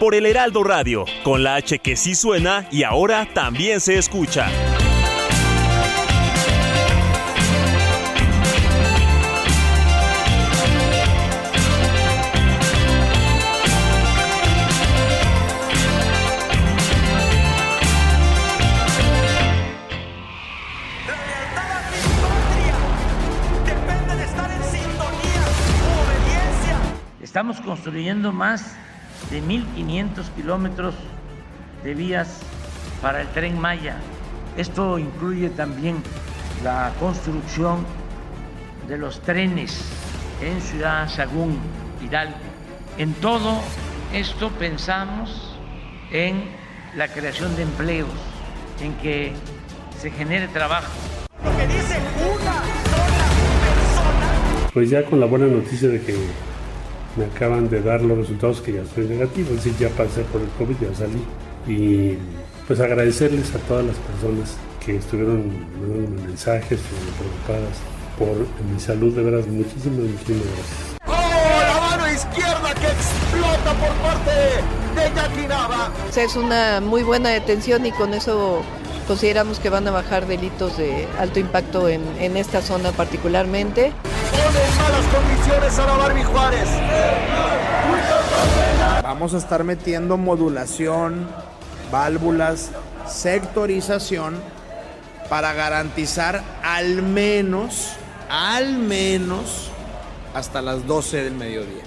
Por el Heraldo Radio, con la H que sí suena y ahora también se escucha. Estamos construyendo más de 1.500 kilómetros de vías para el tren Maya. Esto incluye también la construcción de los trenes en Ciudad Sagún, Hidalgo. En todo esto pensamos en la creación de empleos, en que se genere trabajo. Lo que dice una sola persona. Pues ya con la buena noticia de que me acaban de dar los resultados que ya estoy negativo, es decir, ya pasé por el COVID, ya salí. Y pues agradecerles a todas las personas que estuvieron mandando mensajes, preocupadas por mi salud, de veras, muchísimas, muchísimas gracias. ¡Oh, la mano izquierda que explota por parte de Jackie Nava! Es una muy buena detención y con eso consideramos que van a bajar delitos de alto impacto en, en esta zona particularmente. Pone en malas condiciones a la Barbie Juárez. Vamos a estar metiendo modulación, válvulas, sectorización para garantizar al menos, al menos, hasta las 12 del mediodía.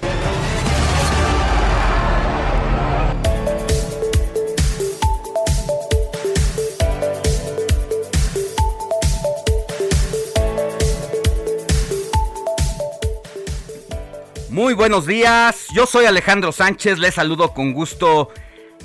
Muy buenos días, yo soy Alejandro Sánchez, les saludo con gusto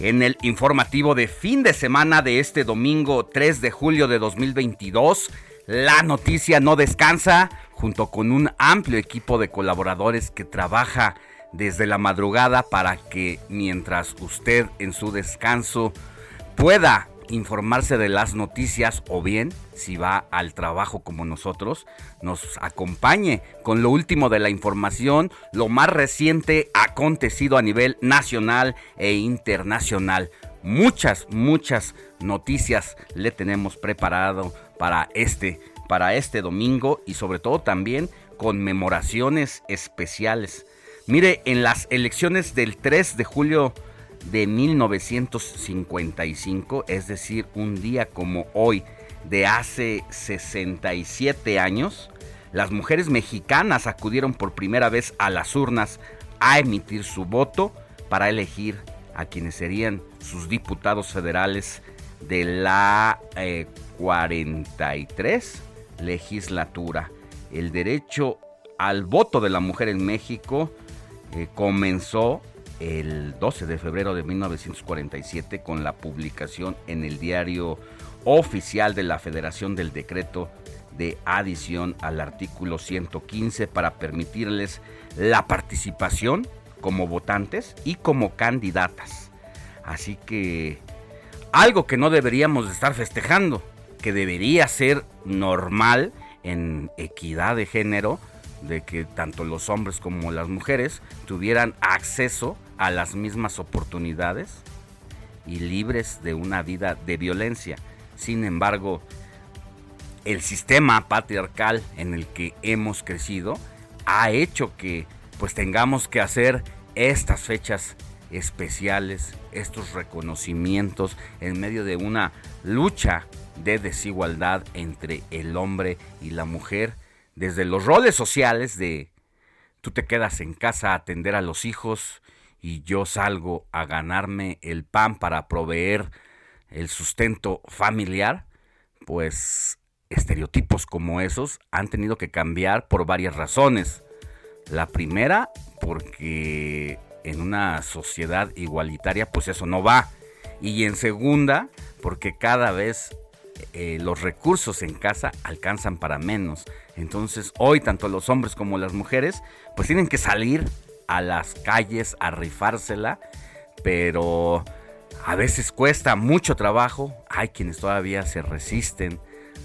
en el informativo de fin de semana de este domingo 3 de julio de 2022. La noticia no descansa, junto con un amplio equipo de colaboradores que trabaja desde la madrugada para que mientras usted en su descanso pueda informarse de las noticias o bien, si va al trabajo como nosotros, nos acompañe con lo último de la información, lo más reciente acontecido a nivel nacional e internacional. Muchas, muchas noticias le tenemos preparado para este, para este domingo y sobre todo también conmemoraciones especiales. Mire, en las elecciones del 3 de julio de 1955, es decir, un día como hoy de hace 67 años, las mujeres mexicanas acudieron por primera vez a las urnas a emitir su voto para elegir a quienes serían sus diputados federales de la 43 eh, legislatura. El derecho al voto de la mujer en México eh, comenzó el 12 de febrero de 1947 con la publicación en el diario oficial de la Federación del Decreto de adición al artículo 115 para permitirles la participación como votantes y como candidatas. Así que algo que no deberíamos estar festejando, que debería ser normal en equidad de género, de que tanto los hombres como las mujeres tuvieran acceso las mismas oportunidades y libres de una vida de violencia. Sin embargo, el sistema patriarcal en el que hemos crecido ha hecho que pues tengamos que hacer estas fechas especiales, estos reconocimientos en medio de una lucha de desigualdad entre el hombre y la mujer, desde los roles sociales de tú te quedas en casa a atender a los hijos y yo salgo a ganarme el pan para proveer el sustento familiar, pues estereotipos como esos han tenido que cambiar por varias razones. La primera, porque en una sociedad igualitaria pues eso no va. Y en segunda, porque cada vez eh, los recursos en casa alcanzan para menos. Entonces hoy tanto los hombres como las mujeres pues tienen que salir a las calles a rifársela, pero a veces cuesta mucho trabajo. Hay quienes todavía se resisten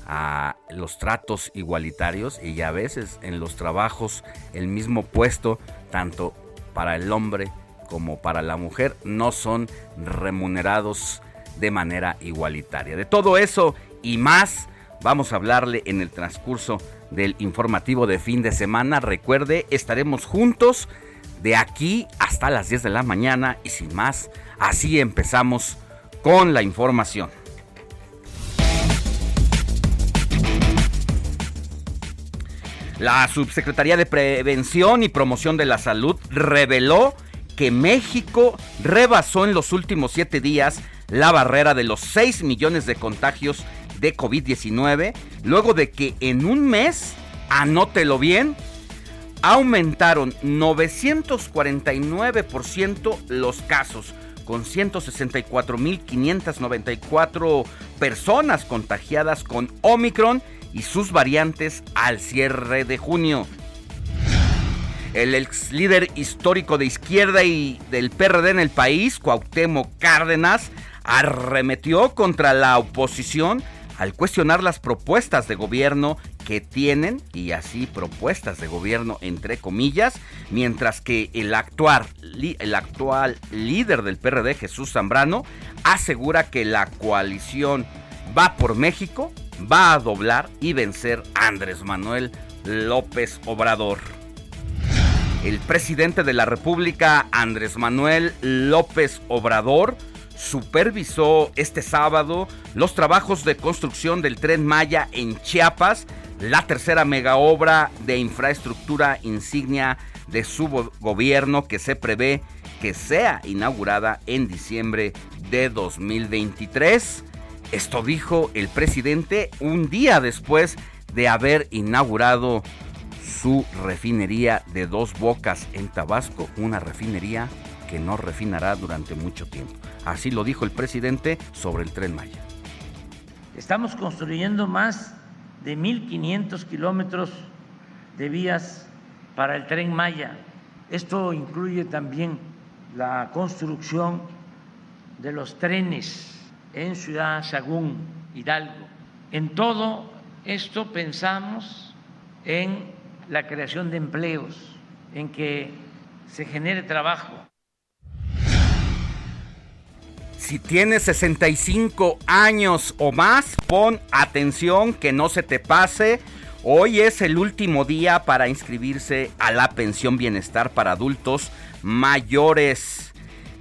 a los tratos igualitarios y a veces en los trabajos el mismo puesto, tanto para el hombre como para la mujer, no son remunerados de manera igualitaria. De todo eso y más vamos a hablarle en el transcurso del informativo de fin de semana. Recuerde, estaremos juntos de aquí hasta las 10 de la mañana y sin más, así empezamos con la información. La Subsecretaría de Prevención y Promoción de la Salud reveló que México rebasó en los últimos siete días la barrera de los 6 millones de contagios de COVID-19, luego de que en un mes, anótelo bien, aumentaron 949% los casos, con 164.594 personas contagiadas con Omicron y sus variantes al cierre de junio. El ex líder histórico de izquierda y del PRD en el país, Cuauhtémoc Cárdenas, arremetió contra la oposición al cuestionar las propuestas de gobierno que tienen, y así propuestas de gobierno entre comillas, mientras que el actual, el actual líder del PRD, Jesús Zambrano, asegura que la coalición va por México, va a doblar y vencer a Andrés Manuel López Obrador. El presidente de la República, Andrés Manuel López Obrador, supervisó este sábado los trabajos de construcción del tren Maya en Chiapas, la tercera mega obra de infraestructura insignia de su gobierno que se prevé que sea inaugurada en diciembre de 2023. Esto dijo el presidente un día después de haber inaugurado su refinería de dos bocas en Tabasco, una refinería no refinará durante mucho tiempo. Así lo dijo el presidente sobre el tren Maya. Estamos construyendo más de 1.500 kilómetros de vías para el tren Maya. Esto incluye también la construcción de los trenes en Ciudad Sagún, Hidalgo. En todo esto pensamos en la creación de empleos, en que se genere trabajo. Si tienes 65 años o más, pon atención que no se te pase. Hoy es el último día para inscribirse a la pensión bienestar para adultos mayores.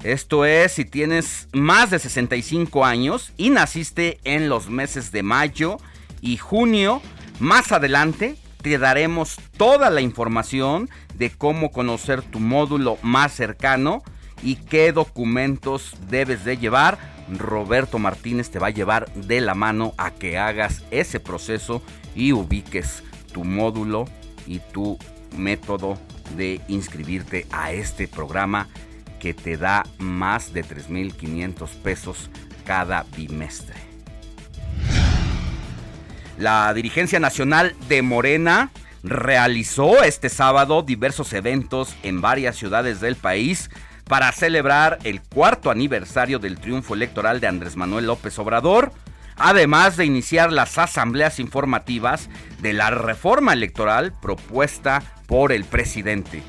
Esto es si tienes más de 65 años y naciste en los meses de mayo y junio. Más adelante te daremos toda la información de cómo conocer tu módulo más cercano y qué documentos debes de llevar. Roberto Martínez te va a llevar de la mano a que hagas ese proceso y ubiques tu módulo y tu método de inscribirte a este programa que te da más de 3.500 pesos cada bimestre. La dirigencia nacional de Morena realizó este sábado diversos eventos en varias ciudades del país para celebrar el cuarto aniversario del triunfo electoral de Andrés Manuel López Obrador, además de iniciar las asambleas informativas de la reforma electoral propuesta por el presidente.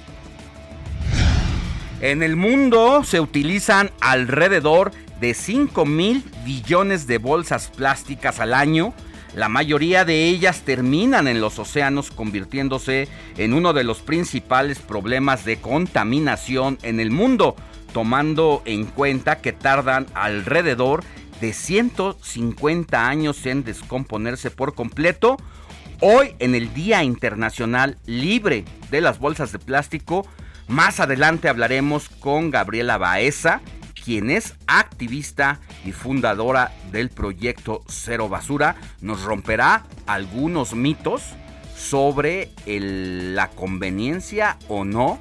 En el mundo se utilizan alrededor de 5 mil billones de bolsas plásticas al año la mayoría de ellas terminan en los océanos convirtiéndose en uno de los principales problemas de contaminación en el mundo. tomando en cuenta que tardan alrededor de 150 años en descomponerse por completo. Hoy en el Día Internacional Libre de las Bolsas de Plástico, más adelante hablaremos con Gabriela Baeza, quien es activista y fundadora del proyecto Cero Basura. Nos romperá algunos mitos sobre la conveniencia o no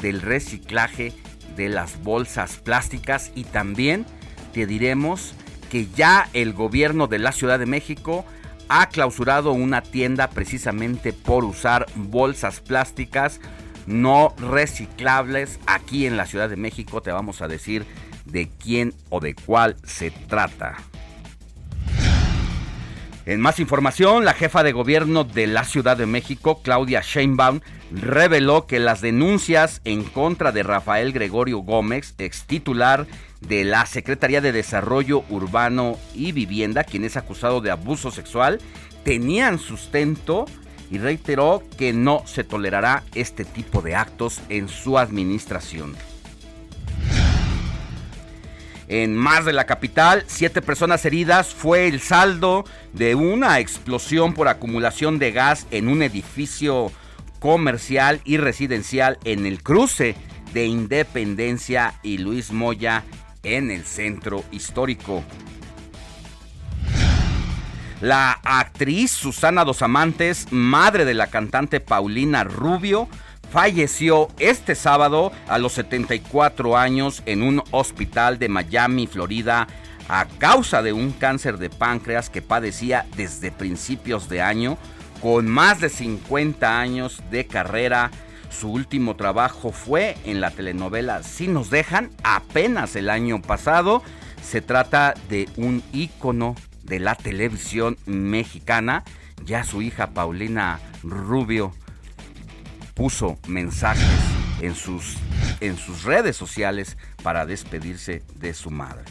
del reciclaje de las bolsas plásticas y también te diremos que ya el gobierno de la Ciudad de México ha clausurado una tienda precisamente por usar bolsas plásticas no reciclables aquí en la Ciudad de México. Te vamos a decir de quién o de cuál se trata. En más información, la jefa de gobierno de la Ciudad de México, Claudia Sheinbaum, reveló que las denuncias en contra de Rafael Gregorio Gómez, ex titular de la Secretaría de Desarrollo Urbano y Vivienda, quien es acusado de abuso sexual, tenían sustento y reiteró que no se tolerará este tipo de actos en su administración. En más de la capital, siete personas heridas fue el saldo de una explosión por acumulación de gas en un edificio comercial y residencial en el cruce de Independencia y Luis Moya en el centro histórico. La actriz Susana Dos Amantes, madre de la cantante Paulina Rubio, falleció este sábado a los 74 años en un hospital de Miami, Florida, a causa de un cáncer de páncreas que padecía desde principios de año, con más de 50 años de carrera. Su último trabajo fue en la telenovela Si nos dejan, apenas el año pasado. Se trata de un ícono de la televisión mexicana. Ya su hija Paulina Rubio puso mensajes en sus, en sus redes sociales para despedirse de su madre.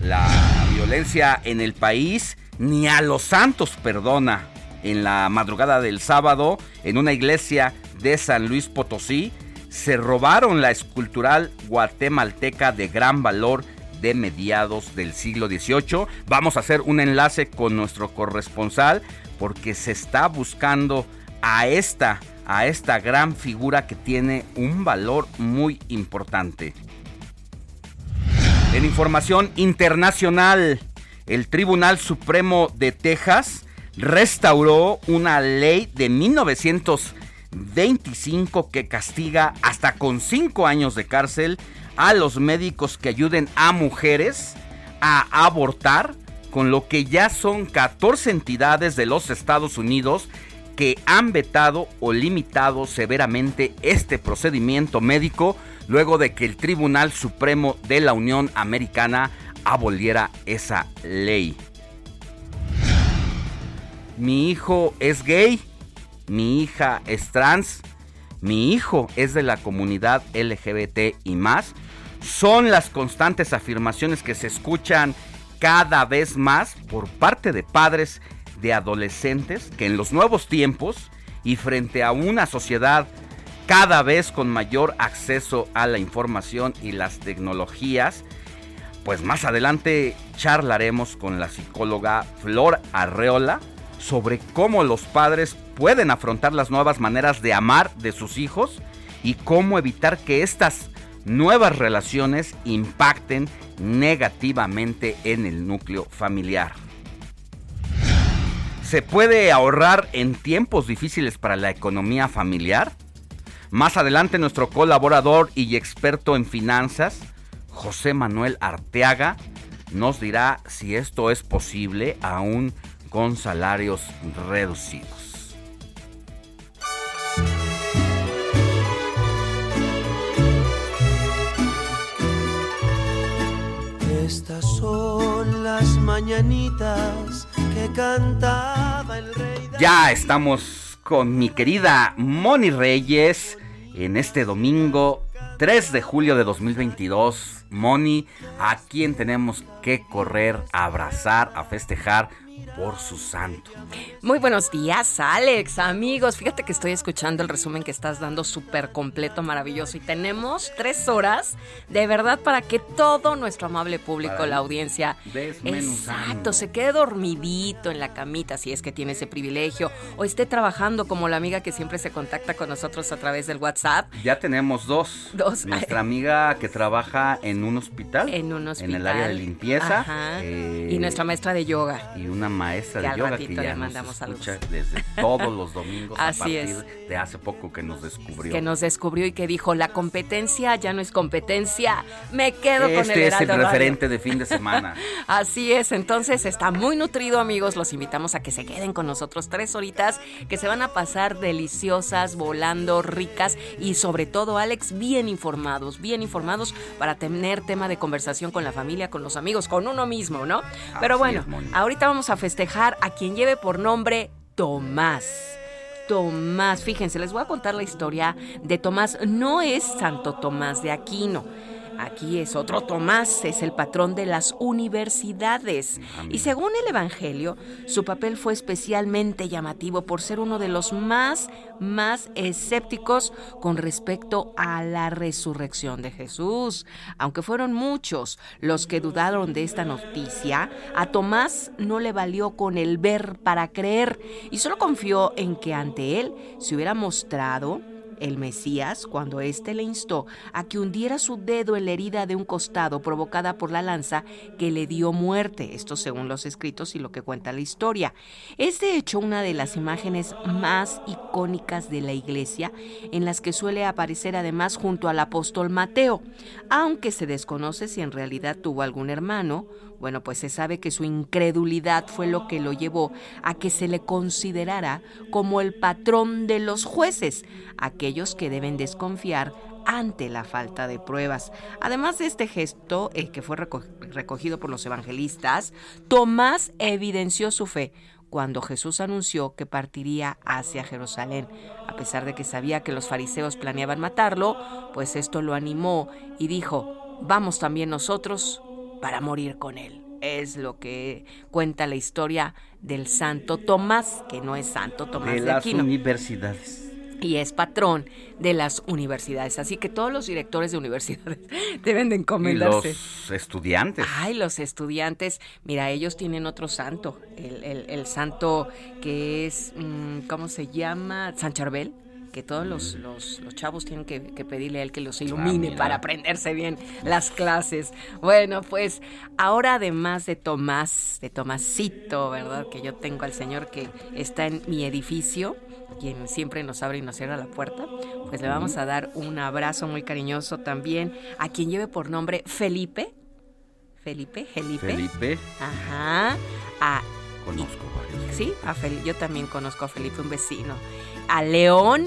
La violencia en el país ni a los santos perdona. En la madrugada del sábado, en una iglesia de San Luis Potosí, se robaron la escultural guatemalteca de gran valor de mediados del siglo XVIII. Vamos a hacer un enlace con nuestro corresponsal porque se está buscando a esta, a esta gran figura que tiene un valor muy importante. En información internacional, el Tribunal Supremo de Texas restauró una ley de 1925 que castiga hasta con 5 años de cárcel a los médicos que ayuden a mujeres a abortar, con lo que ya son 14 entidades de los Estados Unidos que han vetado o limitado severamente este procedimiento médico luego de que el Tribunal Supremo de la Unión Americana aboliera esa ley. Mi hijo es gay, mi hija es trans, mi hijo es de la comunidad LGBT y más. Son las constantes afirmaciones que se escuchan cada vez más por parte de padres de adolescentes que en los nuevos tiempos y frente a una sociedad cada vez con mayor acceso a la información y las tecnologías, pues más adelante charlaremos con la psicóloga Flor Arreola sobre cómo los padres pueden afrontar las nuevas maneras de amar de sus hijos y cómo evitar que estas nuevas relaciones impacten negativamente en el núcleo familiar. ¿Se puede ahorrar en tiempos difíciles para la economía familiar? Más adelante nuestro colaborador y experto en finanzas, José Manuel Arteaga, nos dirá si esto es posible aún con salarios reducidos. Estas son las mañanitas que. Ya estamos con mi querida Moni Reyes en este domingo 3 de julio de 2022. Moni, a quien tenemos que correr, a abrazar, a festejar por su santo. Muy buenos días, Alex, amigos. Fíjate que estoy escuchando el resumen que estás dando súper completo, maravilloso. Y tenemos tres horas de verdad para que todo nuestro amable público, la audiencia, exacto, se quede dormidito en la camita si es que tiene ese privilegio o esté trabajando como la amiga que siempre se contacta con nosotros a través del WhatsApp. Ya tenemos dos. Dos. Nuestra amiga que trabaja en un hospital. En un hospital. En el área de limpieza. Ajá. y nuestra maestra de yoga. Y una maestra de yoga que ya nos escucha desde todos los domingos Así a partir es. de hace poco que nos descubrió. Que nos descubrió y que dijo, la competencia ya no es competencia, me quedo con el Este es el Heraldo Radio". referente de fin de semana. Así es, entonces está muy nutrido amigos, los invitamos a que se queden con nosotros tres horitas que se van a pasar deliciosas, volando, ricas y sobre todo Alex, bien informados, bien informados para tener tema de conversación con la familia, con los amigos, con uno mismo, ¿no? Pero bueno, es, ahorita vamos a festejar a quien lleve por nombre Tomás. Tomás, fíjense, les voy a contar la historia de Tomás. No es Santo Tomás de Aquino. Aquí es otro Tomás, es el patrón de las universidades. Y según el Evangelio, su papel fue especialmente llamativo por ser uno de los más, más escépticos con respecto a la resurrección de Jesús. Aunque fueron muchos los que dudaron de esta noticia, a Tomás no le valió con el ver para creer y solo confió en que ante él se hubiera mostrado el Mesías cuando éste le instó a que hundiera su dedo en la herida de un costado provocada por la lanza que le dio muerte, esto según los escritos y lo que cuenta la historia. Es de hecho una de las imágenes más icónicas de la iglesia en las que suele aparecer además junto al apóstol Mateo, aunque se desconoce si en realidad tuvo algún hermano, bueno, pues se sabe que su incredulidad fue lo que lo llevó a que se le considerara como el patrón de los jueces, aquellos que deben desconfiar ante la falta de pruebas. Además de este gesto, el que fue reco- recogido por los evangelistas, Tomás evidenció su fe cuando Jesús anunció que partiría hacia Jerusalén. A pesar de que sabía que los fariseos planeaban matarlo, pues esto lo animó y dijo, vamos también nosotros para morir con él. Es lo que cuenta la historia del santo Tomás, que no es santo Tomás de de, las Aquino universidades. y es patrón de las universidades. Así que todos los directores de universidades deben de Y encomendarse. los estudiantes. Ay, los estudiantes, mira, ellos tienen otro santo, el, el- el santo que es, mm, ¿cómo se llama? San Charbel, que todos los, los, los chavos tienen que, que pedirle a él que los ilumine para aprenderse bien las clases. Bueno, pues ahora además de Tomás, de Tomasito, ¿verdad? Que yo tengo al Señor que está en mi edificio, quien siempre nos abre y nos cierra la puerta, pues le vamos a dar un abrazo muy cariñoso también a quien lleve por nombre Felipe. Felipe, Felipe. Felipe, Ajá. A, conozco varios. sí, a Fel- yo también conozco a Felipe, un vecino. A León,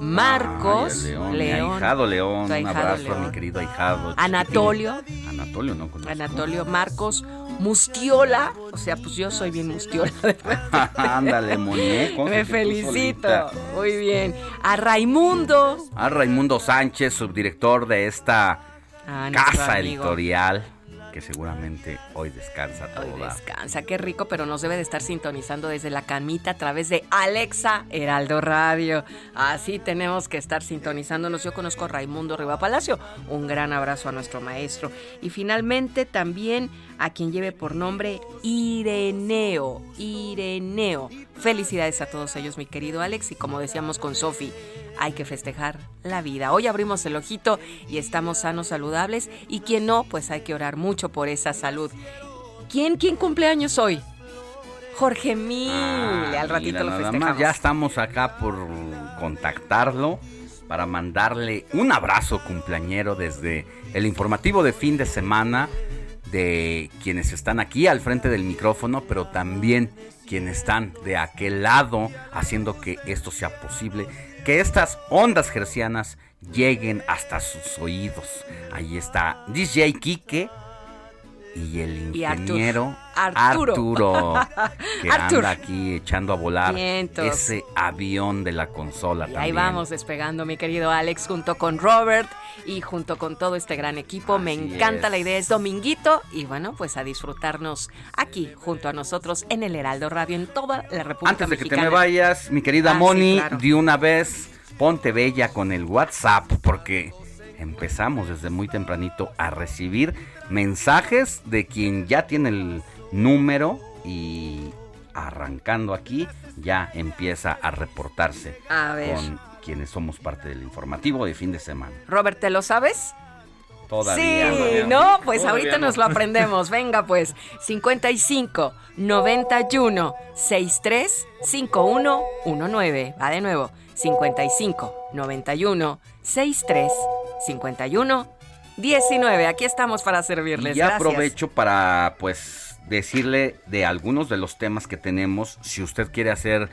Marcos, Ay, León, mi León, ahijado León, tu un ahijado abrazo a mi querido ahijado. Anatolio. Anatolio, no conozco. Anatolio Marcos, Mustiola, o sea, pues yo soy bien Mustiola. Ándale, Monique. Me felicito. Muy bien. A Raimundo. A Raimundo Sánchez, subdirector de esta a nuestro casa editorial, que seguramente hoy descansa Hoy toda. descansa, qué rico, pero nos debe de estar sintonizando desde la camita a través de Alexa Heraldo Radio. Así tenemos que estar sintonizándonos. Yo conozco a Raimundo Riva Palacio. Un gran abrazo a nuestro maestro. Y finalmente también a quien lleve por nombre Ireneo. Ireneo. Felicidades a todos ellos, mi querido Alex. Y como decíamos con Sofi, hay que festejar la vida. Hoy abrimos el ojito y estamos sanos, saludables. Y quien no, pues hay que orar mucho por esa salud. ¿Quién, quién cumpleaños hoy? Jorge Mille. Ah, Al ratito mira, lo festejamos. más, ya estamos acá por contactarlo para mandarle un abrazo cumpleañero desde el informativo de fin de semana de quienes están aquí al frente del micrófono, pero también quienes están de aquel lado haciendo que esto sea posible, que estas ondas gercianas lleguen hasta sus oídos. Ahí está DJ Quique, y el Y ingeniero Arturo. Arturo, que Artur. anda aquí echando a volar Vientos. ese avión de la consola Y también. ahí vamos despegando, mi querido Alex, junto con Robert y junto con todo este gran equipo. Me encanta es. la idea, es dominguito y bueno, pues a disfrutarnos aquí junto a nosotros en el Heraldo Radio en toda la República Antes de que te me vayas, mi querida Ah, sí, Moni, claro. de una vez ponte bella con el WhatsApp porque empezamos desde muy tempranito a recibir mensajes de quien ya tiene el número y arrancando aquí ya empieza a reportarse A ver. con quienes somos parte del informativo de fin de semana. Robert, ¿te lo sabes? Todavía. Sí, todavía no, pues Todavía ahorita no. nos lo aprendemos. Venga, pues. 55 91 63 51 19. Va de nuevo. 55 91 63 51 19. Aquí estamos para servirles. Y ya Gracias. aprovecho para pues decirle de algunos de los temas que tenemos. Si usted quiere hacer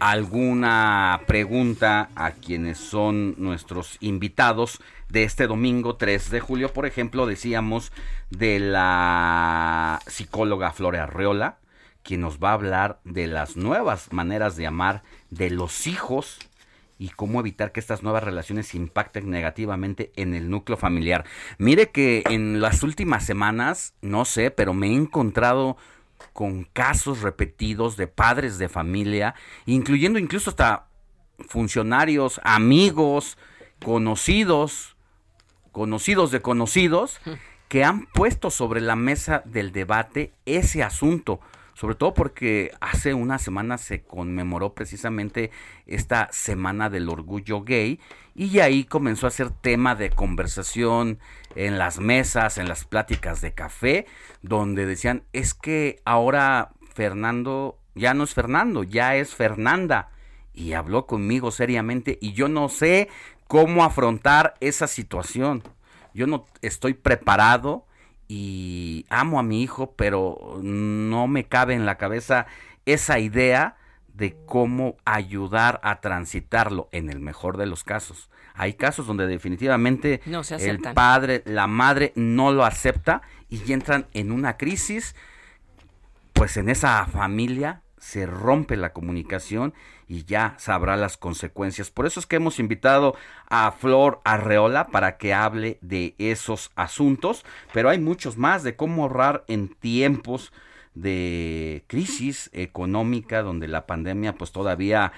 alguna pregunta a quienes son nuestros invitados de este domingo 3 de julio, por ejemplo, decíamos de la psicóloga Flore Arreola, quien nos va a hablar de las nuevas maneras de amar de los hijos y cómo evitar que estas nuevas relaciones impacten negativamente en el núcleo familiar. Mire que en las últimas semanas, no sé, pero me he encontrado con casos repetidos de padres de familia, incluyendo incluso hasta funcionarios, amigos, conocidos, conocidos de conocidos, que han puesto sobre la mesa del debate ese asunto. Sobre todo porque hace una semana se conmemoró precisamente esta Semana del Orgullo Gay y ahí comenzó a ser tema de conversación en las mesas, en las pláticas de café, donde decían, es que ahora Fernando ya no es Fernando, ya es Fernanda. Y habló conmigo seriamente y yo no sé cómo afrontar esa situación. Yo no estoy preparado y amo a mi hijo, pero no me cabe en la cabeza esa idea de cómo ayudar a transitarlo en el mejor de los casos. Hay casos donde definitivamente No se el padre, la madre no lo acepta y entran en una crisis, pues en esa familia se rompe la comunicación y ya sabrá las consecuencias. Por eso es que hemos invitado a Flor Arreola para que hable de esos asuntos, pero hay muchos más de cómo ahorrar en tiempos de crisis económica donde la pandemia pues todavía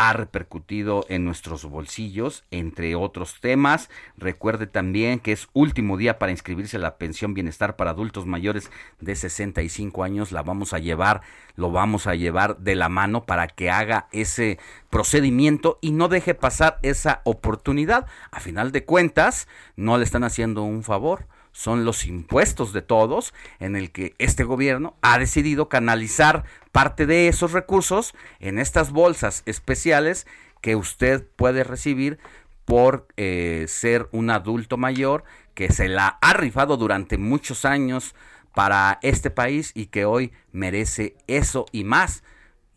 ha repercutido en nuestros bolsillos, entre otros temas. Recuerde también que es último día para inscribirse a la pensión bienestar para adultos mayores de 65 años. La vamos a llevar, lo vamos a llevar de la mano para que haga ese procedimiento y no deje pasar esa oportunidad. A final de cuentas, no le están haciendo un favor son los impuestos de todos, en el que este gobierno ha decidido canalizar parte de esos recursos en estas bolsas especiales que usted puede recibir por eh, ser un adulto mayor que se la ha rifado durante muchos años para este país y que hoy merece eso y más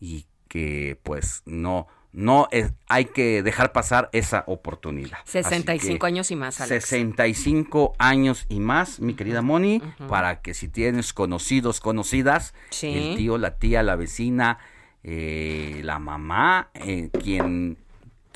y que pues no no es- hay que dejar pasar esa oportunidad. Así 65 que- años y más, Alex. 65 años y más, mi querida Moni, para que si tienes conocidos, conocidas, Sí. el tío, la tía, la vecina, eh, la mamá, eh, quien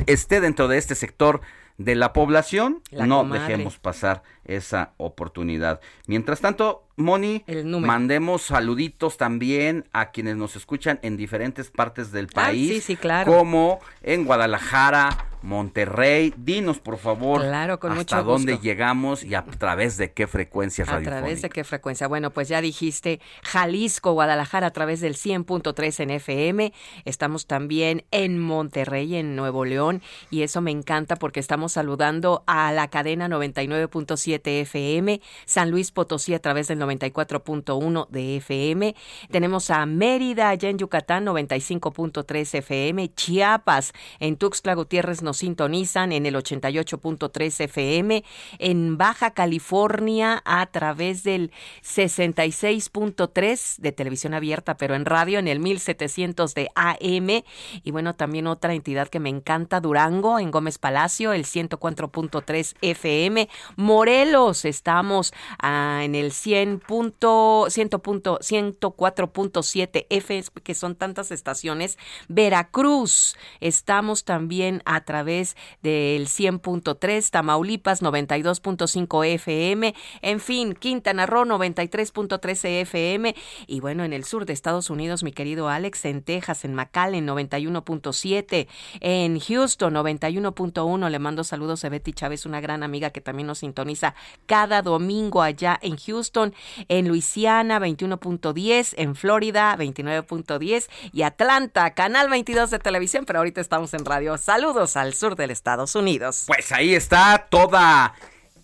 esté dentro de este sector de la población, La no comadre. dejemos pasar esa oportunidad. Mientras tanto, Moni, mandemos saluditos también a quienes nos escuchan en diferentes partes del Ay, país, sí, sí, claro. como en Guadalajara, Monterrey. Dinos, por favor, Claro, con hasta mucho dónde llegamos y a través de qué frecuencias ¿A través de qué frecuencia? Bueno, pues ya dijiste Jalisco, Guadalajara a través del 100.3 en FM. Estamos también en Monterrey, en Nuevo León. Y eso me encanta porque estamos saludando a la cadena 99.7 FM, San Luis Potosí a través del 94.1 de FM. Tenemos a Mérida, allá en Yucatán, 95.3 FM. Chiapas, en Tuxtla Gutiérrez, nos sintonizan en el 88.3 FM, en Baja California a través del 66.3 de televisión abierta, pero en radio en el 1700 de AM. Y bueno, también otra entidad que me encanta, Durango, en Gómez Palacio, el 104.3 FM. Morelos, estamos ah, en el 100. 104.7 FM, que son tantas estaciones. Veracruz, estamos también a través del 100.3, Tamaulipas 92.5 FM, en fin, Quintana Roo 93.13 FM y bueno, en el sur de Estados Unidos, mi querido Alex, en Texas, en McAllen 91.7, en Houston 91.1, le mando saludos a Betty Chávez, una gran amiga que también nos sintoniza cada domingo allá en Houston, en Luisiana 21.10, en Florida 29.10 y Atlanta, canal 22 de televisión, pero ahorita estamos en radio. Saludos al sur del Estados Unidos. Pues ahí está toda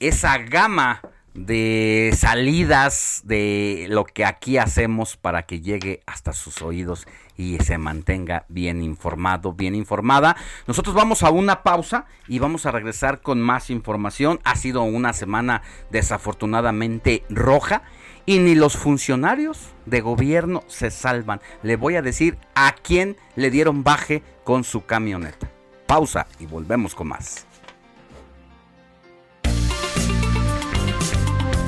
esa gama de salidas de lo que aquí hacemos para que llegue hasta sus oídos y se mantenga bien informado, bien informada. Nosotros vamos a una pausa y vamos a regresar con más información. Ha sido una semana desafortunadamente roja y ni los funcionarios de gobierno se salvan. Le voy a decir a quién le dieron baje con su camioneta. Pausa y volvemos con más.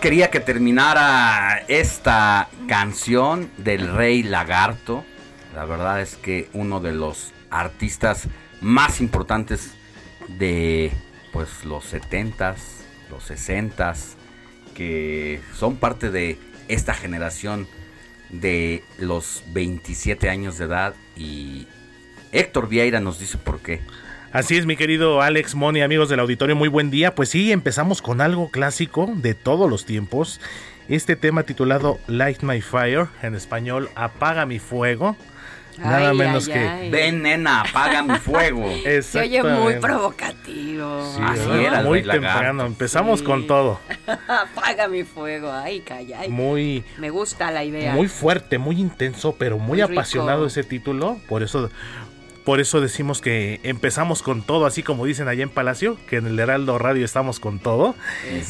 Quería que terminara esta canción del Rey Lagarto. La verdad es que uno de los artistas más importantes de pues los 70s, los 60s, que son parte de esta generación de los 27 años de edad y Héctor Vieira nos dice por qué. Así es, mi querido Alex Moni, amigos del auditorio, muy buen día. Pues sí, empezamos con algo clásico de todos los tiempos. Este tema titulado Light My Fire, en español, Apaga mi fuego. Nada Ay, menos ay, que. ay. Ven, nena, apaga mi fuego. Se oye muy provocativo. Sí, Así era Muy temprano. Empezamos Sí. con todo. Apaga mi fuego. Ay, calla. ay. Muy, Me gusta la idea. muy fuerte, muy intenso, pero muy, Muy rico. apasionado ese título. Por eso, por eso decimos que empezamos con todo, así como dicen allá en Palacio, que en el Heraldo Radio estamos con todo.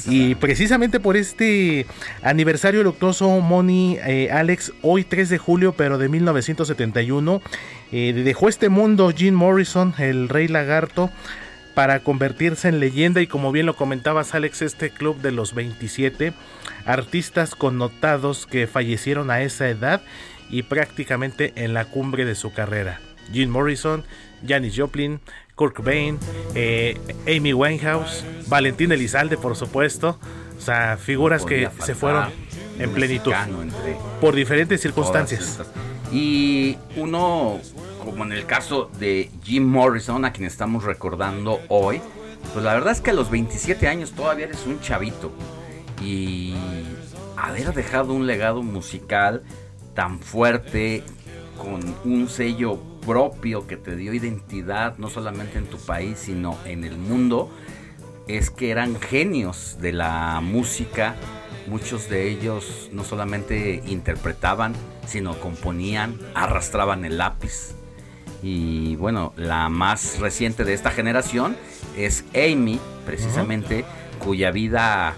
Y precisamente por este aniversario luctuoso, Moni, eh, Alex, hoy 3 de julio, pero de 1971, eh, dejó este mundo Jim Morrison, el rey lagarto, para convertirse en leyenda y como bien lo comentabas Alex, este club de los 27 artistas connotados que fallecieron a esa edad y prácticamente en la cumbre de su carrera. Jim Morrison, Janis Joplin, Kurt Cobain, eh, Amy Winehouse, Valentín Elizalde, por supuesto. O sea, figuras que se fueron en plenitud por diferentes circunstancias. Y uno, como en el caso de Jim Morrison, a quien estamos recordando hoy, pues la verdad es que a los 27 años todavía eres un chavito. Y haber dejado un legado musical tan fuerte, con un sello propio que te dio identidad, no solamente en tu país, sino en el mundo, es que eran genios de la música. Muchos de ellos no solamente interpretaban, sino componían, arrastraban el lápiz. Y bueno, la más reciente de esta generación es Amy, precisamente, cuya vida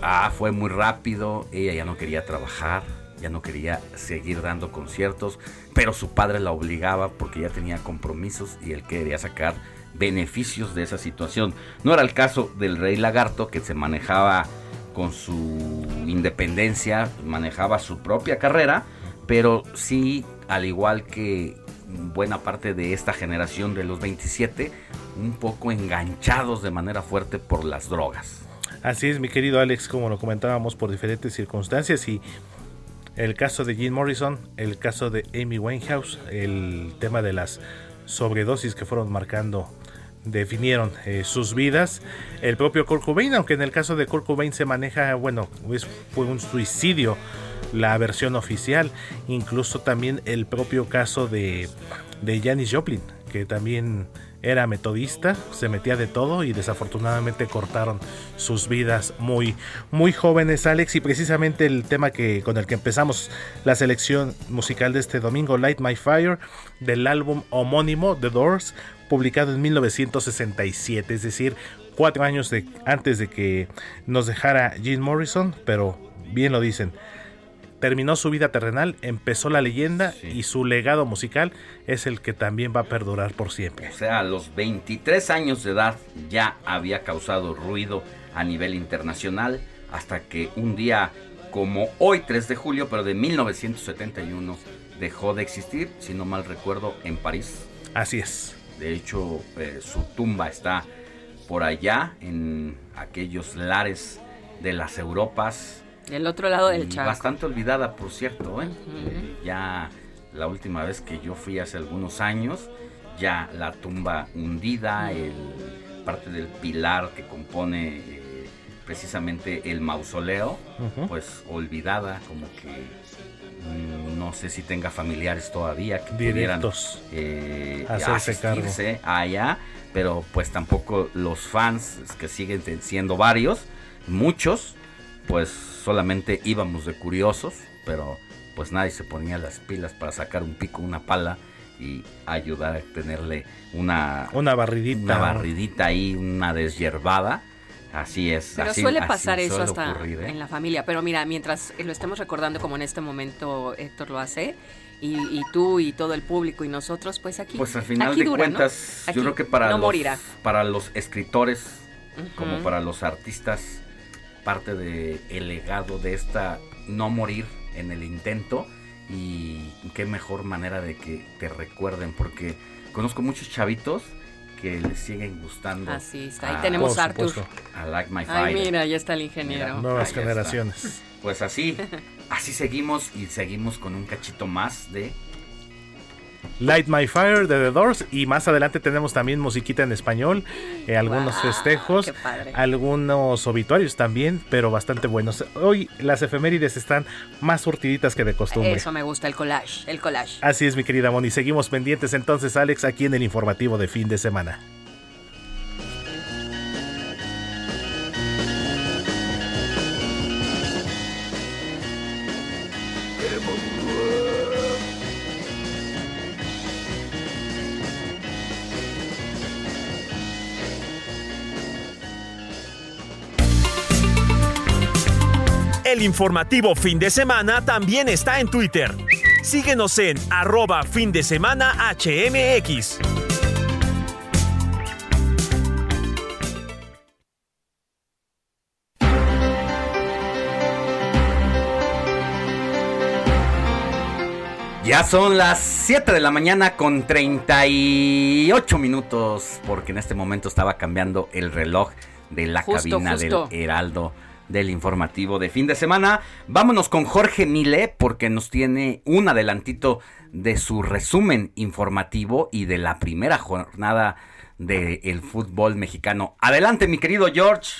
ah, fue muy rápido. Ella ya no quería trabajar, ya no quería seguir dando conciertos, pero su padre la obligaba porque ya tenía compromisos y él quería sacar beneficios de esa situación. No era el caso del rey lagarto que se manejaba con su independencia, manejaba su propia carrera, pero sí, al igual que buena parte de esta generación de los 27, un poco enganchados de manera fuerte por las drogas. Así es, mi querido Alex, como lo comentábamos por diferentes circunstancias y el caso de Jim Morrison, el caso de Amy Winehouse, el tema de las sobredosis que fueron marcando definieron eh, sus vidas. El propio Kurt Cobain, aunque en el caso de Kurt Cobain se maneja, bueno, fue un suicidio la versión oficial, incluso también el propio caso de, de Janis Joplin, que también era metodista, se metía de todo y desafortunadamente cortaron sus vidas muy muy jóvenes Alex. Y precisamente el tema que con el que empezamos la selección musical de este domingo Light My Fire del álbum homónimo The Doors publicado en 1967, es decir, cuatro años antes de que nos dejara Jim Morrison, pero bien lo dicen, terminó su vida terrenal, empezó la leyenda y su legado musical es el que también va a perdurar por siempre. O sea, a los 23 años de edad ya había causado ruido a nivel internacional hasta que un día como hoy 3 de julio, pero de 1971, dejó de existir, si no mal recuerdo, en París. Así es. De hecho, eh, su tumba está por allá, en aquellos lares de las Europas, del otro lado del charco. Bastante olvidada, por cierto. ¿eh? ¿eh? ya la última vez que yo fui hace algunos años, ya la tumba hundida, el, parte del pilar que compone eh, precisamente el mausoleo, pues olvidada, como que mm, no sé si tenga familiares todavía que pudieran eh, asistirse allá, pero pues tampoco los fans que siguen siendo varios, muchos, pues solamente íbamos de curiosos, pero pues nadie se ponía las pilas para sacar un pico, una pala y ayudar a tenerle una una barridita, una barridita ahí, una deshierbada. Así es. Pero suele pasar eso hasta ¿eh? en la familia. Pero mira, mientras lo estemos recordando como en este momento Héctor lo hace, y, tú y todo el público y nosotros, pues aquí. Pues al final de cuentas, yo creo que para, los, para los escritores, como para los artistas, parte del el legado de esta no morir en el intento y qué mejor manera de que te recuerden porque conozco muchos chavitos que les siguen gustando. Así está, ahí tenemos a Arthur. A Like My Fire. Ay, mira, ya está el ingeniero. nuevas generaciones. Pues así, así seguimos y seguimos con un cachito más de Light My Fire de The Doors y más adelante tenemos también musiquita en español, eh, algunos festejos, algunos obituarios también, pero bastante buenos. Hoy las efemérides están más surtiditas que de costumbre. Eso me gusta, el collage, el collage. Así es mi querida Moni, seguimos pendientes entonces Alex aquí en el informativo de fin de semana. El informativo fin de semana también está en Twitter. Síguenos en arroba fin de semana HMX. Ya son las 7 de la mañana con 38 minutos, porque en este momento estaba cambiando el reloj de la Justo, cabina justo. del Heraldo del informativo de fin de semana. Vámonos con Jorge Mile porque nos tiene un adelantito de su resumen informativo y de la primera jornada del fútbol mexicano. Adelante, mi querido George.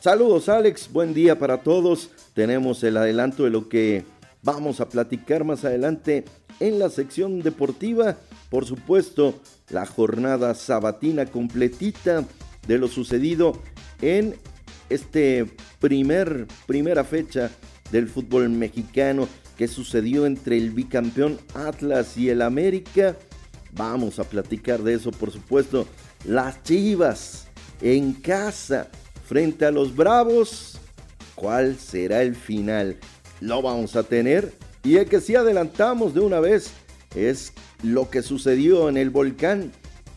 Saludos Alex, buen día para todos. Tenemos el adelanto de lo que vamos a platicar más adelante en la sección deportiva. Por supuesto, la jornada sabatina completita de lo sucedido en este primer primera fecha del fútbol mexicano que sucedió entre el bicampeón Atlas y el América. Vamos a platicar de eso, por supuesto. Las Chivas en casa frente a los Bravos. ¿Cuál será el final? Lo vamos a tener. Y el que sí adelantamos de una vez es lo que sucedió en el volcán.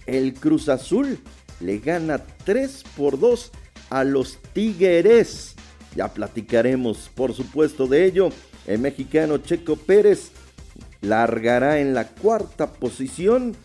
El Cruz Azul le gana 3 por 2 a los Tigres. Ya platicaremos, por supuesto, de ello. El mexicano Checo Pérez largará en la cuarta posición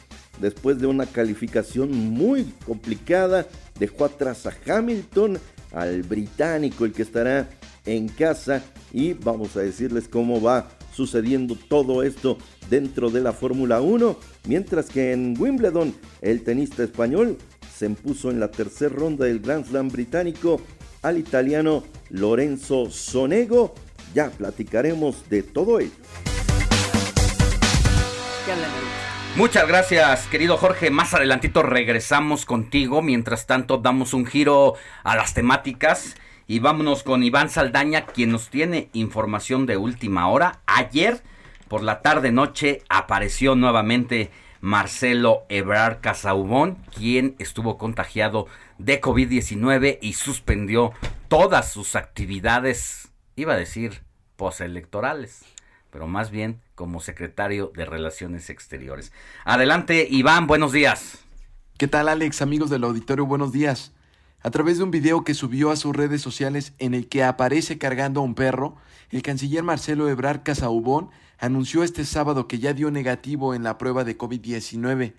después de una calificación muy complicada. Dejó atrás a Hamilton, al británico, el que estará en casa. Y vamos a decirles cómo va sucediendo todo esto dentro de la Fórmula 1. Mientras que en Wimbledon, el tenista español se impuso en la tercera ronda del Grand Slam británico al italiano Lorenzo Sonego. Ya platicaremos de todo ello. Muchas gracias, querido Jorge. Más adelantito regresamos contigo. Mientras tanto, damos un giro a las temáticas y vámonos con Iván Saldaña, quien nos tiene información de última hora. Ayer, por la tarde noche, apareció nuevamente Marcelo Ebrard Casaubón, quien estuvo contagiado de COVID-19 y suspendió todas sus actividades, iba a decir, postelectorales, pero más bien como secretario de Relaciones Exteriores. Adelante, Iván, buenos días. ¿Qué tal Alex, amigos del auditorio? Buenos días. A través de un video que subió a sus redes sociales en el que aparece cargando a un perro, el canciller Marcelo Ebrard Casaubón anunció este sábado que ya dio negativo en la prueba de COVID-19.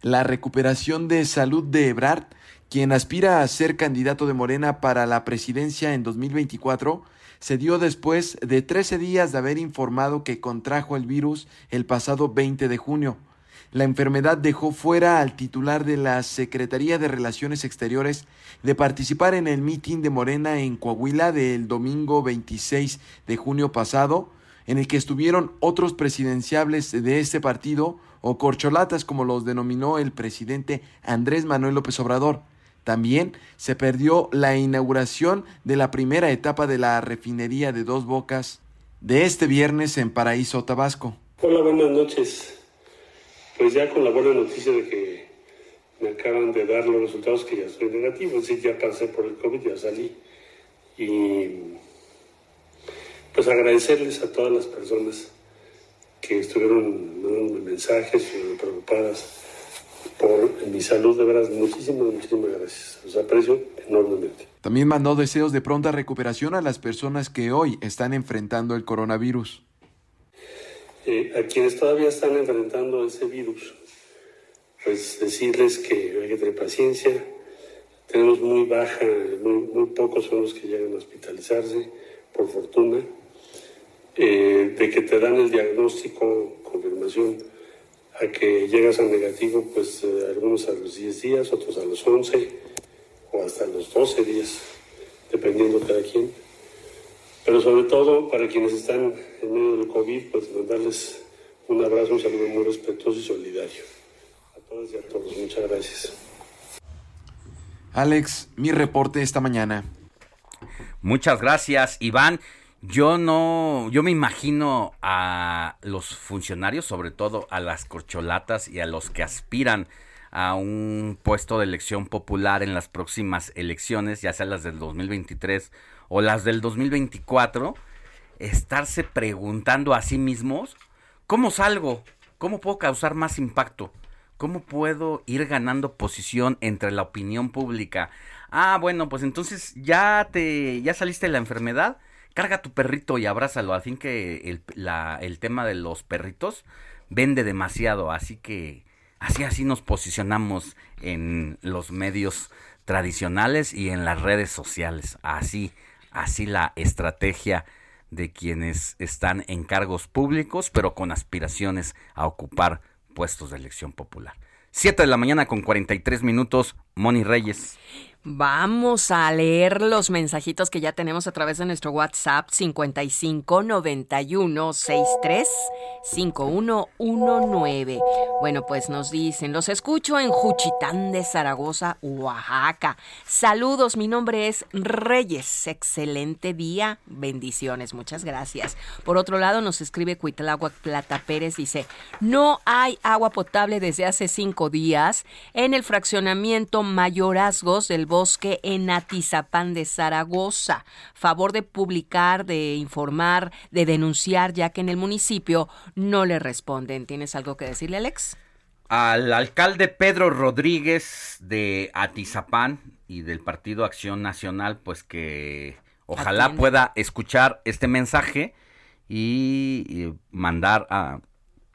La recuperación de salud de Ebrard, quien aspira a ser candidato de Morena para la presidencia en 2024, se dio después de 13 días de haber informado que contrajo el virus el pasado 20 de junio. La enfermedad dejó fuera al titular de la Secretaría de Relaciones Exteriores de participar en el mitin de Morena en Coahuila del domingo 26 de junio pasado, en el que estuvieron otros presidenciables de este partido o corcholatas como los denominó el presidente Andrés Manuel López Obrador. También se perdió la inauguración de la primera etapa de la refinería de Dos Bocas de este viernes en Paraíso, Tabasco. Hola, buenas noches. Pues ya con la buena noticia de que me acaban de dar los resultados que ya estoy negativo, es decir, ya pasé por el COVID, ya salí. Y pues agradecerles a todas las personas que estuvieron mandando mensajes y preocupadas por mi salud, de veras, muchísimas, muchísimas gracias. Los aprecio enormemente. También mandó deseos de pronta recuperación a las personas que hoy están enfrentando el coronavirus. Eh, a quienes todavía están enfrentando ese virus, pues decirles que hay que tener paciencia. Tenemos muy baja, muy, muy pocos son los que llegan a hospitalizarse, por fortuna. Eh, de que te dan el diagnóstico, confirmación, a que llegas a negativo, pues eh, algunos a los 10 días, otros a los 11 o hasta los 12 días, dependiendo cada quien. Pero sobre todo para quienes están en medio del COVID, pues mandarles un abrazo, un saludo muy respetuoso y solidario. A todas y a todos, muchas gracias. Alex, mi reporte esta mañana. Muchas gracias, Iván. Yo no, yo me imagino a los funcionarios, sobre todo a las corcholatas y a los que aspiran a un puesto de elección popular en las próximas elecciones, ya sea las del 2023 o las del 2024, estarse preguntando a sí mismos, ¿cómo salgo? ¿Cómo puedo causar más impacto? ¿Cómo puedo ir ganando posición entre la opinión pública? Ah, bueno, pues entonces ya te ya saliste de la enfermedad, carga tu perrito y abrázalo. Al fin que el, la- el tema de los perritos vende demasiado, así que así así nos posicionamos en los medios tradicionales y en las redes sociales. Así, así la estrategia de quienes están en cargos públicos, pero con aspiraciones a ocupar puestos de elección popular. 7 de la mañana con 43 minutos, Moni Reyes. Vamos a leer los mensajitos que ya tenemos a través de nuestro WhatsApp 55 91 63 5119. Bueno, pues nos dicen, los escucho en Juchitán de Zaragoza, Oaxaca. Saludos, mi nombre es Reyes. Excelente día, bendiciones, muchas gracias. Por otro lado, nos escribe Cuitláhuac Plata Pérez, dice, no hay agua potable desde hace cinco días en el fraccionamiento Mayorazgos del Bosque en Atizapán de Zaragoza. Favor de publicar, de informar, de denunciar, ya que en el municipio no le responden. ¿Tienes algo que decirle, Alex? Al alcalde Pedro Rodríguez de Atizapán y del Partido Acción Nacional, pues que ojalá pueda escuchar este mensaje y mandar a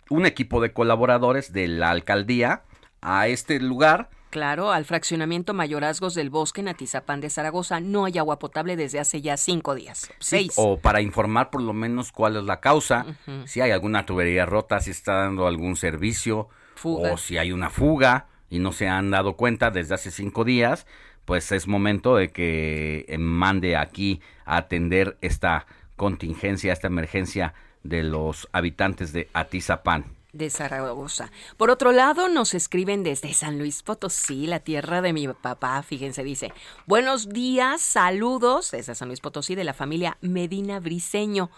un equipo de colaboradores de la alcaldía a este lugar. Claro, al fraccionamiento Mayorazgos del Bosque en Atizapán de Zaragoza no hay agua potable desde hace ya cinco días. Seis. O para informar por lo menos cuál es la causa, si hay alguna tubería rota, si está dando algún servicio, Fuga. o si hay una fuga y no se han dado cuenta desde hace cinco días, pues es momento de que eh, mande aquí a atender esta contingencia, esta emergencia de los habitantes de Atizapán. De Zaragoza. Por otro lado, nos escriben desde San Luis Potosí, la tierra de mi papá. Fíjense, dice, buenos días, saludos desde San Luis Potosí de la familia Medina Briseño,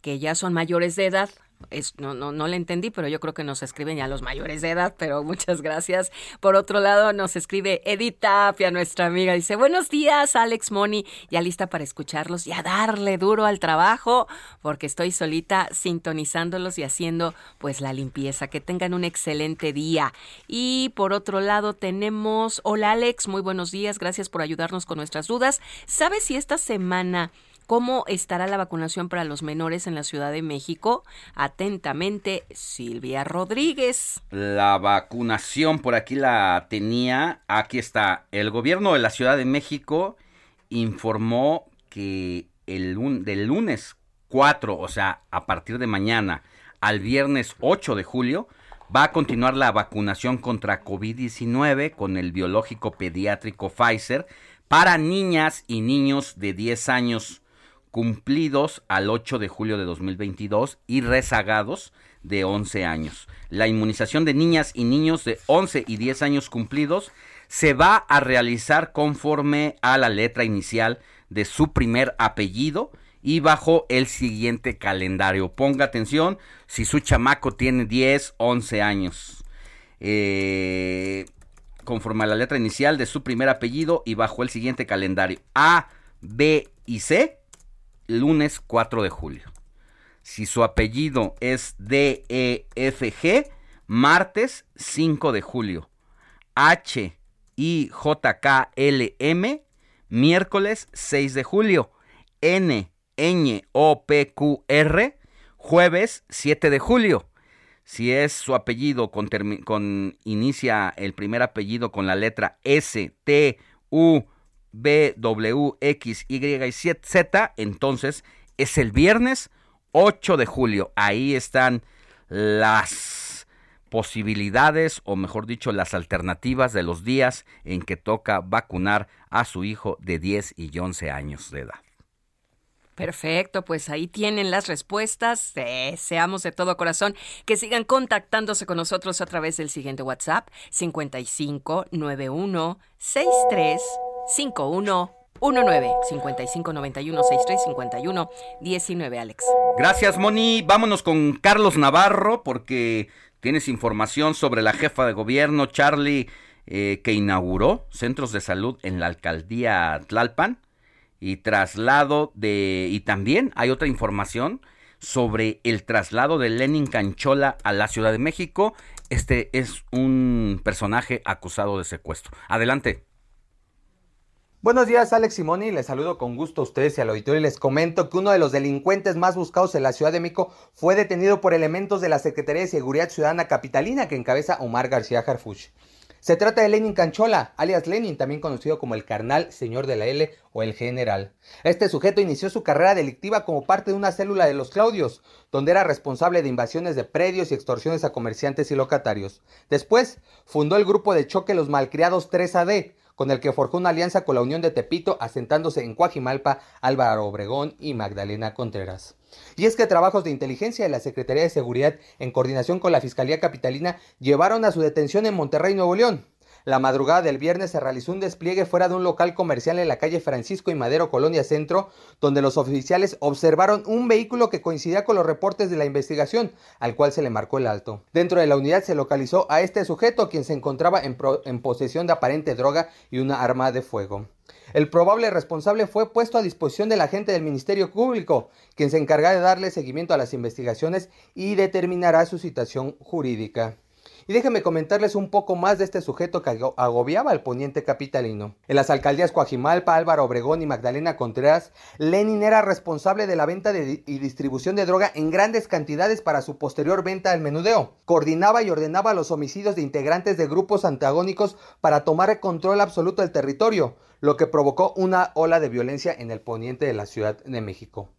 que ya son mayores de edad. Es, no, no, no le entendí, pero yo creo que nos escriben ya los mayores de edad, pero muchas gracias. Por otro lado, nos escribe Edith Tapia, nuestra amiga. Dice, buenos días, Alex Moni, ya lista para escucharlos y a darle duro al trabajo, porque estoy solita sintonizándolos y haciendo pues la limpieza. Que tengan un excelente día. Y por otro lado tenemos, hola Alex, muy buenos días, gracias por ayudarnos con nuestras dudas. ¿Sabes si esta semana ¿Cómo estará la vacunación para los menores en la Ciudad de México? Atentamente, Silvia Rodríguez. La vacunación por aquí la tenía. Aquí está. El gobierno de la Ciudad de México informó que el del lunes 4, o sea, a partir de mañana al viernes 8 de julio, va a continuar la vacunación contra COVID-19 con el biológico pediátrico Pfizer para niñas y niños de 10 años cumplidos al 8 de julio de 2022 y rezagados de 11 años. La inmunización de niñas y niños de 11 y 10 años cumplidos se va a realizar conforme a la letra inicial de su primer apellido y bajo el siguiente calendario. Ponga atención si su chamaco tiene 10, 11 años. Eh, conforme a la letra inicial de su primer apellido y bajo el siguiente calendario. A, B y C, lunes 4 de julio. Si su apellido es D, E, F, G, martes 5 de julio. H, I, J, K, L, M, miércoles 6 de julio. N, Ñ, O, P, Q, R, jueves 7 de julio. Si es su apellido con, con inicia el primer apellido con la letra S, T, U, B, W, X, Y y Z, entonces es el viernes 8 de julio. Ahí están las posibilidades, o mejor dicho, las alternativas de los días en que toca vacunar a su hijo de 10 y 11 años de edad. Perfecto, pues ahí tienen las respuestas. Deseamos de todo corazón que sigan contactándose con nosotros a través del siguiente WhatsApp 55 91 63 51 19 55 91 63 51 19 Alex. Gracias, Moni. Vámonos con Carlos Navarro porque tienes información sobre la jefa de gobierno, Charlie, eh, que inauguró centros de salud en la alcaldía Tlalpan y traslado de... Y también hay otra información sobre el traslado de Lenin Canchola a la Ciudad de México. Este es un personaje acusado de secuestro. Adelante. Buenos días, Alex Simoni. Les saludo con gusto a ustedes y al auditorio y les comento que uno de los delincuentes más buscados en la Ciudad de México fue detenido por elementos de la Secretaría de Seguridad Ciudadana Capitalina que encabeza Omar García Harfuch. Se trata de Lenin Canchola, alias Lenin, también conocido como el carnal, señor de la L o el general. Este sujeto inició su carrera delictiva como parte de una célula de los Claudios, donde era responsable de invasiones de predios y extorsiones a comerciantes y locatarios. Después, fundó el grupo de choque Los Malcriados 3AD, con el que forjó una alianza con la Unión de Tepito, asentándose en Cuajimalpa, Álvaro Obregón y Magdalena Contreras. Y es que trabajos de inteligencia de la Secretaría de Seguridad, en coordinación con la Fiscalía Capitalina, llevaron a su detención en Monterrey, Nuevo León. La madrugada del viernes se realizó un despliegue fuera de un local comercial en la calle Francisco y Madero, Colonia Centro, donde los oficiales observaron un vehículo que coincidía con los reportes de la investigación, al cual se le marcó el alto. Dentro de la unidad se localizó a este sujeto, quien se encontraba en, posesión de aparente droga y una arma de fuego. El probable responsable fue puesto a disposición del agente del Ministerio Público, quien se encargará de darle seguimiento a las investigaciones y determinará su situación jurídica. Y déjenme comentarles un poco más de este sujeto que agobiaba al poniente capitalino. En las alcaldías Coajimalpa, Álvaro Obregón y Magdalena Contreras, Lenin era responsable de la venta y distribución de droga en grandes cantidades para su posterior venta al menudeo. Coordinaba y ordenaba los homicidios de integrantes de grupos antagónicos para tomar el control absoluto del territorio, lo que provocó una ola de violencia en el poniente de la Ciudad de México.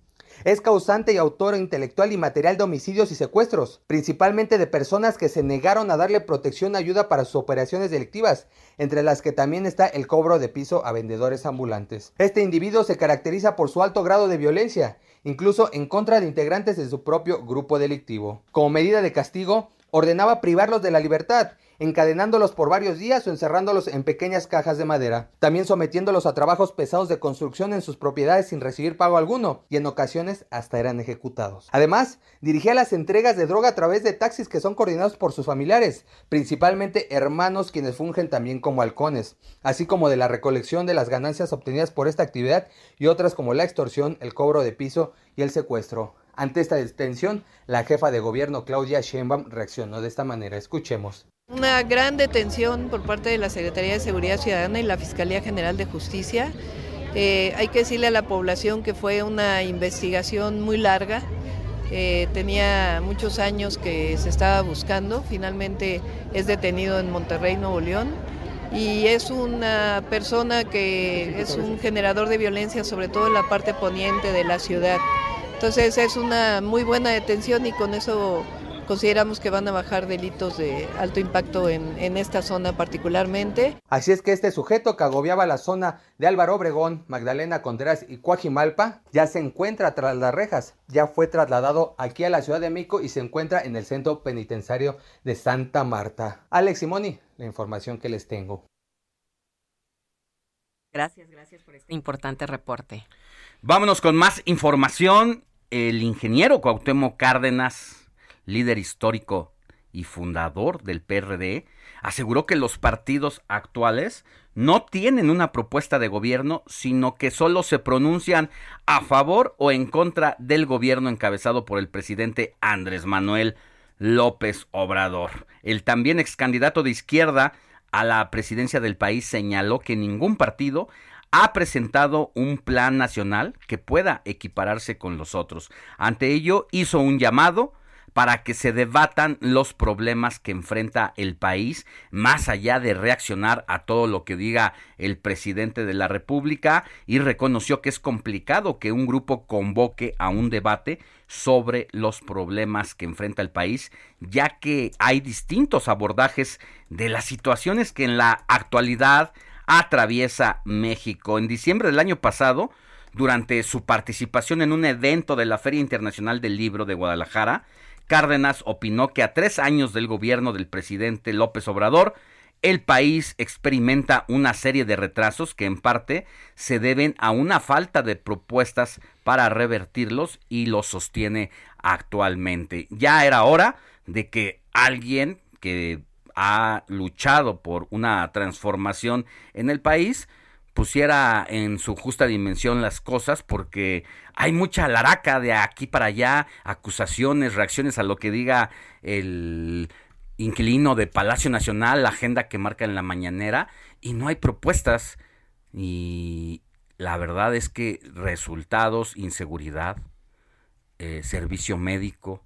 Es causante y autor intelectual y material de homicidios y secuestros, principalmente de personas que se negaron a darle protección y ayuda para sus operaciones delictivas, entre las que también está el cobro de piso a vendedores ambulantes. Este individuo se caracteriza por su alto grado de violencia, incluso en contra de integrantes de su propio grupo delictivo. Como medida de castigo, ordenaba privarlos de la libertad encadenándolos por varios días o encerrándolos en pequeñas cajas de madera, también sometiéndolos a trabajos pesados de construcción en sus propiedades sin recibir pago alguno, y en ocasiones hasta eran ejecutados. Además, dirigía las entregas de droga a través de taxis que son coordinados por sus familiares, principalmente hermanos quienes fungen también como halcones, así como de la recolección de las ganancias obtenidas por esta actividad y otras como la extorsión, el cobro de piso y el secuestro. Ante esta detención, la jefa de gobierno Claudia Sheinbaum reaccionó de esta manera. Escuchemos. Una gran detención por parte de la Secretaría de Seguridad Ciudadana y la Fiscalía General de Justicia. Eh, hay que decirle a la población que fue una investigación muy larga, eh, tenía muchos años que se estaba buscando, finalmente es detenido en Monterrey, Nuevo León, y es una persona que es un generador de violencia, sobre todo en la parte poniente de la ciudad. Entonces es una muy buena detención y con eso consideramos que van a bajar delitos de alto impacto en, esta zona particularmente. Así es que este sujeto que agobiaba la zona de Álvaro Obregón, Magdalena Contreras y Cuajimalpa ya se encuentra tras las rejas, ya fue trasladado aquí a la Ciudad de México y se encuentra en el centro penitenciario de Santa Marta. Alex Simoni, la información que les tengo. Gracias, gracias por este importante reporte. Vámonos con más información. El ingeniero Cuauhtémoc Cárdenas líder histórico y fundador del PRD, aseguró que los partidos actuales no tienen una propuesta de gobierno, sino que solo se pronuncian a favor o en contra del gobierno encabezado por el presidente Andrés Manuel López Obrador. El también ex candidato de izquierda a la presidencia del país señaló que ningún partido ha presentado un plan nacional que pueda equipararse con los otros. Ante ello, hizo un llamado para que se debatan los problemas que enfrenta el país, más allá de reaccionar a todo lo que diga el presidente de la República, y reconoció que es complicado que un grupo convoque a un debate sobre los problemas que enfrenta el país, ya que hay distintos abordajes de las situaciones que en la actualidad atraviesa México. En diciembre del año pasado, durante su participación en un evento de la Feria Internacional del Libro de Guadalajara, Cárdenas opinó que a tres años del gobierno del presidente López Obrador, el país experimenta una serie de retrasos que en parte se deben a una falta de propuestas para revertirlos y lo sostiene actualmente. Ya era hora de que alguien que ha luchado por una transformación en el país pusiera en su justa dimensión las cosas porque hay mucha laraca de aquí para allá, acusaciones, reacciones a lo que diga el inquilino de Palacio Nacional, la agenda que marca en la mañanera y no hay propuestas. Y la verdad es que resultados, inseguridad, eh, servicio médico,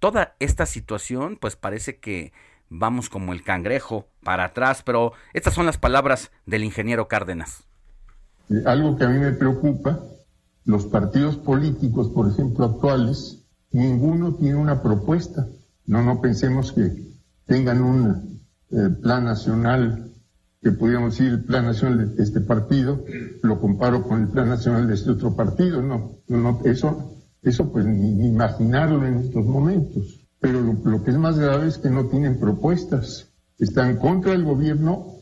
toda esta situación pues parece que vamos como el cangrejo para atrás, pero estas son las palabras del ingeniero Cárdenas. Eh, algo que a mí me preocupa, los partidos políticos, por ejemplo, actuales, ninguno tiene una propuesta. No, no pensemos que tengan un eh, plan nacional, que podríamos decir el plan nacional de este partido, lo comparo con el plan nacional de este otro partido. No, no, eso, eso pues ni, imaginarlo en estos momentos. Pero lo, que es más grave es que no tienen propuestas. Están contra el gobierno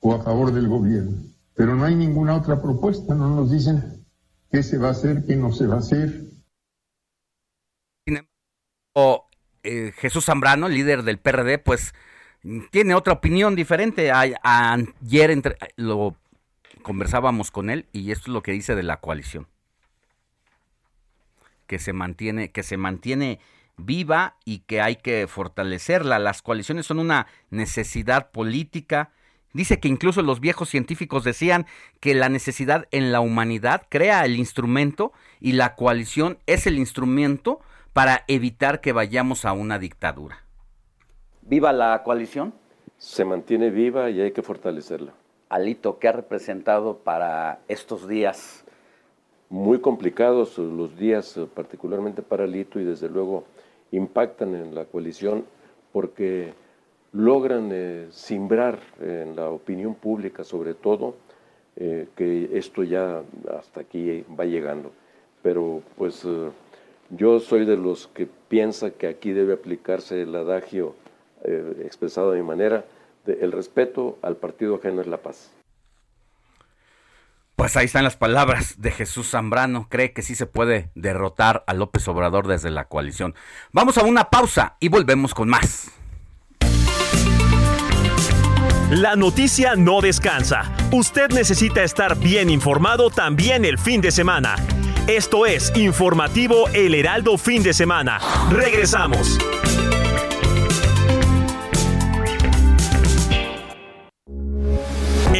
o a favor del gobierno. Pero no hay ninguna otra propuesta, no nos dicen qué se va a hacer, qué no se va a hacer. O eh, Jesús Zambrano, líder del PRD, pues tiene otra opinión diferente. ayer lo conversábamos con él y esto es lo que dice de la coalición. Que se mantiene, que se mantiene viva y que hay que fortalecerla. Las coaliciones son una necesidad política. Dice que incluso los viejos científicos decían que la necesidad en la humanidad crea el instrumento y la coalición es el instrumento para evitar que vayamos a una dictadura. ¿Viva la coalición? Se mantiene viva y hay que fortalecerla. Alito, ¿qué ha representado para estos días? Muy complicados los días, particularmente para Alito, y desde luego impactan en la coalición porque logran eh, simbrar en la opinión pública, sobre todo, eh, que esto ya hasta aquí va llegando. Pero pues eh, yo soy de los que piensa que aquí debe aplicarse el adagio expresado de mi manera, de el respeto al partido ajeno es la paz. Pues ahí están las palabras de Jesús Zambrano. Cree que sí se puede derrotar a López Obrador desde la coalición. Vamos a una pausa y volvemos con más. La noticia no descansa. Usted necesita estar bien informado también el fin de semana. Esto es Informativo El Heraldo Fin de Semana. Regresamos.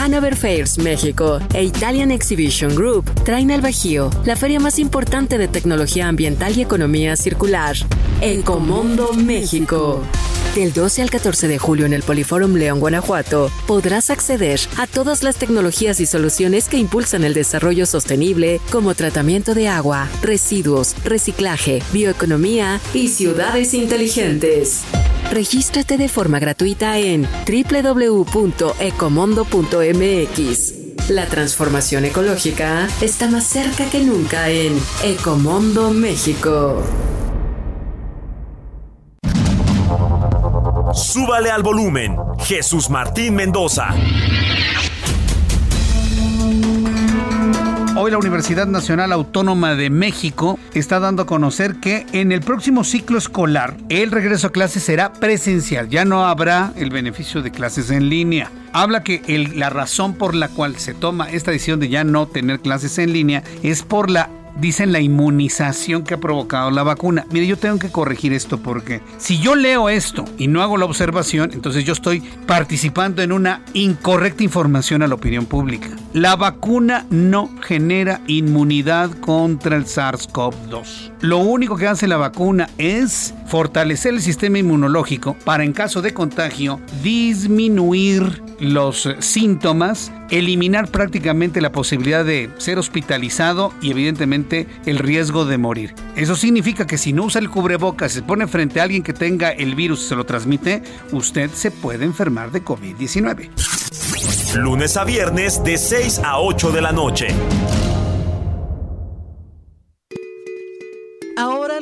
Hanover Fairs México e Italian Exhibition Group traen al Bajío la feria más importante de tecnología ambiental y economía circular, Ecomondo México. Del 12 al 14 de julio en el Poliforum León, Guanajuato, podrás acceder a todas las tecnologías y soluciones que impulsan el desarrollo sostenible, como tratamiento de agua, residuos, reciclaje, bioeconomía y ciudades inteligentes. Regístrate de forma gratuita en www.ecomondo.mx. La transformación ecológica está más cerca que nunca en Ecomondo México. Súbale al volumen, Jesús Martín Mendoza. Hoy la Universidad Nacional Autónoma de México está dando a conocer que en el próximo ciclo escolar el regreso a clases será presencial, ya no habrá el beneficio de clases en línea. Habla que la razón por la cual se toma esta decisión de ya no tener clases en línea es por la dicen la inmunización que ha provocado la vacuna. Mire, yo tengo que corregir esto porque si yo leo esto y no hago la observación, entonces yo estoy participando en una incorrecta información a la opinión pública. La vacuna no genera inmunidad contra el SARS-CoV-2. Lo único que hace la vacuna es fortalecer el sistema inmunológico para en caso de contagio disminuir los síntomas, eliminar prácticamente la posibilidad de ser hospitalizado y evidentemente el riesgo de morir. Eso significa que si no usa el cubrebocas, se pone frente a alguien que tenga el virus y se lo transmite, usted se puede enfermar de COVID-19. Lunes a viernes de 6 a 8 de la noche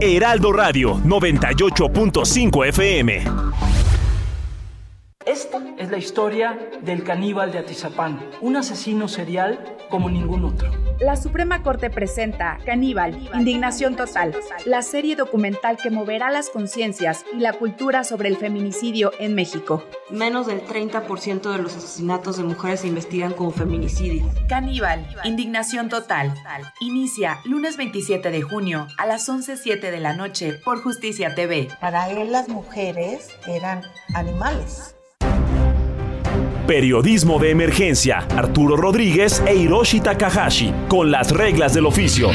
Heraldo Radio 98.5 FM. Esta es la historia del caníbal de Atizapán, un asesino serial como ningún otro. La Suprema Corte presenta Caníbal, Indignación Total, la serie documental que moverá las conciencias y la cultura sobre el feminicidio en México. Menos del 30% de los asesinatos de mujeres se investigan como feminicidio. Caníbal, Indignación Total. Inicia lunes 27 de junio a las 11.07 de la noche por Justicia TV. Para él las mujeres eran animales. Periodismo de emergencia. Arturo Rodríguez e Hiroshi Takahashi. Con las reglas del oficio.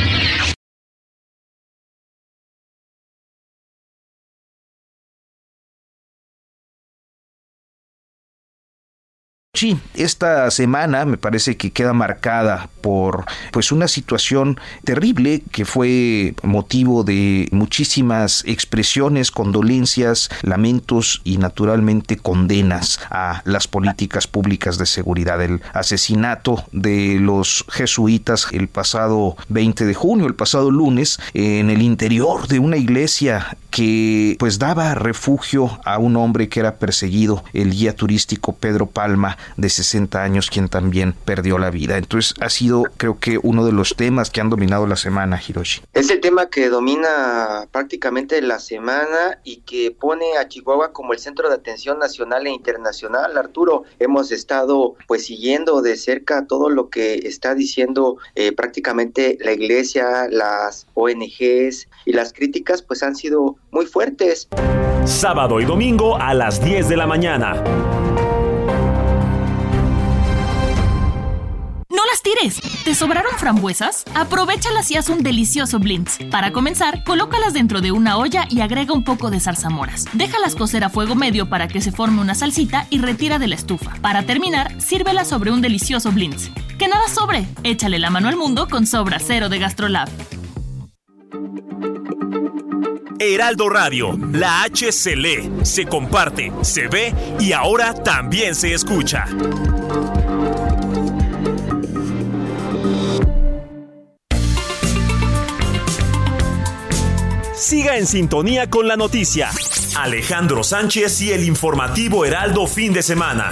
Sí, esta semana me parece que queda marcada por pues una situación terrible que fue motivo de muchísimas expresiones, condolencias, lamentos y naturalmente condenas a las políticas públicas de seguridad. El asesinato de los jesuitas el pasado 20 de junio, el pasado lunes, en el interior de una iglesia que pues daba refugio a un hombre que era perseguido, el guía turístico Pedro Palma de 60 años, quien también perdió la vida. Entonces ha sido, creo que, uno de los temas que han dominado la semana, Hiroshi. Es el tema que domina prácticamente la semana y que pone a Chihuahua como el centro de atención nacional e internacional. Arturo, hemos estado pues siguiendo de cerca todo lo que está diciendo eh, prácticamente la iglesia, las ONGs y las críticas pues han sido muy fuertes. Sábado y domingo a las 10 de la mañana. ¡No las tires! ¿Te sobraron frambuesas? Aprovechalas y haz un delicioso blintz. Para comenzar, colócalas dentro de una olla y agrega un poco de zarzamoras. Déjalas cocer a fuego medio para que se forme una salsita y retira de la estufa. Para terminar, sírvelas sobre un delicioso blintz. ¡Que nada sobre! Échale la mano al mundo con Sobra Cero de Gastrolab. Heraldo Radio, la H se lee, se comparte, se ve y ahora también se escucha. Siga en sintonía con la noticia. Alejandro Sánchez y el informativo Heraldo fin de semana.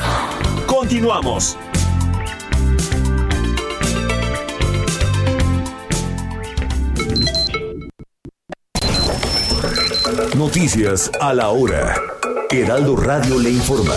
Continuamos. Noticias a la hora. Heraldo Radio le informa.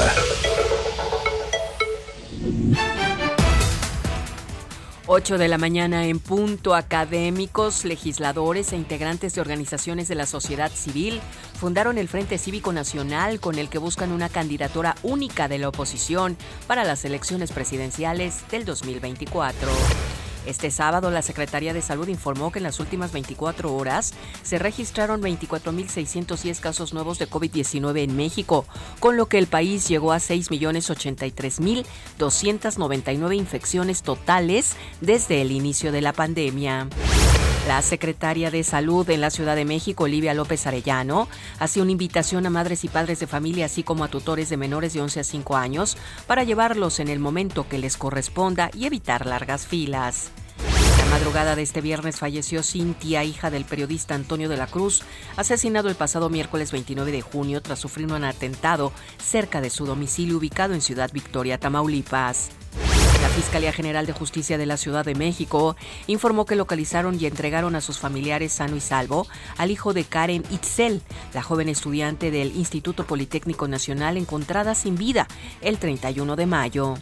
Ocho de la mañana en punto, académicos, legisladores e integrantes de organizaciones de la sociedad civil fundaron el Frente Cívico Nacional con el que buscan una candidatura única de la oposición para las elecciones presidenciales del 2024. Este sábado, la Secretaría de Salud informó que en las últimas 24 horas se registraron 24.610 casos nuevos de COVID-19 en México, con lo que el país llegó a 6.083.299 infecciones totales desde el inicio de la pandemia. La secretaria de Salud en la Ciudad de México, Olivia López Arellano, hace una invitación a madres y padres de familia, así como a tutores de menores de 11 a 5 años, para llevarlos en el momento que les corresponda y evitar largas filas. La madrugada de este viernes falleció Cintia, hija del periodista Antonio de la Cruz, asesinado el pasado miércoles 29 de junio tras sufrir un atentado cerca de su domicilio ubicado en Ciudad Victoria, Tamaulipas. La Fiscalía General de Justicia de la Ciudad de México informó que localizaron y entregaron a sus familiares sano y salvo al hijo de Karen Itzel, la joven estudiante del Instituto Politécnico Nacional encontrada sin vida el 31 de mayo.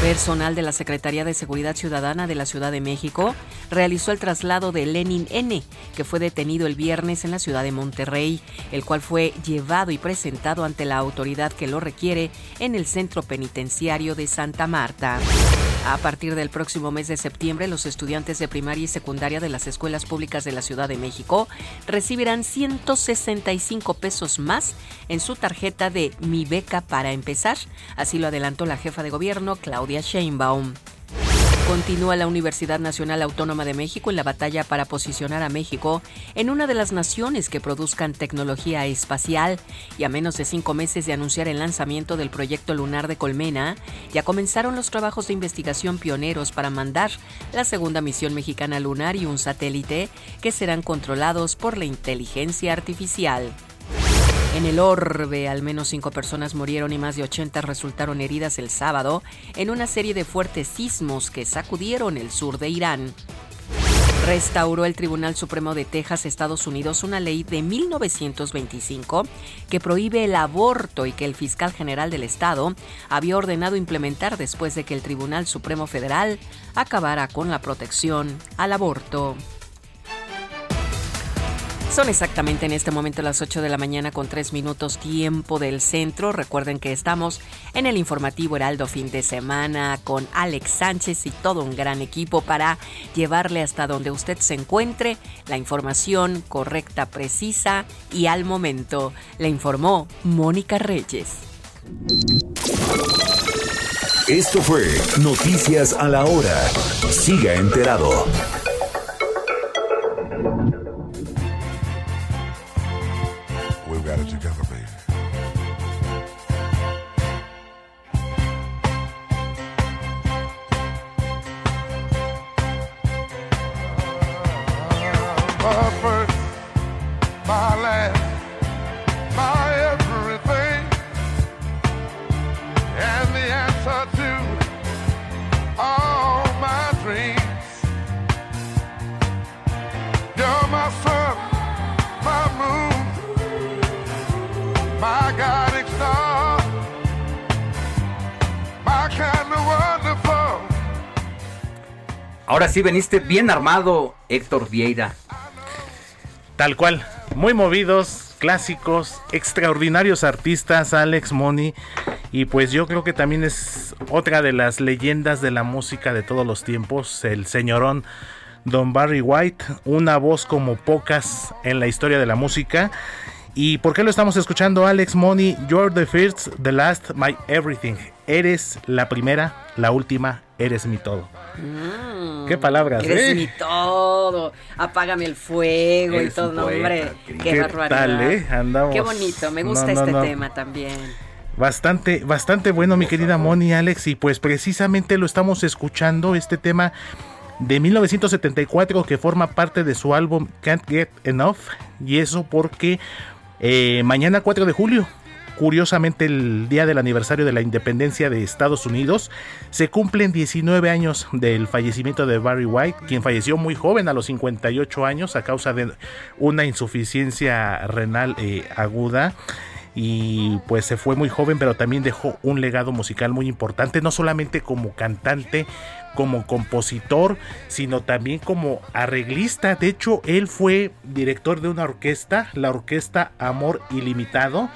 Personal de la Secretaría de Seguridad Ciudadana de la Ciudad de México realizó el traslado de Lenin N., que fue detenido el viernes en la ciudad de Monterrey, el cual fue llevado y presentado ante la autoridad que lo requiere en el centro penitenciario de Santa Marta. A partir del próximo mes de septiembre, los estudiantes de primaria y secundaria de las escuelas públicas de la Ciudad de México recibirán 165 pesos más en su tarjeta de Mi Beca para empezar. Así lo adelantó la jefa de gobierno, Claudia Sheinbaum. Continúa la Universidad Nacional Autónoma de México en la batalla para posicionar a México en una de las naciones que produzcan tecnología espacial y a menos de cinco meses de anunciar el lanzamiento del proyecto lunar de Colmena, ya comenzaron los trabajos de investigación pioneros para mandar la segunda misión mexicana lunar y un satélite que serán controlados por la inteligencia artificial. En el orbe, al menos cinco personas murieron y más de 80 resultaron heridas el sábado en una serie de fuertes sismos que sacudieron el sur de Irán. Restauró el Tribunal Supremo de Texas, Estados Unidos, una ley de 1925 que prohíbe el aborto y que el fiscal general del Estado había ordenado implementar después de que el Tribunal Supremo Federal acabara con la protección al aborto. Son exactamente en este momento las 8 de la mañana con 3 minutos tiempo del centro. Recuerden que estamos en el informativo Heraldo fin de semana con Alex Sánchez y todo un gran equipo para llevarle hasta donde usted se encuentre la información correcta, precisa y al momento. Le informó Mónica Reyes. Esto fue Noticias a la Hora. Siga enterado. Ahora sí veniste bien armado, Héctor Vieira. Tal cual, muy movidos, clásicos, extraordinarios artistas, Alex Money. Y pues yo creo que también es otra de las leyendas de la música de todos los tiempos, el señorón Don Barry White, una voz como pocas en la historia de la música. ¿Y por qué lo estamos escuchando, Alex Money? You're the first, the last, my everything. Eres la primera, la última, eres mi todo. Qué palabras, Eres ¿eh? mi todo. Apágame el fuego y todo, no, poeta, hombre. Qué, ¿Qué barbaridad. tal, eh? Andamos- Qué bonito. Me No, gusta no, este no. tema también. Bastante, bastante bueno, mi querida Moni Alex. Y pues precisamente lo estamos escuchando, este tema de 1974 que forma parte de su álbum Can't Get Enough. Y eso porque eh, mañana 4 de julio, curiosamente el día del aniversario de la independencia de Estados Unidos, se cumplen 19 años del fallecimiento de Barry White, quien falleció muy joven a los 58 años a causa de una insuficiencia renal eh, aguda y pues se fue muy joven, pero también dejó un legado musical muy importante, no solamente como cantante, como compositor, sino también como arreglista. De hecho, él fue director de una orquesta, la orquesta Amor Ilimitado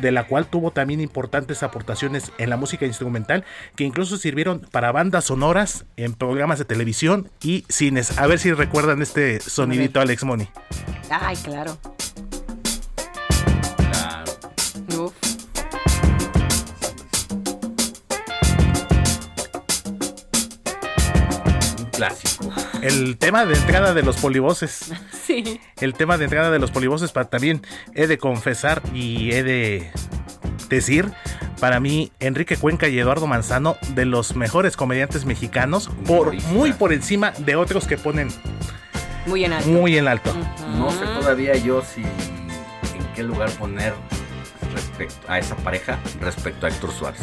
de la cual tuvo también importantes aportaciones en la música instrumental, que incluso sirvieron para bandas sonoras en programas de televisión y cines. A ver si recuerdan este sonidito, Alex Money. Ay, claro. Uf. Un clásico. El tema de entrada de los polivoces. Sí. El tema de entrada de los polivoces, para también he de confesar y he de decir, para mí, Enrique Cuenca y Eduardo Manzano, de los mejores comediantes mexicanos, por, muy por encima de otros que ponen Muy en alto. muy en alto. No sé todavía yo si en qué lugar poner respecto a esa pareja respecto a Héctor Suárez.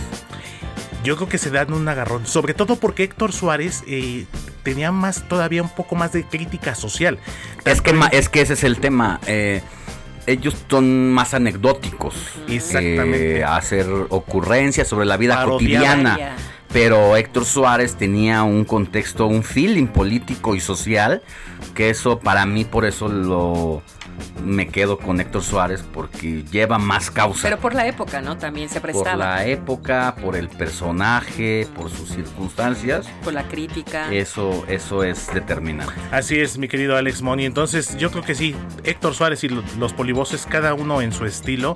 Yo creo que se dan un agarrón, sobre todo porque Héctor Suárez eh, tenía más, todavía un poco más de crítica social. Es que, es que ese es el tema. eh, ellos son más anecdóticos. Exactamente. eh, hacer ocurrencias sobre la vida cotidiana. Pero Héctor Suárez tenía un contexto, un feeling político y social, que eso para mí por eso lo, me quedo con Héctor Suárez porque lleva más causa. Pero por la época, ¿no? También se prestaba. Por la época, por el personaje, por sus circunstancias. Por la crítica. Eso, eso es determinante. Así es, mi querido Alex Moni. Entonces, yo creo que sí, Héctor Suárez y los polivoces, cada uno en su estilo,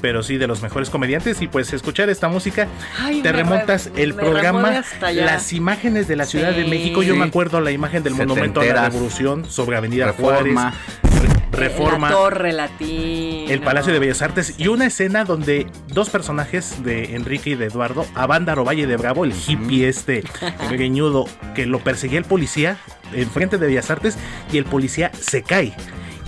pero sí de los mejores comediantes. Y pues escuchar esta música, te remontas el programa, las imágenes de la Ciudad de México. Yo me acuerdo la imagen del Monumento a la Revolución sobre Avenida Reforma. Juárez. Reforma. La Torre Latina. El Palacio de Bellas Artes. Y una escena donde dos personajes de Enrique y de Eduardo, Avándaro Valle de Bravo, el hippie este greñudo, que lo perseguía el policía enfrente de Bellas Artes y el policía se cae.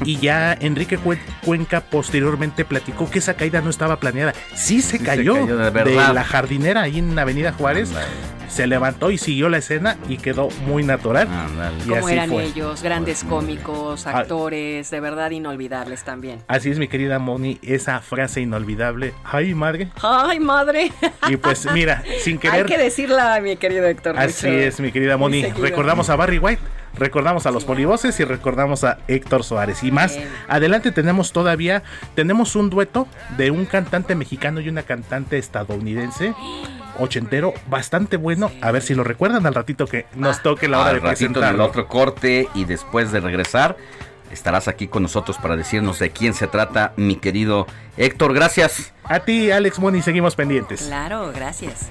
Y ya Enrique Cuenca posteriormente platicó que esa caída no estaba planeada. Sí se, cayó, de, la jardinera ahí en Avenida Juárez se levantó y siguió la escena y quedó muy natural. y Como eran ellos, grandes cómicos, ah. actores, de verdad inolvidables también. Así es, mi querida Moni, esa frase inolvidable. ¡Ay, madre! ¡Ay, madre! Y pues mira, sin querer. Hay que decirla, mi querido Héctor. Así es, mi querida Moni. Recordamos a Barry White. Recordamos a los polivoces y recordamos a Héctor Suárez. Y más adelante tenemos todavía, tenemos un dueto de un cantante mexicano y una cantante estadounidense ochentero bastante bueno. A ver si lo recuerdan al ratito que nos toque la hora de ratito en el otro corte y después de regresar estarás aquí con nosotros para decirnos de quién se trata, mi querido Héctor. Gracias. A ti, Alex Moni, seguimos pendientes. Claro, gracias.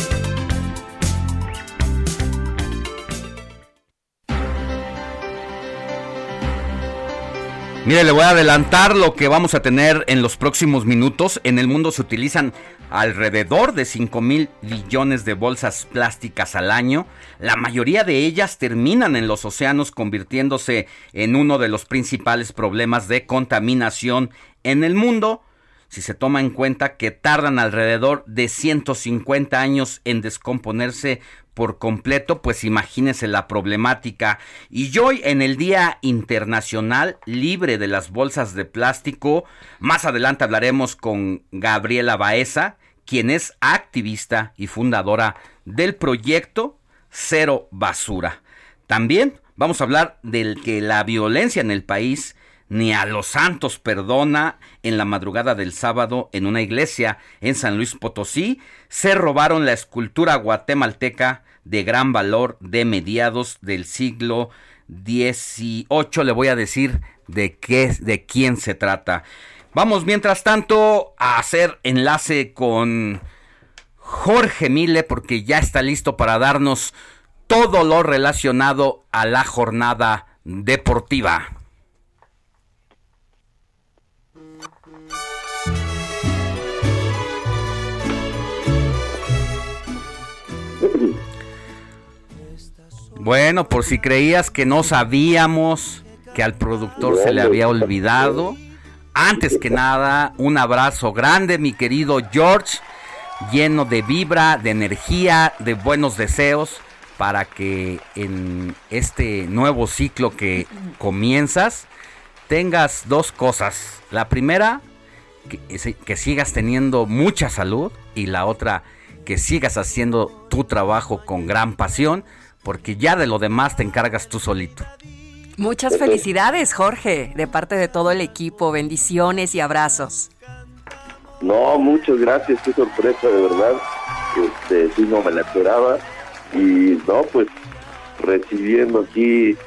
Mire, le voy a adelantar lo que vamos a tener en los próximos minutos. En el mundo se utilizan alrededor de 5 mil billones de bolsas plásticas al año. La mayoría de ellas terminan en los océanos convirtiéndose en uno de los principales problemas de contaminación en el mundo si se toma en cuenta que tardan alrededor de 150 años en descomponerse por completo, pues imagínense la problemática. Y hoy en el Día Internacional Libre de las Bolsas de Plástico, más adelante hablaremos con Gabriela Baeza, quien es activista y fundadora del proyecto Cero Basura. También vamos a hablar del que la violencia en el país ni a los santos perdona. En la madrugada del sábado, en una iglesia en San Luis Potosí, se robaron la escultura guatemalteca de gran valor de mediados del siglo XVIII. Le voy a decir de qué, de quién se trata. Vamos, mientras tanto, a hacer enlace con Jorge Mile, porque ya está listo para darnos todo lo relacionado a la jornada deportiva. Bueno, por si creías que no sabíamos que al productor se le había olvidado. Antes que nada, un abrazo grande, mi querido George, lleno de vibra, de energía, de buenos deseos, para que en este nuevo ciclo que comienzas tengas dos cosas. La primera, que, sigas teniendo mucha salud y la otra, que sigas haciendo tu trabajo con gran pasión porque ya de lo demás te encargas tú solito. Muchas felicidades, Jorge, de parte de todo el equipo. Bendiciones y abrazos. No, muchas gracias, qué sorpresa, de verdad. Este, sí, no me la esperaba. Y no, pues recibiendo aquí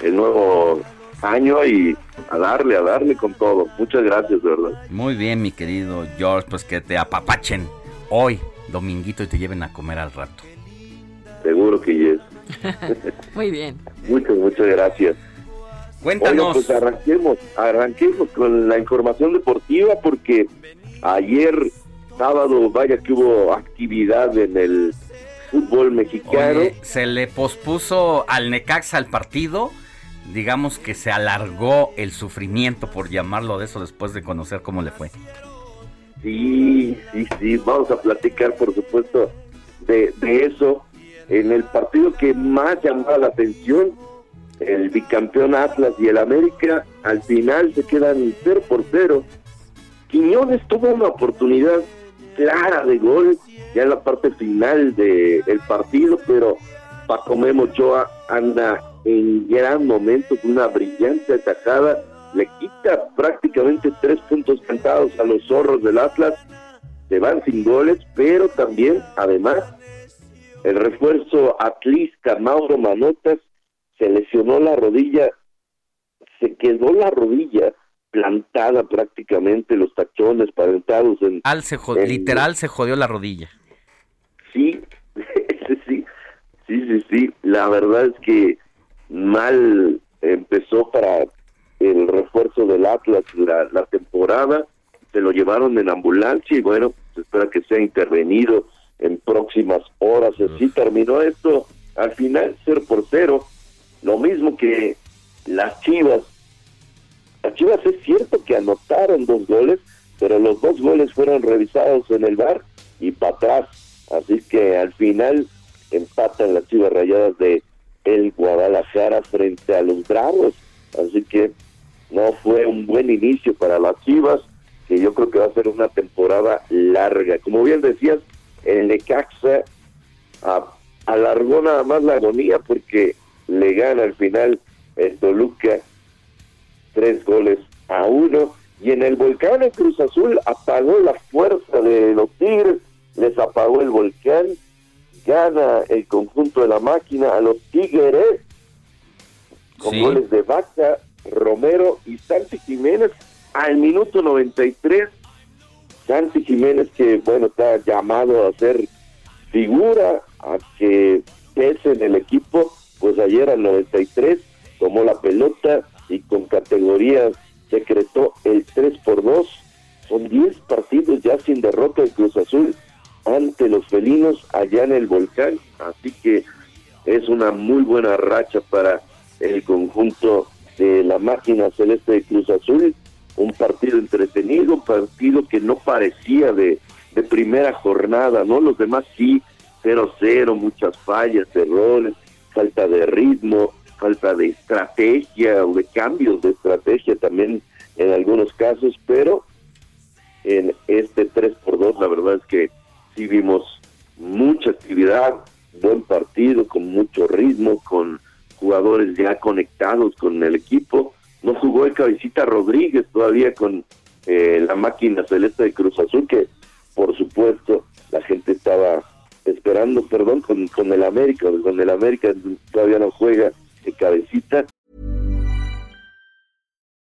el nuevo año y a darle, a darle con todo. Muchas gracias, de verdad. Muy bien, mi querido George, pues que te apapachen hoy, dominguito, y te lleven a comer al rato. Seguro que yes. Muy bien. Muchas, muchas gracias. Cuéntanos. pues arranquemos, arranquemos con la información deportiva porque ayer sábado, vaya que hubo actividad en el fútbol mexicano. se le pospuso al Necaxa el partido. Digamos que se alargó el sufrimiento, por llamarlo de eso, después de conocer cómo le fue. Sí, sí, sí. Vamos a platicar, por supuesto, de, de eso en el partido que más llamaba la atención, el bicampeón Atlas y el América, al final se quedan 0 por 0. Quiñones tuvo una oportunidad clara de gol ya en la parte final del partido, pero Paco Memo Ochoa anda en gran momento con una brillante atacada, le quita prácticamente tres puntos cantados a los zorros del Atlas, se van sin goles, pero también, además, el refuerzo Atlisca Mauro Manotas se lesionó la rodilla, se quedó la rodilla plantada prácticamente, los tachones parentados en... Al se literal se jodió la rodilla. Sí, sí, sí, sí, sí, la verdad es que mal empezó para el refuerzo del Atlas la, la temporada, se lo llevaron en ambulancia y bueno, se espera que sea intervenido en próximas horas. Así terminó esto al final, cero por cero. Lo mismo que las Chivas. Las Chivas es cierto que anotaron dos goles, pero los dos goles fueron revisados en el bar y para atrás. Así que al final empatan las Chivas Rayadas de el Guadalajara frente a los Bravos. Así que no fue un buen inicio para las Chivas, que yo creo que va a ser una temporada larga. Como bien decías, el Necaxa alargó nada más la agonía porque le gana al final el Toluca tres goles a uno y en el volcán el Cruz Azul apagó la fuerza de los Tigres, les apagó el volcán, gana el conjunto de la máquina a los Tigres con goles de Vaca, Romero y Santi Jiménez al minuto 93 Santi Jiménez que, bueno, está llamado a ser figura, a que pese en el equipo, pues ayer al 93 tomó la pelota y con categoría decretó el 3 por 2. Son 10 partidos ya sin derrota de Cruz Azul ante los felinos allá en el volcán, así que es una muy buena racha para el conjunto de la máquina celeste de Cruz Azul un partido entretenido, un partido que no parecía de, primera jornada, ¿no? Los demás sí, 0-0, muchas fallas, errores, falta de ritmo, falta de estrategia o de cambios de estrategia también en algunos casos, pero en este 3 por 2 la verdad es que sí vimos mucha actividad, buen partido, con mucho ritmo, con jugadores ya conectados con el equipo no jugó el cabecita Rodríguez todavía con eh, la máquina celeste de Cruz Azul, que por supuesto la gente estaba esperando, perdón, con, con el América, con el América todavía no juega el cabecita.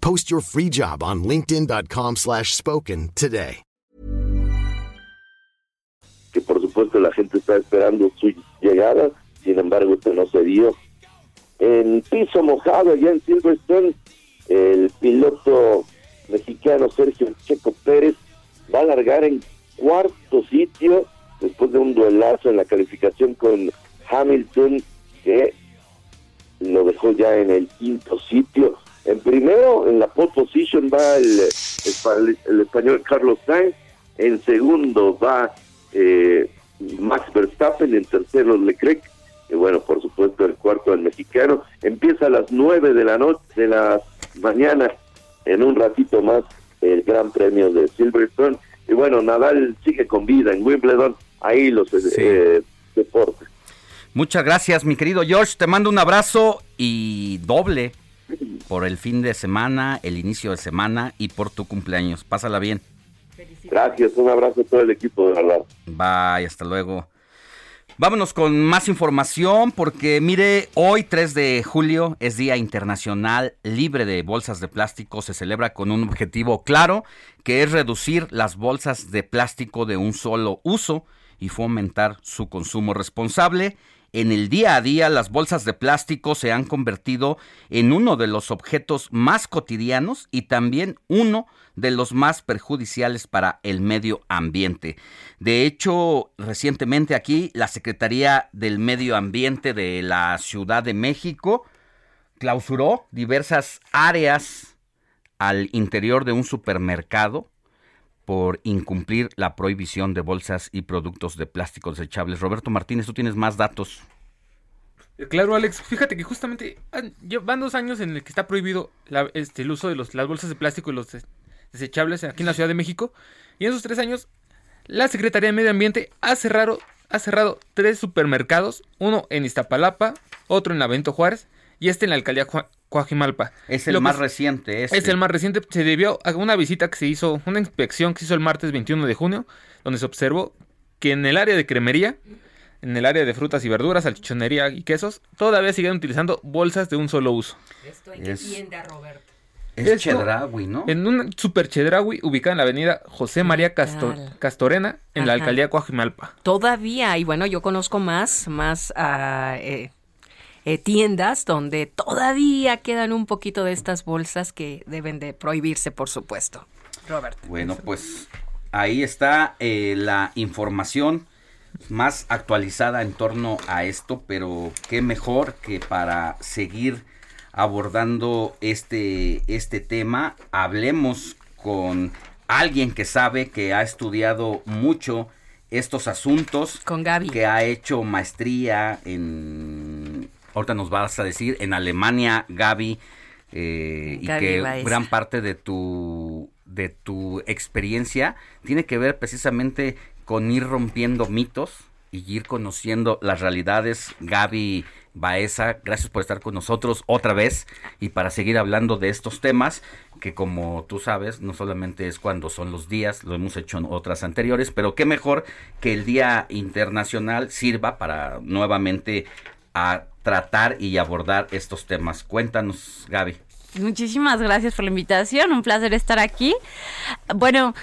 Post your free job on linkedin.com/spoken today. Que por supuesto la gente está esperando su llegada, sin embargo, esto no se dio. En piso mojado allá en Silverstone, el piloto mexicano Sergio Checo Pérez va a largar en cuarto sitio después de un duelazo en la calificación con Hamilton que lo dejó ya en el quinto sitio. En primero, en la pole position va el, el, español Carlos Sainz, en segundo va eh, Max Verstappen, en tercero Leclerc, y bueno, por supuesto el cuarto el mexicano. Empieza a las nueve de la noche, de la mañana, en un ratito más el Gran Premio de Silverstone. Y bueno, Nadal sigue con vida en Wimbledon, ahí los eh, deportes. Muchas gracias, mi querido George. Te mando un abrazo y doble por el fin de semana, el inicio de semana y por tu cumpleaños. Pásala bien. Gracias, un abrazo a todo el equipo de verdad. Bye, hasta luego. Vámonos con más información porque mire, hoy 3 de julio es Día Internacional Libre de Bolsas de Plástico. Se celebra con un objetivo claro que es reducir las bolsas de plástico de un solo uso y fomentar su consumo responsable. En el día a día, las bolsas de plástico se han convertido en uno de los objetos más cotidianos y también uno de los más perjudiciales para el medio ambiente. De hecho, recientemente aquí la Secretaría del Medio Ambiente de la Ciudad de México clausuró diversas áreas al interior de un supermercado por incumplir la prohibición de bolsas y productos de plástico desechables. Roberto Martínez, tú tienes más datos. Eh, Claro, Alex, fíjate que justamente lle- van dos años en el que está prohibido este, el uso de los, las bolsas de plástico y los des- desechables aquí en la Ciudad de México. Y en esos tres años, la Secretaría de Medio Ambiente ha cerrado, ha cerrado tres supermercados, uno en Iztapalapa, otro en la Benito Juárez y este en la Alcaldía Cua- Coajimalpa. Es el Lo más es- reciente. Este. Es el más reciente. Se debió a una visita que se hizo, una inspección que se hizo el martes 21 de junio, donde se observó que en el área de cremería, en el área de frutas y verduras, salchichonería y quesos, todavía siguen utilizando bolsas de un solo uso. ¿Esto en Es- tienda, Roberto? Es Esto- Chedraui, ¿no? En un super Chedraui ubicada en la avenida José María Casto- tal? Castorena, en la alcaldía Coajimalpa. Todavía, y bueno, yo conozco más, más eh, eh, tiendas donde todavía quedan un poquito de estas bolsas que deben de prohibirse, por supuesto. Roberto. Bueno, pues ahí está eh, la información más actualizada en torno a esto, pero qué mejor que para seguir abordando este, este tema, hablemos con alguien que sabe, que ha estudiado mucho estos asuntos. Con Gaby. Que ha hecho maestría en, ahorita nos vas a decir, en Alemania, Gaby, eh, y que gran parte de tu de tu experiencia tiene que ver precisamente con ir rompiendo mitos y ir conociendo las realidades. Gaby Baeza, gracias por estar con nosotros otra vez y para seguir hablando de estos temas que como tú sabes, no solamente es cuando son los días, lo hemos hecho en otras anteriores, pero qué mejor que el Día Internacional sirva para nuevamente a tratar y abordar estos temas. Cuéntanos, Gaby. Muchísimas gracias por la invitación, un placer estar aquí. Bueno,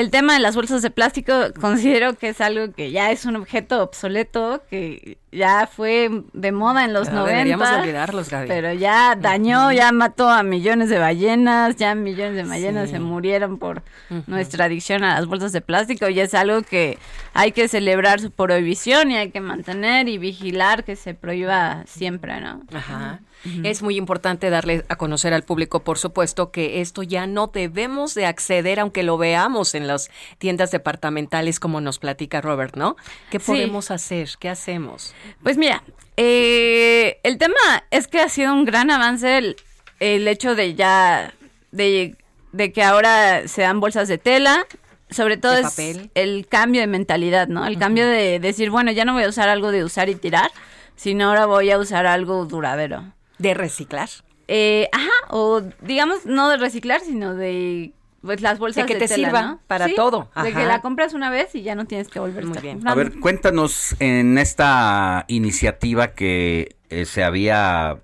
el tema de las bolsas de plástico considero que es algo que ya es un objeto obsoleto, que ya fue de moda en los No 90. deberíamos olvidarlos, Gaby. Pero ya dañó, ya mató a millones de ballenas, ya millones de ballenas Sí. se murieron por nuestra adicción a las bolsas de plástico y es algo que hay que celebrar su prohibición y hay que mantener y vigilar que se prohíba siempre, ¿no? Ajá. Es muy importante darle a conocer al público, por supuesto, que esto ya no debemos de acceder, aunque lo veamos en las tiendas departamentales, como nos platica Robert, ¿no? ¿Qué Sí. podemos hacer? ¿Qué hacemos? Pues mira, eh, el tema es que ha sido un gran avance el, el hecho de ya, de, de que ahora se dan bolsas de tela, sobre todo es papel. el cambio de mentalidad, ¿no? El cambio de decir, bueno, ya no voy a usar algo de usar y tirar, sino ahora voy a usar algo duradero. ¿De reciclar? Eh, ajá, o digamos, no de reciclar, sino de pues las bolsas De que de te tela, sirva ¿no? para Sí, todo. De que la compras una vez y ya no tienes que volver a estar A ver, cuéntanos en esta iniciativa que eh, se había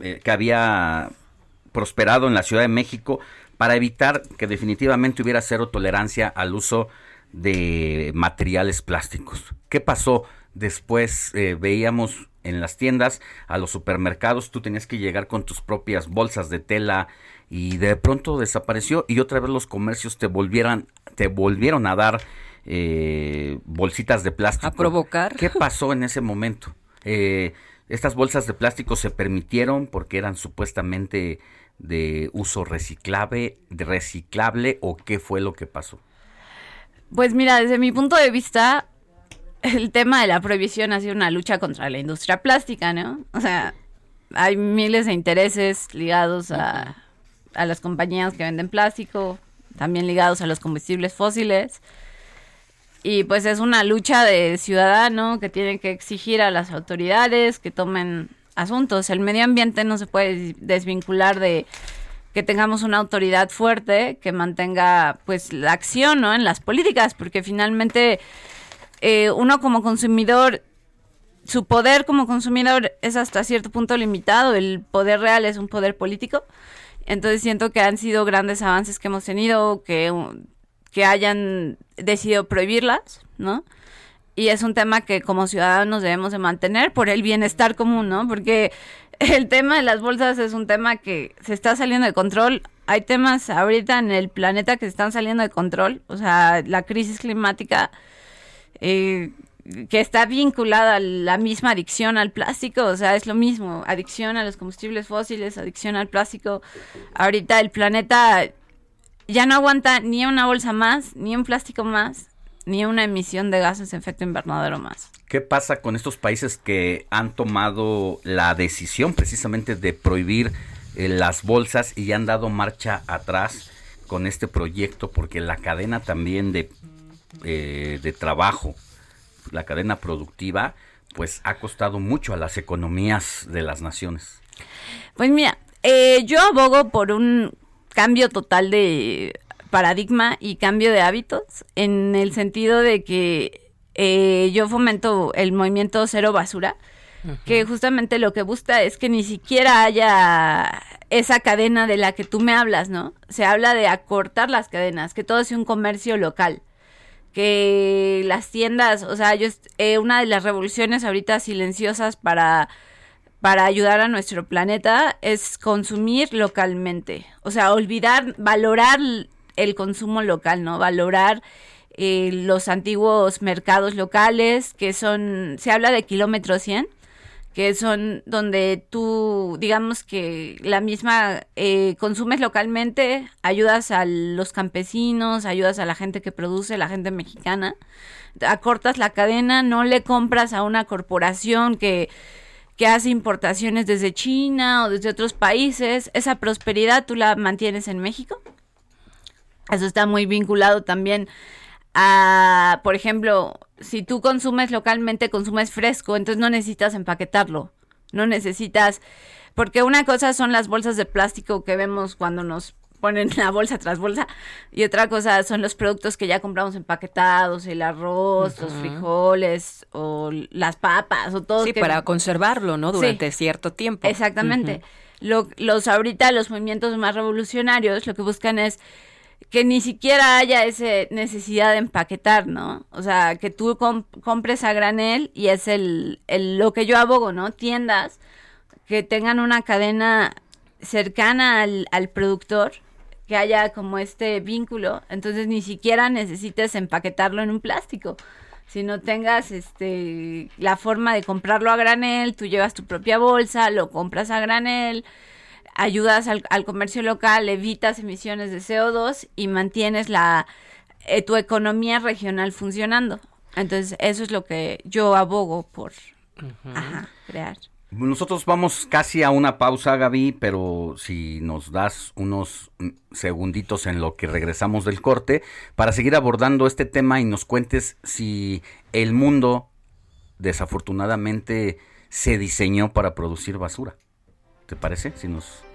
eh, que había prosperado en la Ciudad de México para evitar que definitivamente hubiera cero tolerancia al uso de materiales plásticos. ¿Qué pasó después? Eh, veíamos en las tiendas, a los supermercados, tú tenías que llegar con tus propias bolsas de tela y de pronto desapareció y otra vez los comercios te volvieran, te volvieron a dar eh, bolsitas de plástico. A provocar. ¿Qué pasó en ese momento? Eh, estas bolsas de plástico se permitieron porque eran supuestamente de uso reciclable, reciclable o qué fue lo que pasó? Pues mira, desde mi punto de vista, el tema de la prohibición ha sido una lucha contra la industria plástica, ¿no? O sea, hay miles de intereses ligados a, a las compañías que venden plástico, también ligados a los combustibles fósiles. Y pues es una lucha de ciudadano que tiene que exigir a las autoridades que tomen asuntos. El medio ambiente no se puede desvincular de que tengamos una autoridad fuerte que mantenga pues la acción ¿no? en las políticas, porque finalmente eh, uno como consumidor, su poder como consumidor es hasta cierto punto limitado, el poder real es un poder político, entonces siento que han sido grandes avances que hemos tenido, que, que hayan decidido prohibirlas, ¿no? y es un tema que como ciudadanos debemos de mantener por el bienestar común, ¿no? Porque el tema de las bolsas es un tema que se está saliendo de control. Hay temas ahorita en el planeta que se están saliendo de control, o sea, la crisis climática eh, que está vinculada a la misma adicción al plástico, o sea, es lo mismo, adicción a los combustibles fósiles, adicción al plástico. Ahorita el planeta ya no aguanta ni una bolsa más, ni un plástico más, ni una emisión de gases de efecto invernadero más. ¿Qué pasa con estos países que han tomado la decisión precisamente de prohibir eh, las bolsas y han dado marcha atrás con este proyecto? Porque la cadena también de, eh, de trabajo, la cadena productiva, pues ha costado mucho a las economías de las naciones. Pues mira, eh, yo abogo por un cambio total de paradigma y cambio de hábitos en el sentido de que eh, yo fomento el movimiento cero basura, que justamente lo que busca es que ni siquiera haya esa cadena de la que tú me hablas, ¿no? Se habla de acortar las cadenas, que todo sea un comercio local que las tiendas, o sea, yo eh, una de las revoluciones ahorita silenciosas para para ayudar a nuestro planeta es consumir localmente, o sea, olvidar, valorar el consumo local, ¿no? Valorar eh, los antiguos mercados locales, que son, se habla de kilómetro 100, que son donde tú, digamos que la misma, eh, consumes localmente, ayudas a los campesinos, ayudas a la gente que produce, la gente mexicana, acortas la cadena, no le compras a una corporación que que hace importaciones desde China o desde otros países, esa prosperidad tú la mantienes en México. Eso está muy vinculado también a, por ejemplo, si tú consumes localmente, consumes fresco, entonces no necesitas empaquetarlo, no necesitas, porque una cosa son las bolsas de plástico que vemos cuando nos ponen la bolsa tras bolsa y otra cosa son los productos que ya compramos empaquetados, el arroz, los frijoles o las papas o todo. Sí, para conservarlo, ¿no? Durante cierto tiempo. Exactamente. lo, los ahorita los movimientos más revolucionarios lo que buscan es que ni siquiera haya esa necesidad de empaquetar, ¿no? O sea, que tú compres a granel y es el, el, lo que yo abogo, ¿no? Tiendas que tengan una cadena cercana al, al productor que haya como este vínculo, entonces ni siquiera necesites empaquetarlo en un plástico. Si no tengas este la forma de comprarlo a granel, tú llevas tu propia bolsa, lo compras a granel, ayudas al, comercio local, evitas emisiones de CO2 y mantienes la eh, tu economía regional funcionando. Entonces, eso es lo que yo abogo por crear. Nosotros vamos casi a una pausa, Gaby, pero si nos das unos mm, segunditos en lo que regresamos del corte para seguir abordando este tema y nos cuentes si el mundo desafortunadamente se diseñó para producir basura. ¿Te parece? Si nos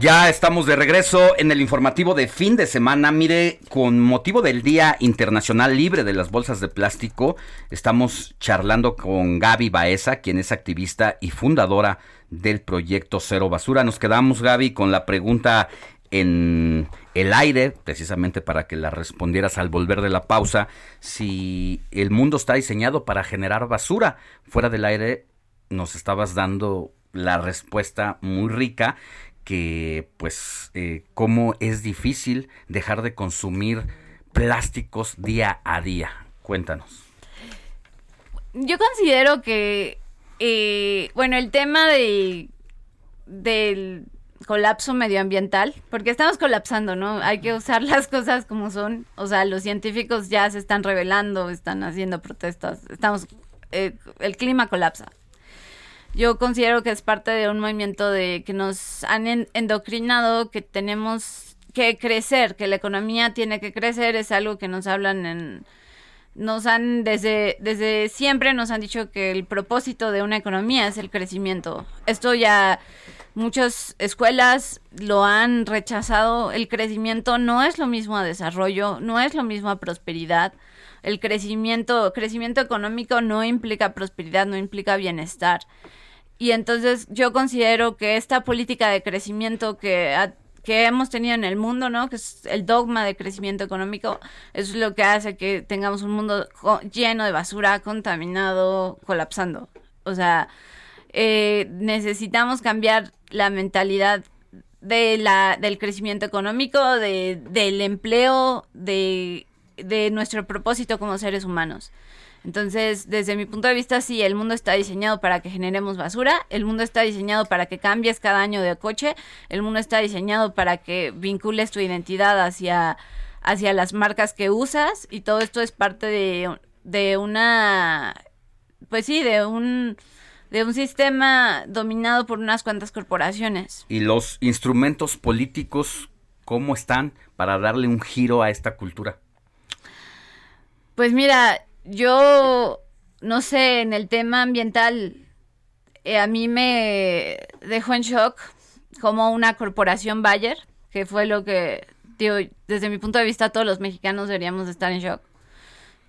Ya estamos de regreso en el informativo de fin de semana. Mire, con motivo del Día Internacional Libre de las Bolsas de Plástico, estamos charlando con Gaby Baeza, quien es activista y fundadora del proyecto Cero Basura. Nos quedamos, Gaby, con la pregunta en el aire, precisamente para que la respondieras al volver de la pausa, si el mundo está diseñado para generar basura. Fuera del aire nos estabas dando la respuesta muy rica que pues eh, cómo es difícil dejar de consumir plásticos día a día? Cuéntanos. Yo considero que, eh, bueno, el tema de del colapso medioambiental, porque estamos colapsando, ¿no? Hay que usar las cosas como son. O sea, los científicos ya se están revelando, están haciendo protestas, estamos, eh, el clima colapsa. Yo considero que es parte de un movimiento de que nos han en- endocrinado, que tenemos que crecer, que la economía tiene que crecer, es algo que nos hablan en, nos han desde desde siempre nos han dicho que el propósito de una economía es el crecimiento. Esto ya muchas escuelas lo han rechazado. El crecimiento no es lo mismo a desarrollo, no es lo mismo a prosperidad. El crecimiento crecimiento económico no implica prosperidad, no implica bienestar. Y entonces yo considero que esta política de crecimiento que que hemos tenido en el mundo, ¿no? Que es el dogma de crecimiento económico, es lo que hace que tengamos un mundo lleno de basura, contaminado, colapsando. O sea, eh, necesitamos cambiar la mentalidad de la, del crecimiento económico, de, del empleo, de, de nuestro propósito como seres humanos. Entonces, desde mi punto de vista, sí, el mundo está diseñado para que generemos basura, el mundo está diseñado para que cambies cada año de coche, el mundo está diseñado para que vincules tu identidad hacia, hacia las marcas que usas y todo esto es parte de, de una, pues sí, de un, de un sistema dominado por unas cuantas corporaciones. ¿Y los instrumentos políticos cómo están para darle un giro a esta cultura? Pues mira, yo no sé, en el tema ambiental, eh, a mí me dejó en shock como una corporación Bayer, que fue lo que, digo, desde mi punto de vista, todos los mexicanos deberíamos de estar en shock.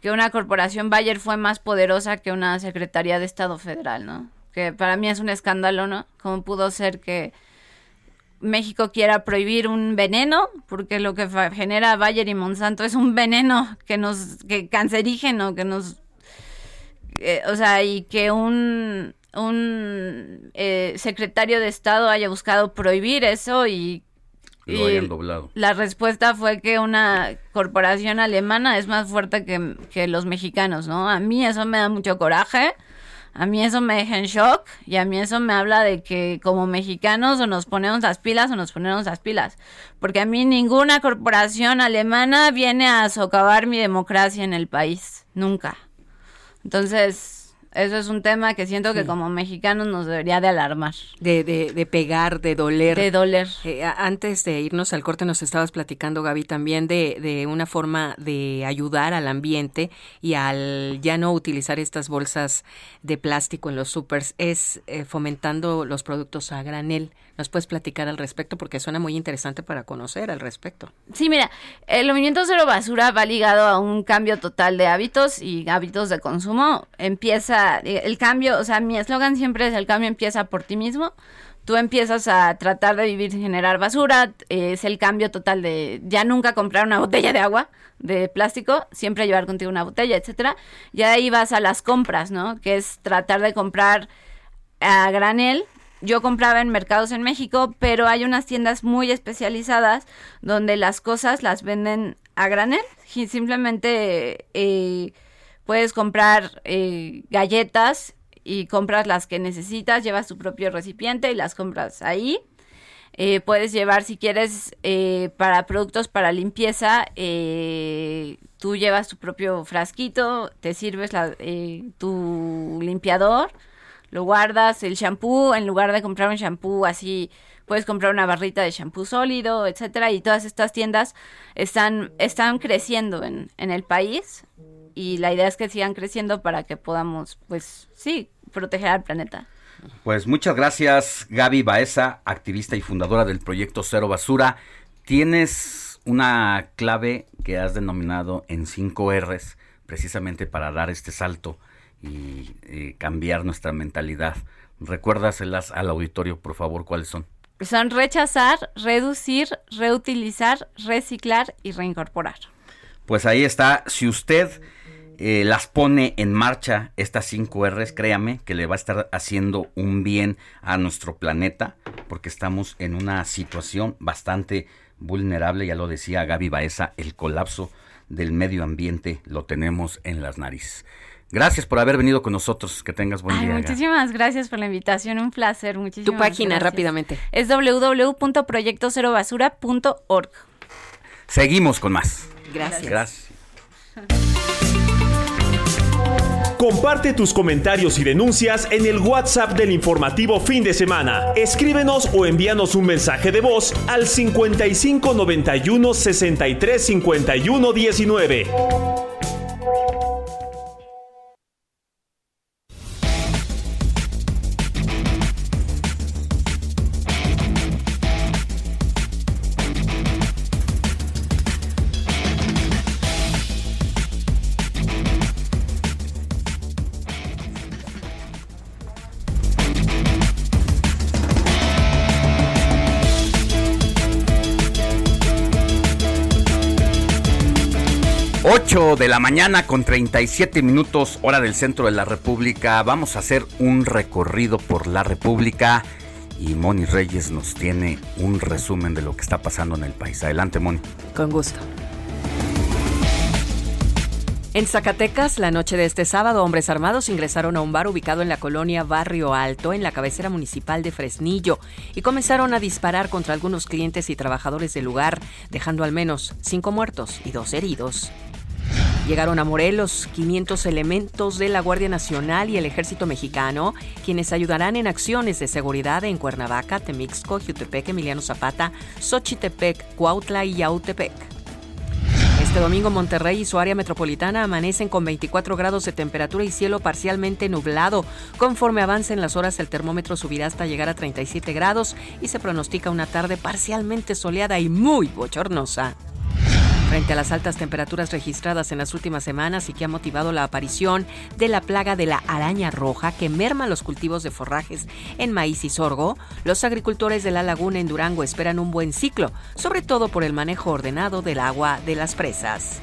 Que una corporación Bayer fue más poderosa que una Secretaría de Estado Federal, ¿no? Que para mí es un escándalo, ¿no? ¿Cómo pudo ser que México quiera prohibir un veneno, porque lo que genera Bayer y Monsanto es un veneno que nos, que cancerígeno, que nos, eh, o sea, y que un, un eh, secretario de Estado haya buscado prohibir eso y, Lo y hayan doblado. la respuesta fue que una corporación alemana es más fuerte que, que los mexicanos, ¿no? A mí eso me da mucho coraje. A mí eso me deja en shock y a mí eso me habla de que como mexicanos o nos ponemos las pilas o nos ponemos las pilas. Porque a mí ninguna corporación alemana viene a socavar mi democracia en el país. Nunca. Entonces, eso es un tema que siento que como mexicanos nos debería de alarmar. De, de, de pegar, de doler. De doler. Eh, antes de irnos al corte nos estabas platicando, Gaby, también de, de una forma de ayudar al ambiente y al ya no utilizar estas bolsas de plástico en los supers es eh, fomentando los productos a granel. ¿Nos puedes platicar al respecto? Porque suena muy interesante para conocer al respecto. Sí, mira, el movimiento cero basura va ligado a un cambio total de hábitos y hábitos de consumo. Empieza eh, el cambio, o sea, mi eslogan siempre es el cambio empieza por ti mismo. Tú empiezas a tratar de vivir sin generar basura, eh, es el cambio total de ya nunca comprar una botella de agua de plástico, siempre llevar contigo una botella, etcétera. Y ahí vas a las compras, ¿no? Que es tratar de comprar a granel. Yo compraba en mercados en México, pero hay unas tiendas muy especializadas donde las cosas las venden a granel. Simplemente eh, puedes comprar eh, galletas y compras las que necesitas, llevas tu propio recipiente y las compras ahí. Eh, puedes llevar, si quieres, eh, para productos para limpieza, eh, tú llevas tu propio frasquito, te sirves la- eh, tu limpiador, lo guardas, el shampoo, en lugar de comprar un shampoo así, puedes comprar una barrita de shampoo sólido, etcétera, y todas estas tiendas están, están creciendo en, en el país y la idea es que sigan creciendo para que podamos, pues sí, proteger al planeta. Pues muchas gracias, Gaby Baeza, activista y fundadora del proyecto Cero Basura. Tienes una clave que has denominado en 5 R's, precisamente para dar este salto y eh, cambiar nuestra mentalidad. Recuérdaselas al auditorio, por favor, cuáles son. Son rechazar, reducir, reutilizar, reciclar y reincorporar. Pues ahí está. Si usted eh, las pone en marcha, estas 5 R's, créame que le va a estar haciendo un bien a nuestro planeta, porque estamos en una situación bastante vulnerable, ya lo decía Gaby Baeza, el colapso del medio ambiente lo tenemos en las narices. Gracias por haber venido con nosotros. Que tengas buen Ay, día. muchísimas gracias por la invitación, un placer. Muchísimas Tu página, gracias. rápidamente. Es www.proyectocerobasura.org. Seguimos con más. Gracias. Gracias. Comparte tus comentarios y denuncias en el WhatsApp del informativo fin de semana. Escríbenos o envíanos un mensaje de voz al 55 91 63 51 19. De la mañana con 37 minutos hora del centro de la República. Vamos a hacer un recorrido por la República y Moni Reyes nos tiene un resumen de lo que está pasando en el país. Adelante, Moni. Con gusto. En Zacatecas, la noche de este sábado, hombres armados ingresaron a un bar ubicado en la colonia Barrio Alto, en la cabecera municipal de Fresnillo, y comenzaron a disparar contra algunos clientes y trabajadores del lugar, dejando al menos cinco muertos y dos heridos. Llegaron a Morelos 500 elementos de la Guardia Nacional y el Ejército Mexicano, quienes ayudarán en acciones de seguridad en Cuernavaca, Temixco, Jutepec, Emiliano Zapata, Xochitepec, Cuautla y Yautepec. Este domingo Monterrey y su área metropolitana amanecen con 24 grados de temperatura y cielo parcialmente nublado. Conforme avancen las horas el termómetro subirá hasta llegar a 37 grados y se pronostica una tarde parcialmente soleada y muy bochornosa. Frente a las altas temperaturas registradas en las últimas semanas y que ha motivado la aparición de la plaga de la araña roja que merma los cultivos de forrajes en maíz y sorgo, los agricultores de la laguna en Durango esperan un buen ciclo, sobre todo por el manejo ordenado del agua de las presas.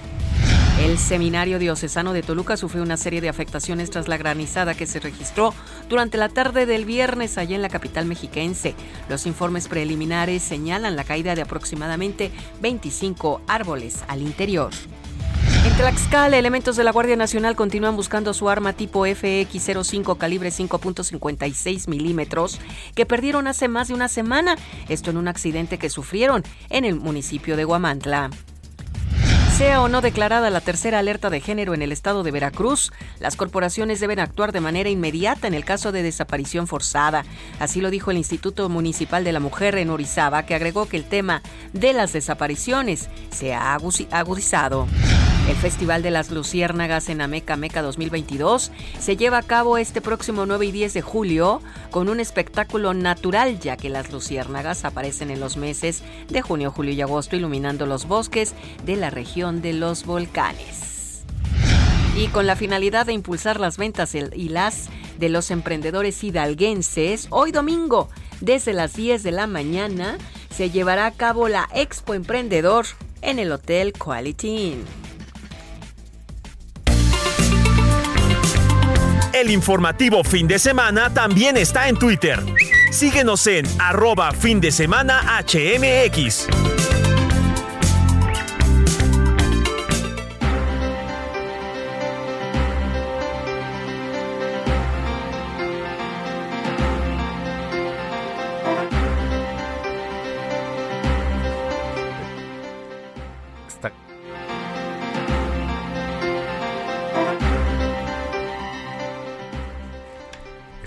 El Seminario Diocesano de Toluca sufrió una serie de afectaciones tras la granizada que se registró durante la tarde del viernes allá en la capital mexiquense. Los informes preliminares señalan la caída de aproximadamente 25 árboles al interior. En Tlaxcala, elementos de la Guardia Nacional continúan buscando su arma tipo FX-05 calibre 5.56 milímetros que perdieron hace más de una semana, esto en un accidente que sufrieron en el municipio de Guamantla. Sea o no declarada la tercera alerta de género en el estado de Veracruz, las corporaciones deben actuar de manera inmediata en el caso de desaparición forzada. Así lo dijo el Instituto Municipal de la Mujer en Orizaba, que agregó que el tema de las desapariciones se ha agudizado. El Festival de las Luciérnagas en Ameca Meca 2022 se lleva a cabo este próximo 9 y 10 de julio con un espectáculo natural, ya que las luciérnagas aparecen en los meses de junio, julio y agosto iluminando los bosques de la región de los volcanes. Y con la finalidad de impulsar las ventas y las de los emprendedores hidalguenses, hoy domingo, desde las 10 de la mañana, se llevará a cabo la Expo Emprendedor en el Hotel Quality Inn. El informativo fin de semana también está en Twitter. Síguenos en arroba fin de semana HMX.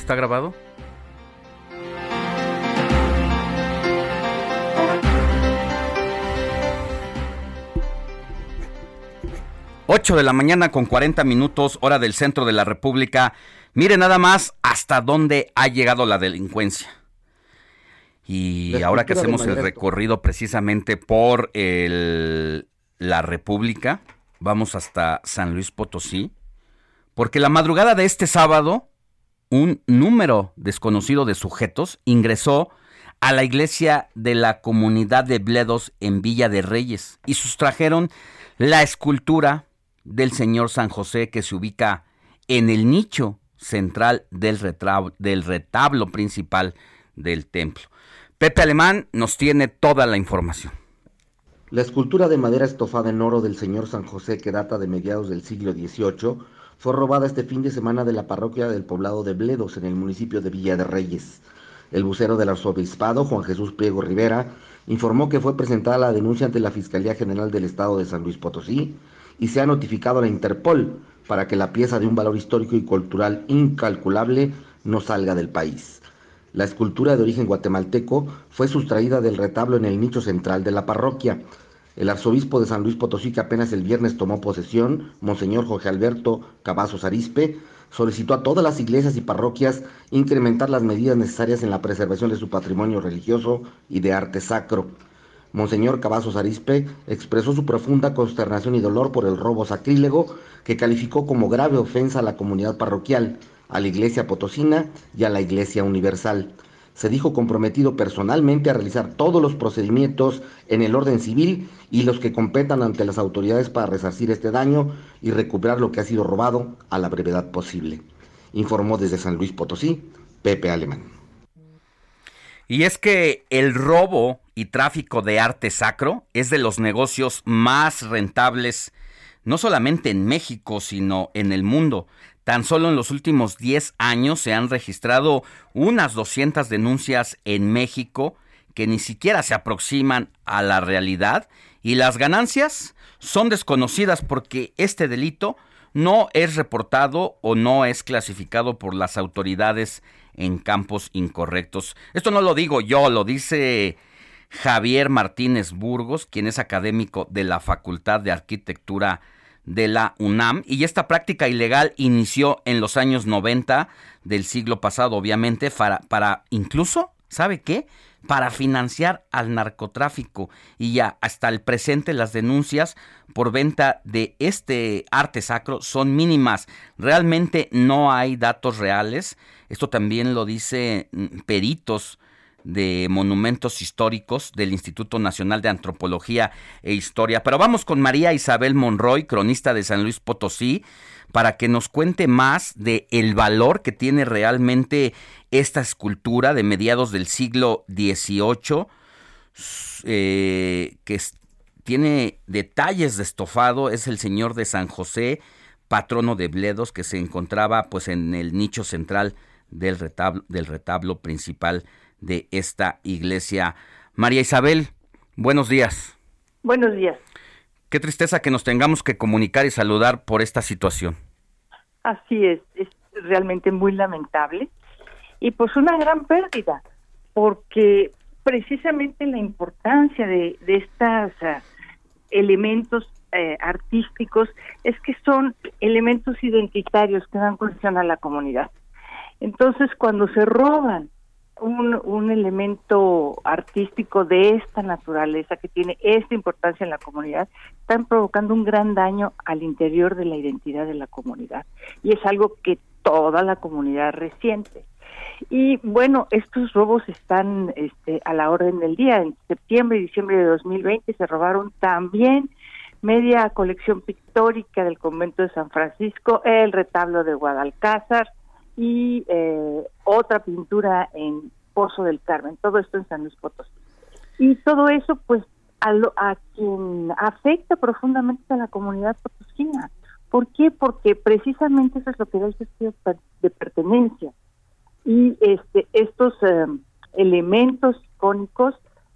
¿Está grabado? Ocho de la mañana con 40 minutos, hora del centro de la República. Mire nada más hasta dónde ha llegado la delincuencia. Y La ahora que hacemos el recorrido precisamente por el- la República, vamos hasta San Luis Potosí, porque la madrugada de este sábado, un número desconocido de sujetos ingresó a la iglesia de la comunidad de Bledos en Villa de Reyes y sustrajeron la escultura del señor San José que se ubica en el nicho central del, retra- del retablo principal del templo. Pepe Alemán nos tiene toda la información. La escultura de madera estofada en oro del señor San José, que data de mediados del siglo XVIII, fue robada este fin de semana de la parroquia del poblado de Bledos, en el municipio de Villa de Reyes. El vocero del arzobispado, Juan Jesús Priego Rivera, informó que fue presentada la denuncia ante la Fiscalía General del Estado de San Luis Potosí y se ha notificado a la Interpol para que la pieza de un valor histórico y cultural incalculable no salga del país. La escultura de origen guatemalteco fue sustraída del retablo en el nicho central de la parroquia. El arzobispo de San Luis Potosí, que apenas el viernes tomó posesión, Monseñor Jorge Alberto Cavazos Arispe, solicitó a todas las iglesias y parroquias incrementar las medidas necesarias en la preservación de su patrimonio religioso y de arte sacro. Monseñor Cavazos Arispe expresó su profunda consternación y dolor por el robo sacrílego que calificó como grave ofensa a la comunidad parroquial a la Iglesia Potosina y a la Iglesia Universal. Se dijo comprometido personalmente a realizar todos los procedimientos en el orden civil y los que competan ante las autoridades para resarcir este daño y recuperar lo que ha sido robado a la brevedad posible. Informó desde San Luis Potosí, Pepe Alemán. Y es que el robo y tráfico de arte sacro es de los negocios más rentables, no solamente en México, sino en el mundo. Tan solo en los últimos 10 años se han registrado unas 200 denuncias en México que ni siquiera se aproximan a la realidad y las ganancias son desconocidas porque este delito no es reportado o no es clasificado por las autoridades en campos incorrectos. Esto no lo digo yo, lo dice Javier Martínez Burgos, quien es académico de la Facultad de Arquitectura de la UNAM y esta práctica ilegal inició en los años 90 del siglo pasado, obviamente, para, para incluso, ¿sabe qué? Para financiar al narcotráfico y ya hasta el presente las denuncias por venta de este arte sacro son mínimas. Realmente no hay datos reales. Esto también lo dice mm, peritos de monumentos históricos del Instituto Nacional de Antropología e Historia. Pero vamos con María Isabel Monroy, cronista de San Luis Potosí, para que nos cuente más de el valor que tiene realmente esta escultura de mediados del siglo XVIII, eh, que tiene detalles de estofado, es el Señor de San José, patrono de Bledos, que se encontraba pues en el nicho central del retablo, del retablo principal de esta iglesia. María Isabel, buenos días. Buenos días. Qué tristeza que nos tengamos que comunicar y saludar por esta situación. Así es, es realmente muy lamentable y pues una gran pérdida, porque precisamente la importancia de, de estos ah, elementos eh, artísticos es que son elementos identitarios que dan cohesión a la comunidad. Entonces, cuando se roban un, un elemento artístico de esta naturaleza que tiene esta importancia en la comunidad, están provocando un gran daño al interior de la identidad de la comunidad. Y es algo que toda la comunidad resiente. Y bueno, estos robos están este, a la orden del día. En septiembre y diciembre de 2020 se robaron también media colección pictórica del convento de San Francisco, el retablo de Guadalcázar, y eh, otra pintura en Pozo del Carmen, todo esto en San Luis Potosí. Y todo eso, pues, a, a quien afecta profundamente a la comunidad potosina. ¿Por qué? Porque precisamente eso es lo que da el sentido de pertenencia. Y este, estos eh, elementos icónicos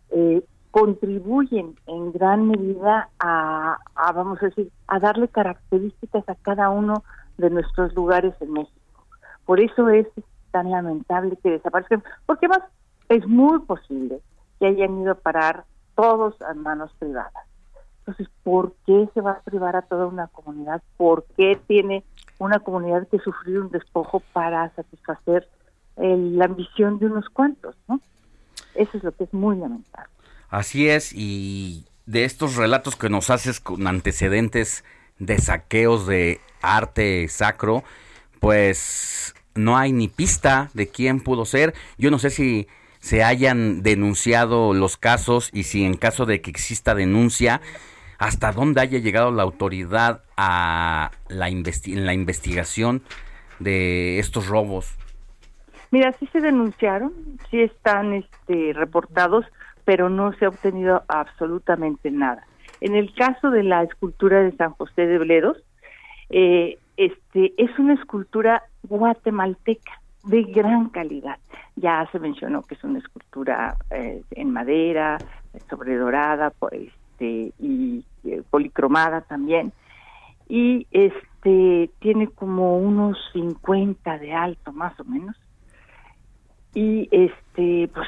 eh, contribuyen en gran medida a, vamos a decir, a darle características a cada uno de nuestros lugares en México. Por eso es tan lamentable que desaparezcan, porque más es muy posible que hayan ido a parar todos a manos privadas. Entonces, ¿por qué se va a privar a toda una comunidad? ¿Por qué tiene una comunidad que sufrir un despojo para satisfacer la ambición de unos cuantos? ¿no? Eso es lo que es muy lamentable. Así es, y de estos relatos que nos haces con antecedentes de saqueos de arte sacro, pues no hay ni pista de quién pudo ser. Yo no sé si se hayan denunciado los casos y si en caso de que exista denuncia, hasta dónde haya llegado la autoridad a la en la investigación de estos robos. Mira, sí se denunciaron, sí están este, reportados, pero no se ha obtenido absolutamente nada. En el caso de la escultura de San José de Bledos, eh, este es una escultura guatemalteca de gran calidad. Ya se mencionó que es una escultura eh, en madera, sobredorada este, y eh, policromada también. Y este tiene como unos 50 de alto más o menos. Y este pues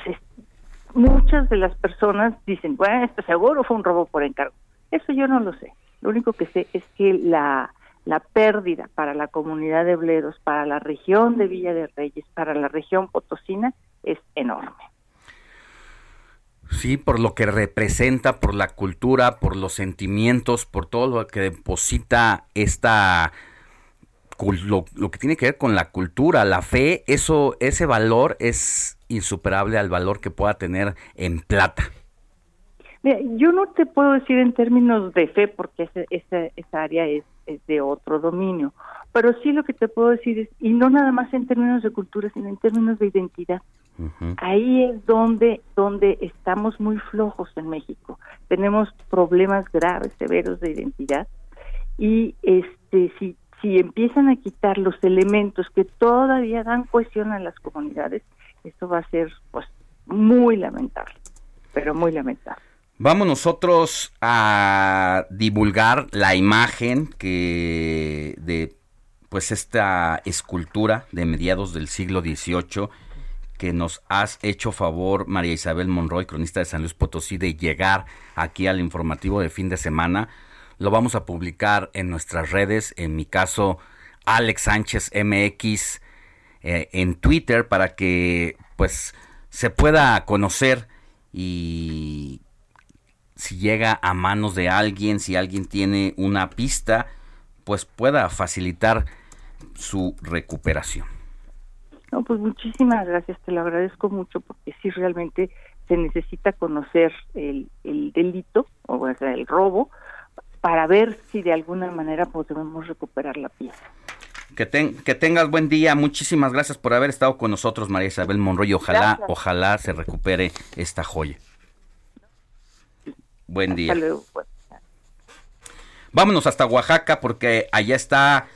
muchas de las personas dicen, bueno, esto seguro fue un robo por encargo. Eso yo no lo sé. Lo único que sé es que la la pérdida para la comunidad de Bledos, para la región de Villa de Reyes, para la región potosina, es enorme. Sí, por lo que representa, por la cultura, por los sentimientos, por todo lo que deposita esta lo, lo, que tiene que ver con la cultura, la fe, eso, ese valor es insuperable al valor que pueda tener en plata. Mira, yo no te puedo decir en términos de fe porque esa, esa área es de otro dominio. Pero sí lo que te puedo decir es, y no nada más en términos de cultura, sino en términos de identidad. Ahí es donde, donde estamos muy flojos en México. Tenemos problemas graves, severos de identidad. Y este si, si empiezan a quitar los elementos que todavía dan cohesión a las comunidades, esto va a ser pues muy lamentable, pero muy lamentable. Vamos nosotros a divulgar la imagen que de pues esta escultura de mediados del siglo XVIII que nos has hecho favor María Isabel Monroy, cronista de San Luis Potosí, de llegar aquí al informativo de fin de semana. Lo vamos a publicar en nuestras redes, en mi caso Alex Sánchez MX eh, en Twitter para que pues se pueda conocer y si llega a manos de alguien, si alguien tiene una pista, pues pueda facilitar su recuperación. No, pues muchísimas gracias, te lo agradezco mucho porque sí realmente se necesita conocer el, delito, o sea, el robo, para ver si de alguna manera podemos recuperar la pieza. Que, que tengas buen día. Muchísimas gracias por haber estado con nosotros, María Isabel Monroy. Ojalá, ojalá se recupere esta joya. Buen día. Vámonos hasta Oaxaca porque allá está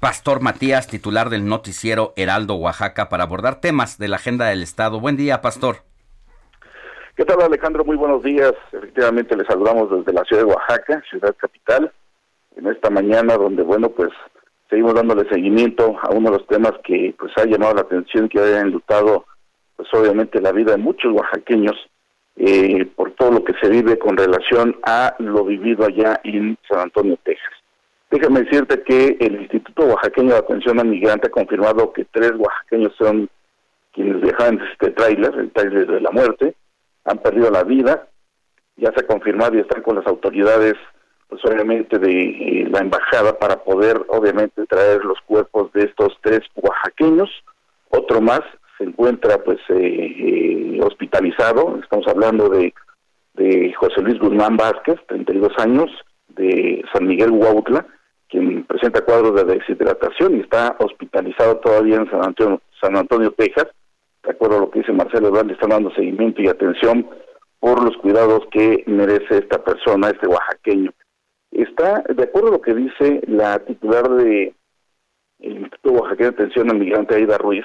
Pastor Matías, titular del noticiero Heraldo Oaxaca, para abordar temas de la agenda del Estado. Buen día, Pastor. ¿Qué tal, Alejandro? Muy buenos días. Efectivamente, le saludamos desde la ciudad de Oaxaca, ciudad capital, en esta mañana donde, bueno, pues seguimos dándole seguimiento a uno de los temas que pues ha llamado la atención, que ha enlutado, pues obviamente, la vida de muchos oaxaqueños eh, por todo lo que se vive con relación a lo vivido allá en San Antonio, Texas. Déjame decirte que el Instituto Oaxaqueño de Atención al Migrante ha confirmado que tres oaxaqueños son quienes viajaban este tráiler, el tráiler de la muerte, han perdido la vida, ya se ha confirmado y están con las autoridades, pues obviamente de eh, la embajada para poder obviamente traer los cuerpos de estos tres oaxaqueños, otro más se encuentra pues eh, eh, hospitalizado, estamos hablando de, de José Luis Guzmán Vázquez, 32 años, de San Miguel Huautla, quien presenta cuadros de deshidratación y está hospitalizado todavía en San Antonio, San Antonio Texas. De acuerdo a lo que dice Marcelo Ebrard, están dando seguimiento y atención por los cuidados que merece esta persona, este oaxaqueño. Está, de acuerdo a lo que dice la titular de el Instituto Oaxaqueño de Atención al Migrante, Aida Ruiz,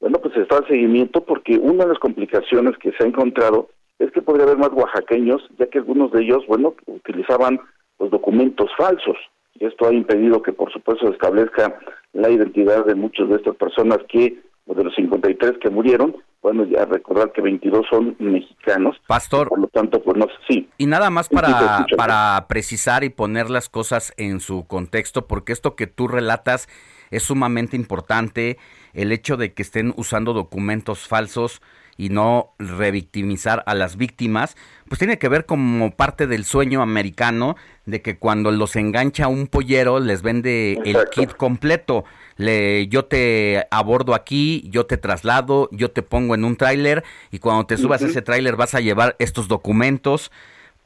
bueno, pues está el seguimiento porque una de las complicaciones que se ha encontrado es que podría haber más oaxaqueños, ya que algunos de ellos, bueno, utilizaban los documentos falsos. Y esto ha impedido que, por supuesto, se establezca la identidad de muchas de estas personas que, de los 53 que murieron, bueno, ya recordar que 22 son mexicanos. Pastor. Por lo tanto, pues no sé, sí. Y nada más para, para precisar y poner las cosas en su contexto, porque esto que tú relatas es sumamente importante el hecho de que estén usando documentos falsos y no revictimizar a las víctimas, pues tiene que ver como parte del sueño americano de que cuando los engancha un pollero les vende el kit completo. Le, yo te abordo aquí, yo te traslado, yo te pongo en un tráiler y cuando te subas a ese tráiler vas a llevar estos documentos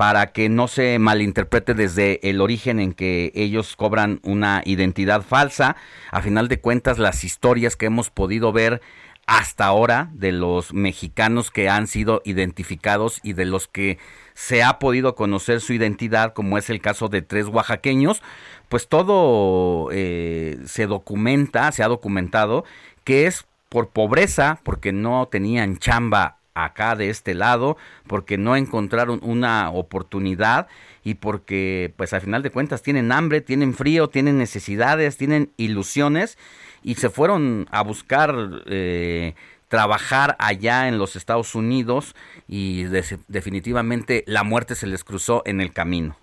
para que no se malinterprete desde el origen en que ellos cobran una identidad falsa. A final de cuentas, las historias que hemos podido ver hasta ahora de los mexicanos que han sido identificados y de los que se ha podido conocer su identidad, como es el caso de tres oaxaqueños, pues todo eh, se documenta, se ha documentado que es por pobreza, porque no tenían chamba acá de este lado, porque no encontraron una oportunidad y porque pues al final de cuentas tienen hambre, tienen frío, tienen necesidades, tienen ilusiones y se fueron a buscar eh, trabajar allá en los Estados Unidos y definitivamente la muerte se les cruzó en el camino.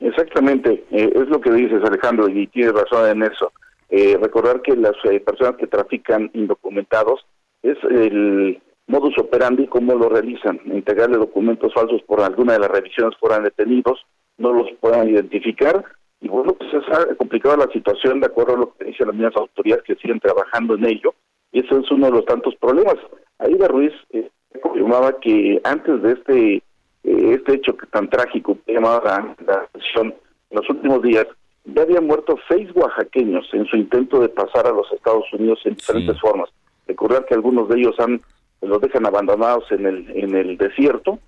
Exactamente, eh, es lo que dices Alejandro y tienes razón en eso. Eh, recordar que las personas que trafican indocumentados es el modus operandi cómo lo realizan, entregarle documentos falsos por alguna de las revisiones fueran detenidos, no los puedan identificar y bueno, pues se ha complicado la situación de acuerdo a lo que dicen las mismas autoridades que siguen trabajando en ello y ese es uno de los tantos problemas. Aida Ruiz eh, confirmaba que antes de este eh, este hecho tan trágico que llamaba la atención en los últimos días, ya habían muerto seis oaxaqueños en su intento de pasar a los Estados Unidos en diferentes formas. Recordar que algunos de ellos han los dejan abandonados en el en el desierto,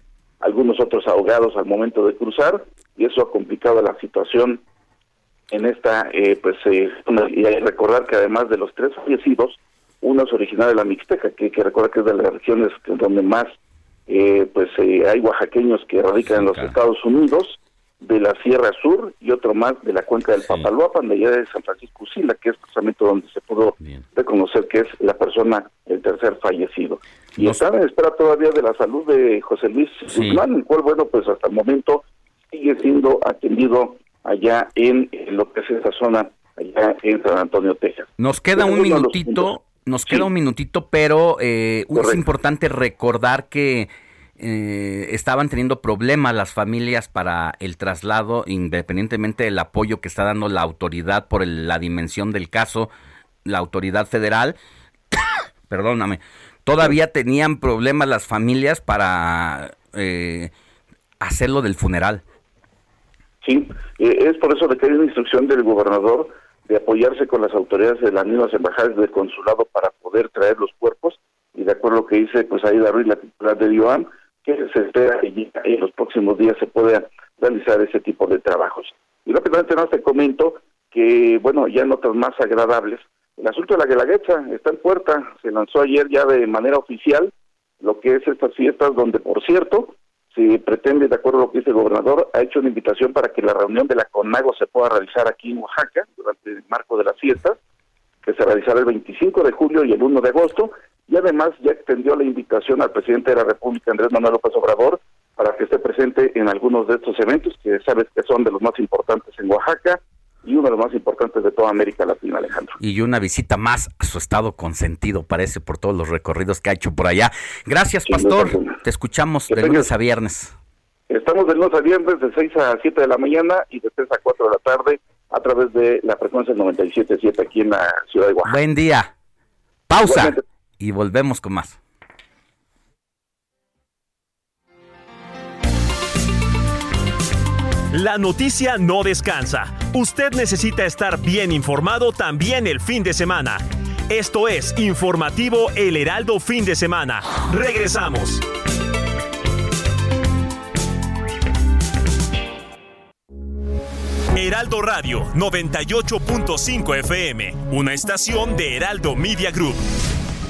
algunos otros ahogados al momento de cruzar y eso ha complicado la situación en esta eh, pues eh, y recordar que además de los tres fallecidos uno es originario de la Mixteca que, que recordar que es de las regiones donde más eh, pues hay oaxaqueños que radican en los Estados Unidos de la Sierra Sur y otro más de la cuenca del Papaloapan, de allá de San Francisco Sila, que es precisamente donde se pudo reconocer que es la persona, el tercer fallecido. Y están en espera todavía de la salud de José Luis Guzmán, el cual, bueno, pues hasta el momento sigue siendo atendido allá en, lo que es esa zona, allá en San Antonio, Texas. Nos queda un minutito, nos queda un minutito, pero eh, es importante recordar que eh, estaban teniendo problemas las familias para el traslado, independientemente del apoyo que está dando la autoridad por la dimensión del caso, la autoridad federal. Perdóname, todavía tenían problemas las familias para eh, hacerlo del funeral. Sí, eh, es por eso que hay una instrucción del gobernador de apoyarse con las autoridades de las mismas embajadas del consulado para poder traer los cuerpos y de acuerdo a lo que dice pues ahí Ruiz, la titular de Dioam, que se espera que en los próximos días se pueda realizar ese tipo de trabajos. Y rápidamente más te comento que, bueno, ya notas más agradables, el asunto de la Guelaguetza está en puerta, se lanzó ayer ya de manera oficial lo que es estas fiestas donde, por cierto, se pretende, de acuerdo a lo que dice el gobernador, ha hecho una invitación para que la reunión de la CONAGO se pueda realizar aquí en Oaxaca durante el marco de las fiestas, que se realizará el 25 de julio y el 1 de agosto, y además ya extendió la invitación al presidente de la República, Andrés Manuel López Obrador, para que esté presente en algunos de estos eventos, que sabes que son de los más importantes en Oaxaca y uno de los más importantes de toda América Latina, Alejandro. Y una visita más a su estado consentido, parece, por todos los recorridos que ha hecho por allá. Gracias, Pastor. Te escuchamos de lunes a viernes. Estamos de lunes a viernes de 6 a 7 de la mañana y de 3 a 4 de la tarde a través de la frecuencia 97.7 aquí en la ciudad de Oaxaca. Buen día. Pausa y volvemos con más. La noticia no descansa. Usted necesita estar bien informado también el fin de semana. Esto es Informativo El Heraldo Fin de Semana. Regresamos. Heraldo Radio 98.5 FM, una estación de Heraldo Media Group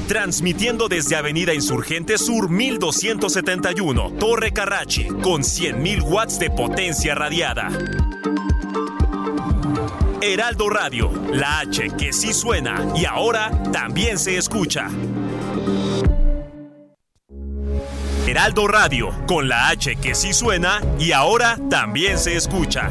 transmitiendo desde Avenida Insurgente Sur 1271, Torre Carrachi, con 100.000 watts de potencia radiada. Heraldo Radio, la H que sí suena y ahora también se escucha. Heraldo Radio, con la H que sí suena y ahora también se escucha.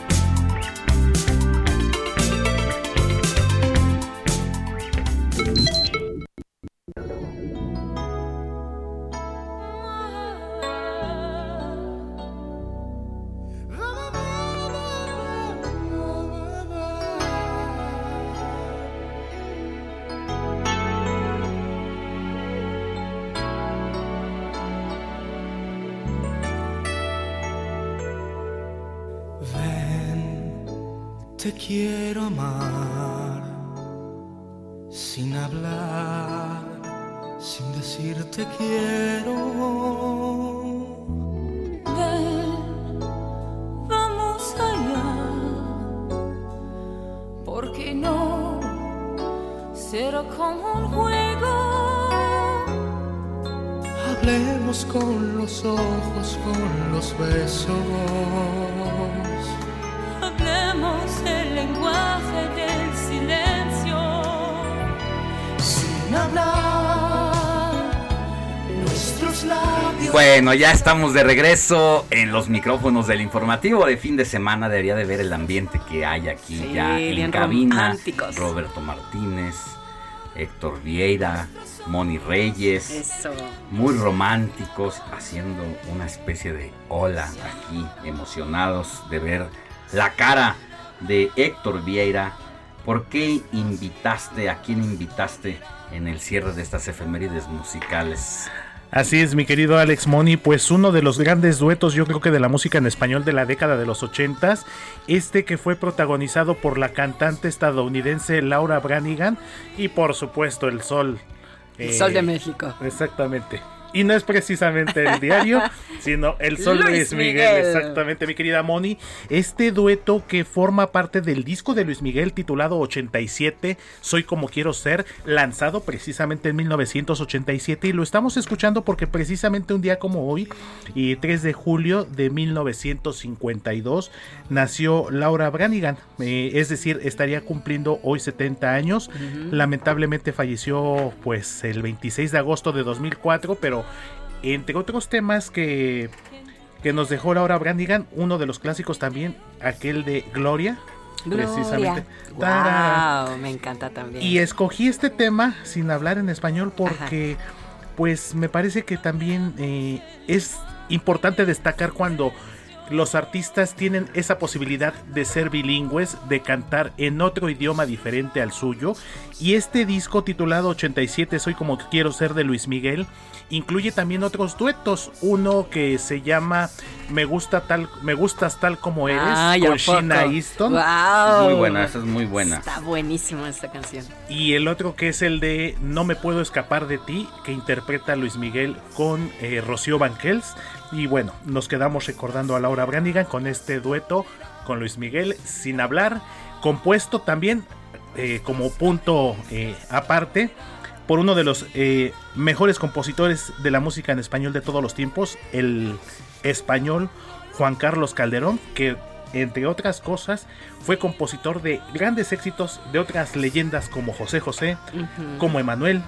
Quiero amar sin hablar, sin decirte quiero. Ven, vamos allá, porque no será como un juego. Hablemos con los ojos, con los besos. Bueno, ya estamos de regreso en los micrófonos del informativo de fin de semana. Debería de ver el ambiente que hay aquí Sí, ya en cabina. románticos. Roberto Martínez, Héctor Vieira, Moni Reyes. Eso. Muy románticos, haciendo una especie de ola aquí, emocionados de ver la cara de Héctor Vieira. ¿Por qué invitaste, a quién invitaste en el cierre de estas efemérides musicales? Así es, mi querido Alex Moni, pues uno de los grandes duetos, yo creo que de la música en español de la década de los ochentas, este que fue protagonizado por la cantante estadounidense Laura Branigan y por supuesto el Sol. El eh, Sol de México. Exactamente. Y no es precisamente el diario, sino el Sol Luis Luis Miguel. Miguel. Exactamente, mi querida Moni. Este dueto que forma parte del disco de Luis Miguel titulado 87, Soy como quiero ser, lanzado precisamente en 1987. Y lo estamos escuchando porque precisamente un día como hoy, y 3 de julio de 1952, nació Laura Branigan. Eh, es decir, estaría cumpliendo hoy 70 años. Lamentablemente falleció pues el 26 de agosto de 2004, pero entre otros temas que, que nos dejó Laura Branigan, uno de los clásicos también, aquel de Gloria. Precisamente. Tarán. Wow, me encanta también. Y escogí este tema sin hablar en español porque pues me parece que también eh, es importante destacar cuando los artistas tienen esa posibilidad de ser bilingües, de cantar en otro idioma diferente al suyo. Y este disco titulado 87 Soy como quiero ser de Luis Miguel incluye también otros duetos. Uno que se llama Me gusta tal, me gustas tal como eres Ay, ¿a con Sheena? Easton. Wow. Muy buena, esa es muy buena. Está buenísima esta canción. Y el otro que es el de No me puedo escapar de ti, que interpreta Luis Miguel con eh, Rocío Banquels. Y bueno, nos quedamos recordando a Laura Branigan con este dueto con Luis Miguel, sin hablar, compuesto también eh, como punto eh, aparte por uno de los eh, mejores compositores de la música en español de todos los tiempos, el español Juan Carlos Calderón, que entre otras cosas fue compositor de grandes éxitos de otras leyendas como José José, como Emanuel,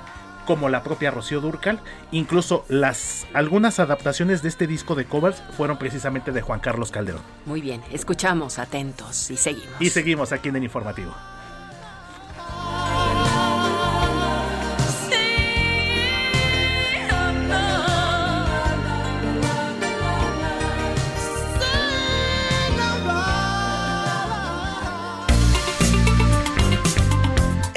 como la propia Rocío Durcal, incluso las algunas adaptaciones de este disco de covers fueron precisamente de Juan Carlos Calderón. Muy bien, escuchamos atentos y seguimos. Y seguimos aquí en el informativo.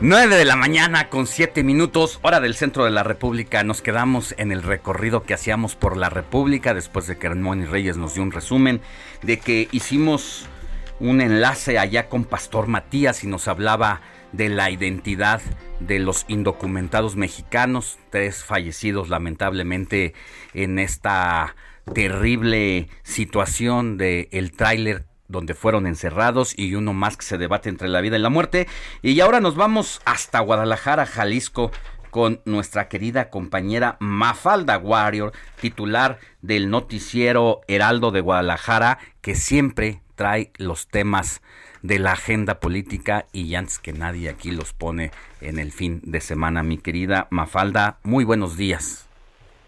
Nueve de la mañana con siete minutos, hora del centro de la República. Nos quedamos en el recorrido que hacíamos por la República después de que Moni Reyes nos dio un resumen de que hicimos un enlace allá con Pastor Matías y nos hablaba de la identidad de los indocumentados mexicanos, tres fallecidos lamentablemente en esta terrible situación de el tráiler donde fueron encerrados y uno más que se debate entre la vida y la muerte. Y ahora nos vamos hasta Guadalajara, Jalisco, con nuestra querida compañera Mafalda Warrior, titular del noticiero Heraldo de Guadalajara, que siempre trae los temas de la agenda política y antes que nadie aquí los pone en el fin de semana. Mi querida Mafalda, muy buenos días.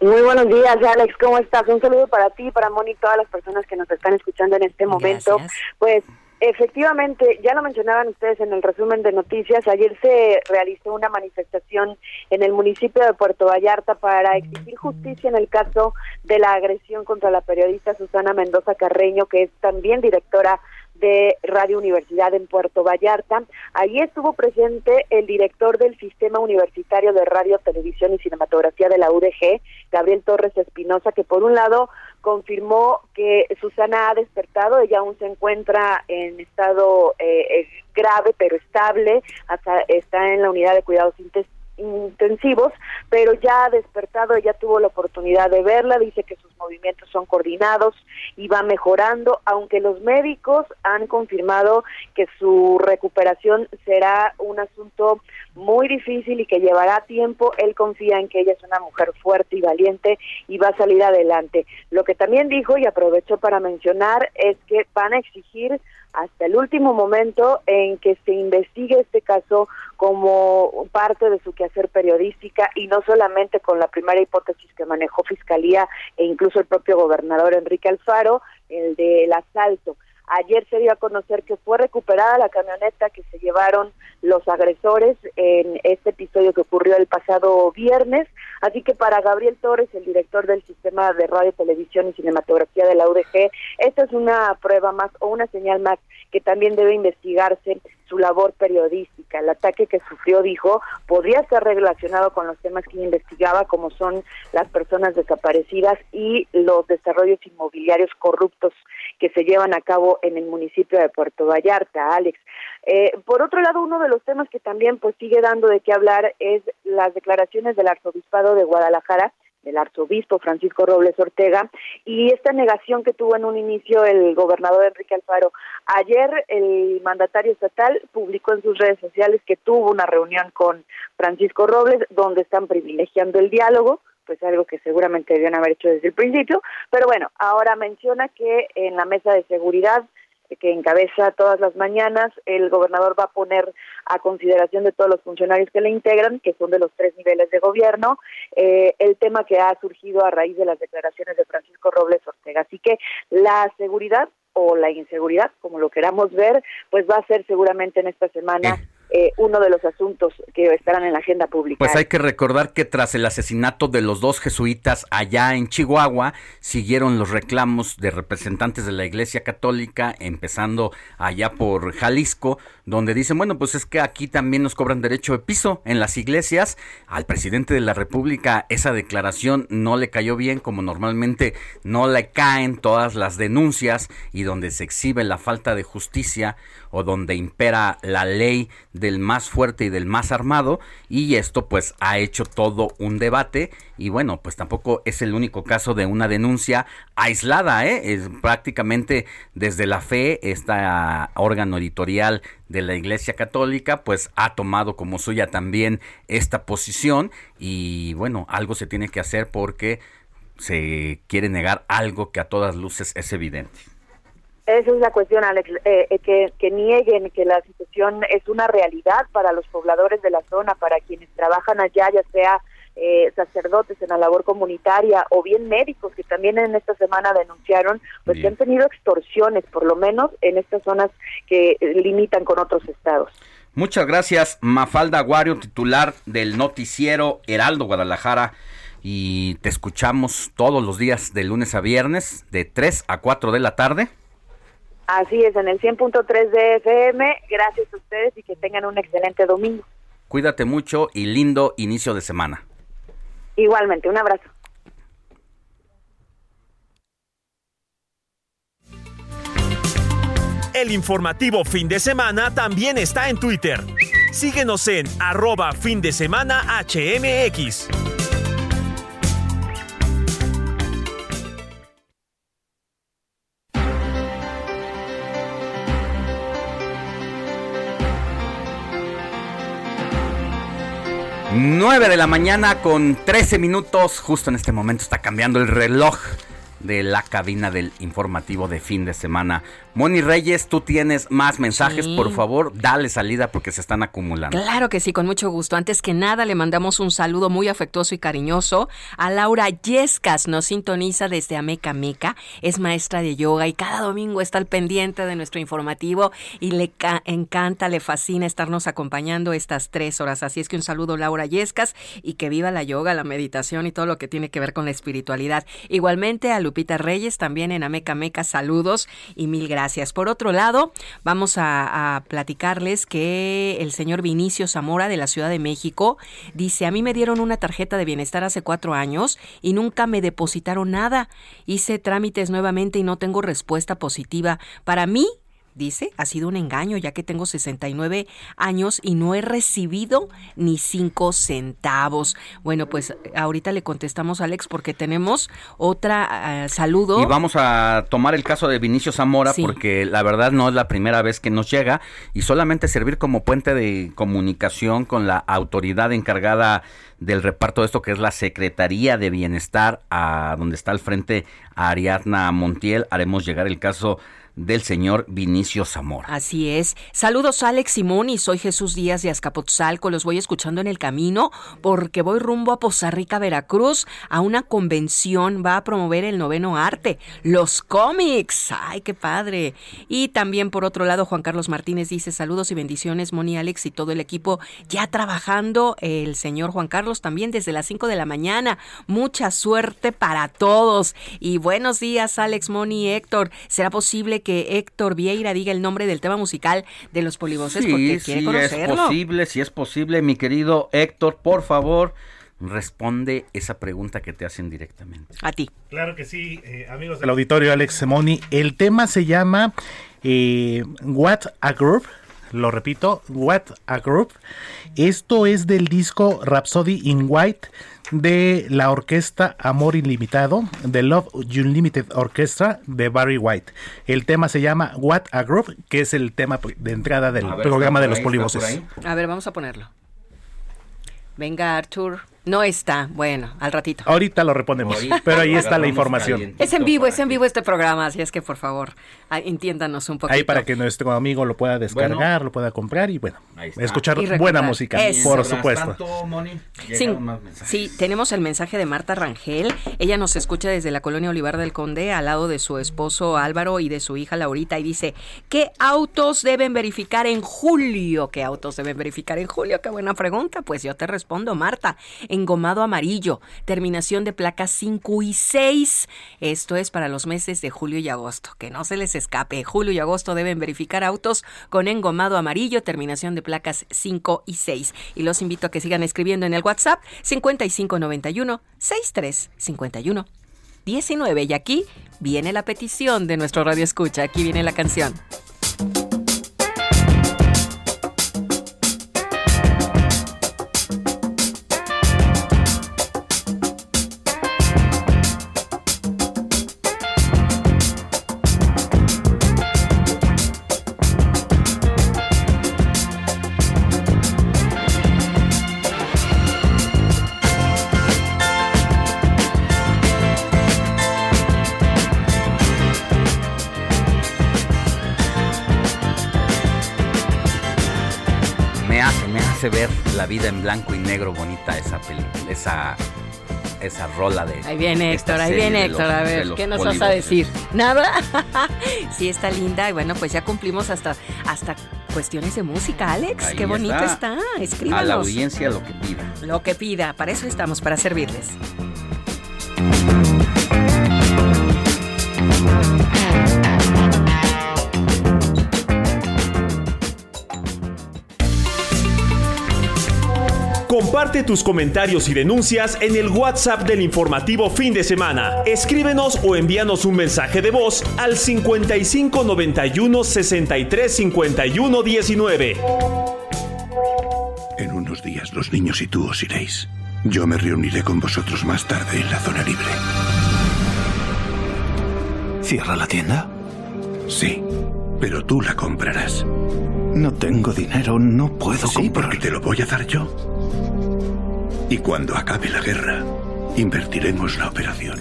Muy buenos días, Alex. ¿Cómo estás? Un saludo para ti, para Moni y todas las personas que nos están escuchando en este momento. Gracias. Pues Efectivamente, ya lo mencionaban ustedes en el resumen de noticias, ayer se realizó una manifestación en el municipio de Puerto Vallarta para exigir justicia en el caso de la agresión contra la periodista Susana Mendoza Carreño, que es también directora de Radio Universidad en Puerto Vallarta. Allí estuvo presente el director del Sistema Universitario de Radio, Televisión y Cinematografía de la UDG, Gabriel Torres Espinosa, que por un lado confirmó que Susana ha despertado, ella aún se encuentra en estado eh, eh, grave pero estable, hasta está en la unidad de cuidados intestinales intensivos, pero ya ha despertado, ella tuvo la oportunidad de verla, dice que sus movimientos son coordinados y va mejorando, aunque los médicos han confirmado que su recuperación será un asunto muy difícil y que llevará tiempo, él confía en que ella es una mujer fuerte y valiente y va a salir adelante. Lo que también dijo y aprovechó para mencionar es que van a exigir hasta el último momento en que se investigue este caso como parte de su quehacer periodística y no solamente con la primera hipótesis que manejó Fiscalía e incluso el propio gobernador Enrique Alfaro, el del asalto. Ayer se dio a conocer que fue recuperada la camioneta que se llevaron los agresores en este episodio que ocurrió el pasado viernes. Así que para Gabriel Torres, el director del sistema de radio, televisión y cinematografía de la UDG, esta es una prueba más o una señal más que también debe investigarse su labor periodística. El ataque que sufrió, dijo, podría estar relacionado con los temas que investigaba, como son las personas desaparecidas y los desarrollos inmobiliarios corruptos que se llevan a cabo en el municipio de Puerto Vallarta, Alex. Eh, por otro lado, uno de los temas que también pues sigue dando de qué hablar es las declaraciones del arzobispado de Guadalajara, del arzobispo Francisco Robles Ortega y esta negación que tuvo en un inicio el gobernador Enrique Alfaro. Ayer el mandatario estatal publicó en sus redes sociales que tuvo una reunión con Francisco Robles donde están privilegiando el diálogo, pues algo que seguramente debían haber hecho desde el principio, pero bueno, ahora menciona que en la mesa de seguridad que encabeza todas las mañanas, el gobernador va a poner a consideración de todos los funcionarios que le integran, que son de los tres niveles de gobierno, eh, el tema que ha surgido a raíz de las declaraciones de Francisco Robles Ortega. Así que la seguridad o la inseguridad, como lo queramos ver, pues va a ser seguramente en esta semana. Eh, uno de los asuntos que estarán en la agenda pública. Pues hay que recordar que tras el asesinato de los dos jesuitas allá en Chihuahua, siguieron los reclamos de representantes de la Iglesia Católica, empezando allá por Jalisco, donde dicen, bueno, pues es que aquí también nos cobran derecho de piso en las iglesias. Al presidente de la República esa declaración no le cayó bien, como normalmente no le caen todas las denuncias y donde se exhibe la falta de justicia o donde impera la ley del más fuerte y del más armado y esto pues ha hecho todo un debate y bueno pues tampoco es el único caso de una denuncia aislada ¿eh? es prácticamente desde la fe este órgano editorial de la Iglesia Católica pues ha tomado como suya también esta posición y bueno algo se tiene que hacer porque se quiere negar algo que a todas luces es evidente. Esa es la cuestión, Alex, eh, eh, que, que nieguen que la situación es una realidad para los pobladores de la zona, para quienes trabajan allá, ya sea eh, sacerdotes en la labor comunitaria o bien médicos que también en esta semana denunciaron, pues que han tenido extorsiones, por lo menos en estas zonas que limitan con otros estados. Muchas gracias, Mafalda Aguario, titular del noticiero Heraldo Guadalajara. Y te escuchamos todos los días de lunes a viernes, de 3 a 4 de la tarde. Así es, en el 100.3 de FM. Gracias a ustedes y que tengan un excelente domingo. Cuídate mucho y lindo inicio de semana. Igualmente, un abrazo. El informativo fin de semana también está en Twitter. Síguenos en arroba fin de semana HMX. Nueve de la mañana con 13 minutos. Justo en este momento está cambiando el reloj de la cabina del informativo de fin de semana. Moni Reyes, tú tienes más mensajes, Sí. por favor, dale salida porque se están acumulando. Claro que sí, con mucho gusto. Antes que nada, le mandamos un saludo muy afectuoso y cariñoso a Laura Yescas. Nos sintoniza desde Ameca Meca. Es maestra de yoga y cada domingo está al pendiente de nuestro informativo y le ca- encanta, le fascina estarnos acompañando estas tres horas. Así es que un saludo, Laura Yescas, y que viva la yoga, la meditación y todo lo que tiene que ver con la espiritualidad. Igualmente a Lupita Reyes, también en Ameca Meca, saludos y mil gracias. Por otro lado, vamos a, a platicarles que el señor Vinicio Zamora de la Ciudad de México dice, a mí me dieron una tarjeta de bienestar hace cuatro años y nunca me depositaron nada. Hice trámites nuevamente y no tengo respuesta positiva. Para mí, dice, ha sido un engaño ya que tengo 69 años y no he recibido ni cinco centavos. Bueno, pues ahorita le contestamos a Alex porque tenemos otra eh, saludo. Y vamos a tomar el caso de Vinicio Zamora Sí. porque la verdad no es la primera vez que nos llega y solamente servir como puente de comunicación con la autoridad encargada del reparto de esto que es la Secretaría de Bienestar a donde está al frente Ariadna Montiel haremos llegar el caso del señor Vinicio Zamora. Así es. Saludos Alex Simón y soy Jesús Díaz de Azcapotzalco. Los voy escuchando en el camino porque voy rumbo a Poza Rica, Veracruz, a una convención. Va a promover el noveno arte, los cómics. ¡Ay, qué padre! Y también por otro lado, Juan Carlos Martínez dice saludos y bendiciones, Moni Alex y todo el equipo ya trabajando. El señor Juan Carlos también desde las 5 de la mañana. Mucha suerte para todos. Y buenos días, Alex, Moni, Héctor. ¿Será posible que Héctor Vieira diga el nombre del tema musical de los polivoces? Porque Sí, quiere sí, es conocerlo. posible, si es posible, mi querido Héctor, por favor, responde esa pregunta que te hacen directamente. A ti. Claro que sí, eh, amigos del auditorio Alex Semoni. El tema se llama eh, What a Group. Lo repito, What a Group. Esto es del disco Rhapsody in White de la orquesta Amor Ilimitado, de Love Unlimited Orchestra de Barry White. El tema se llama What a Group, que es el tema de entrada del ver, programa de los polivoces. A ver, vamos a ponerlo. Venga, Arthur. No está. Bueno, al ratito. Ahorita lo reponemos, pero ahí está la información. Es en vivo, es en vivo este programa, así es que por favor, ah, entiéndanos un poquito. Ahí para que nuestro amigo lo pueda descargar, lo pueda comprar y bueno, escuchar Y buena música, Eso. por supuesto. tanto, Moni, Sí, llegaron más mensajes. sí, tenemos el mensaje de Marta Rangel. Ella nos escucha desde la colonia Olivar del Conde, al lado de su esposo Álvaro y de su hija Laurita, y dice, ¿qué autos deben verificar en julio? ¿Qué autos deben verificar en julio? Qué buena pregunta. Pues yo te respondo, Marta. Engomado amarillo, terminación de placas 5 y 6. Esto es para los meses de julio y agosto. Que no se les escape. Julio y agosto deben verificar autos con engomado amarillo, terminación de placas 5 y 6. Y los invito a que sigan escribiendo en el WhatsApp 5591 6351 19. Y aquí viene la petición de nuestro radio escucha. Aquí viene la canción. Hace, ver la vida en blanco y negro bonita esa película, esa, esa rola de. Ahí viene Héctor, ahí viene Héctor. los- A ver, ¿qué nos vas a decir? ¿Nada? sí, está linda. Y bueno, pues ya cumplimos hasta, hasta cuestiones de música, Alex. Ahí Qué bonito está. está. A Escríbanos. la audiencia lo que pida. Lo que pida. Para eso estamos, para servirles. Comparte tus comentarios y denuncias en el WhatsApp del informativo fin de semana. Escríbenos o envíanos un mensaje de voz al 55 91 63 51 19. En unos días los niños y tú os iréis. Yo me reuniré con vosotros más tarde en la zona libre. ¿Cierra la tienda? Sí, pero tú la comprarás. No tengo dinero, no puedo Sí, porque te lo voy a dar yo. Y cuando acabe la guerra, invertiremos la operación.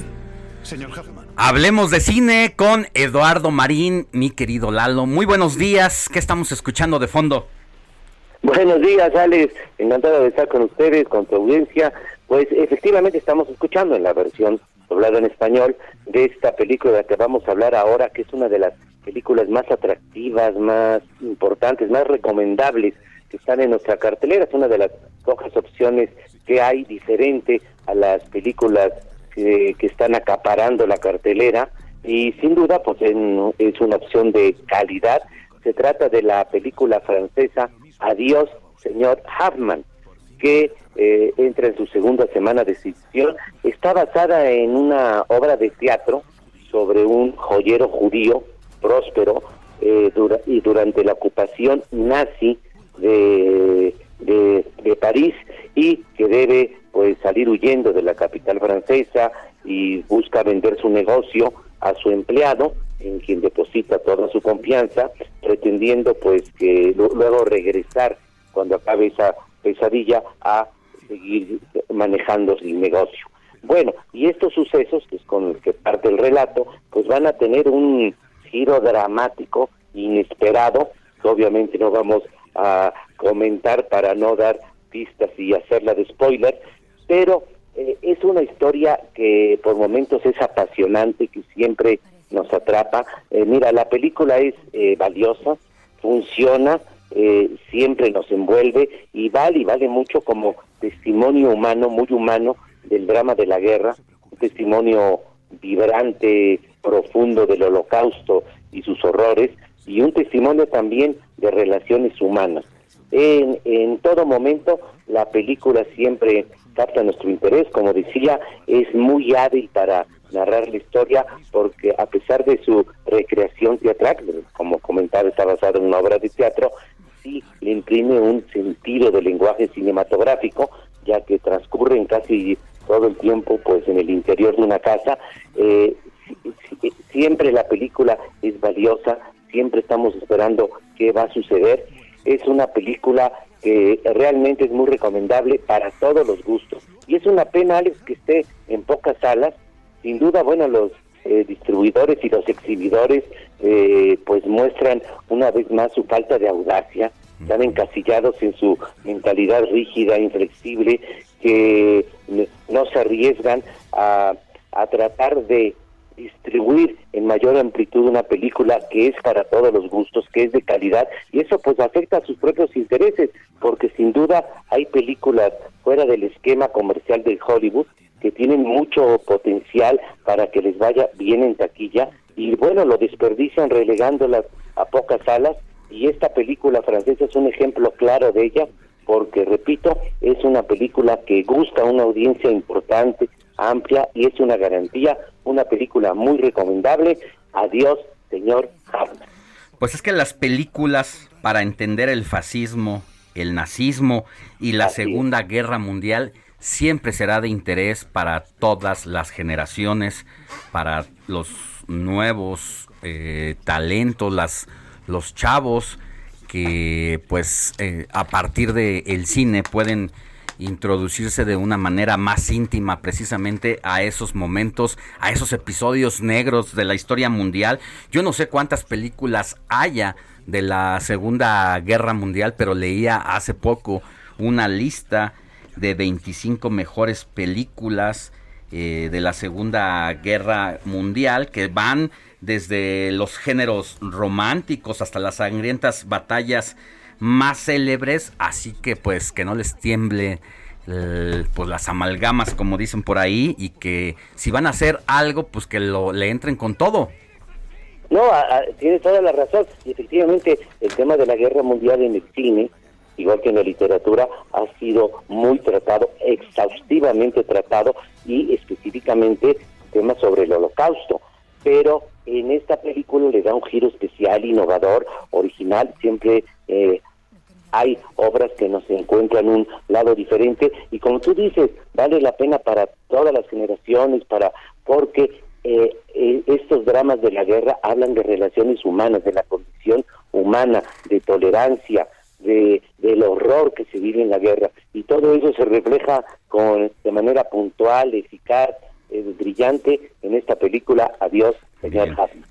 señor Huffman. Hablemos de cine con Eduardo Marín, mi querido Lalo. Muy buenos días. ¿Qué estamos escuchando de fondo? Buenos días, Alex. Encantado de estar con ustedes, con tu audiencia. Pues efectivamente estamos escuchando en la versión doblada en español de esta película de la que vamos a hablar ahora, que es una de las películas más atractivas, más importantes, más recomendables que están en nuestra cartelera. Es una de las pocas opciones que hay diferente a las películas que, que están acaparando la cartelera y sin duda pues en- es una opción de calidad. Se trata de la película francesa Adiós, señor Huffman, que eh, entra en su segunda semana de exhibición. Está basada en una obra de teatro sobre un joyero judío próspero eh, dura- y durante la ocupación nazi de, de, de París y que debe pues salir huyendo de la capital francesa y busca vender su negocio a su empleado en quien deposita toda su confianza pretendiendo pues que lu- luego regresar cuando acabe esa pesadilla a seguir manejando el negocio. Bueno, y estos sucesos, que es con los que parte el relato, pues van a tener un giro dramático, inesperado, que obviamente no vamos a comentar para no dar pistas y hacerla de spoiler, pero eh, es una historia que por momentos es apasionante, que siempre nos atrapa. Eh, mira, la película es eh, valiosa, funciona, eh, siempre nos envuelve y vale, vale mucho como testimonio humano, muy humano del drama de la guerra, un testimonio vibrante, profundo del holocausto y sus horrores, y un testimonio también de relaciones humanas. En, en todo momento la película siempre capta nuestro interés, como decía, es muy hábil para narrar la historia porque a pesar de su recreación teatral, como comentaba está basada en una obra de teatro, sí le imprime un sentido de lenguaje cinematográfico, ya que transcurre en casi todo el tiempo pues en el interior de una casa. Eh, si- si- siempre la película es valiosa, siempre estamos esperando qué va a suceder. Es una película que realmente es muy recomendable para todos los gustos. Y es una pena, Alex, que esté en pocas salas. Sin duda, bueno, los eh, distribuidores y los exhibidores eh, pues muestran una vez más su falta de audacia. Están encasillados en su mentalidad rígida, inflexible, que no se arriesgan a, a tratar de distribuir en mayor amplitud una película que es para todos los gustos, que es de calidad, y eso pues afecta a sus propios intereses, porque sin duda hay películas fuera del esquema comercial de Hollywood que tienen mucho potencial para que les vaya bien en taquilla, y bueno, lo desperdician relegándolas a pocas salas, y esta película francesa es un ejemplo claro de ella, porque repito, es una película que gusta a una audiencia importante, amplia y es una garantía, una película muy recomendable. Adiós, señor Hartman. Pues es que las películas para entender el fascismo, el nazismo y la Segunda Guerra Mundial siempre será de interés para todas las generaciones, para los nuevos eh, talentos, las, los chavos que pues eh, a partir del el cine pueden introducirse de una manera más íntima precisamente a esos momentos, a esos episodios negros de la historia mundial. Yo no sé cuántas películas haya de la Segunda Guerra Mundial, pero leía hace poco una lista de 25 mejores películas eh, de la Segunda Guerra Mundial que van desde los géneros románticos hasta las sangrientas batallas más célebres, así que pues que no les tiemble eh, pues las amalgamas como dicen por ahí y que si van a hacer algo pues que lo le entren con todo. No, a- tiene toda la razón. Y efectivamente, el tema de la guerra mundial en el cine, igual que en la literatura, ha sido muy tratado, exhaustivamente tratado, y específicamente temas sobre el holocausto. Pero en esta película le da un giro especial, innovador, original, siempre eh, hay obras que nos encuentran un lado diferente y como tú dices, vale la pena para todas las generaciones, para porque eh, eh, estos dramas de la guerra hablan de relaciones humanas, de la condición humana, de tolerancia, de del horror que se vive en la guerra y todo eso se refleja con de manera puntual, eficaz, eh, brillante en esta película Adiós, señor Hassman.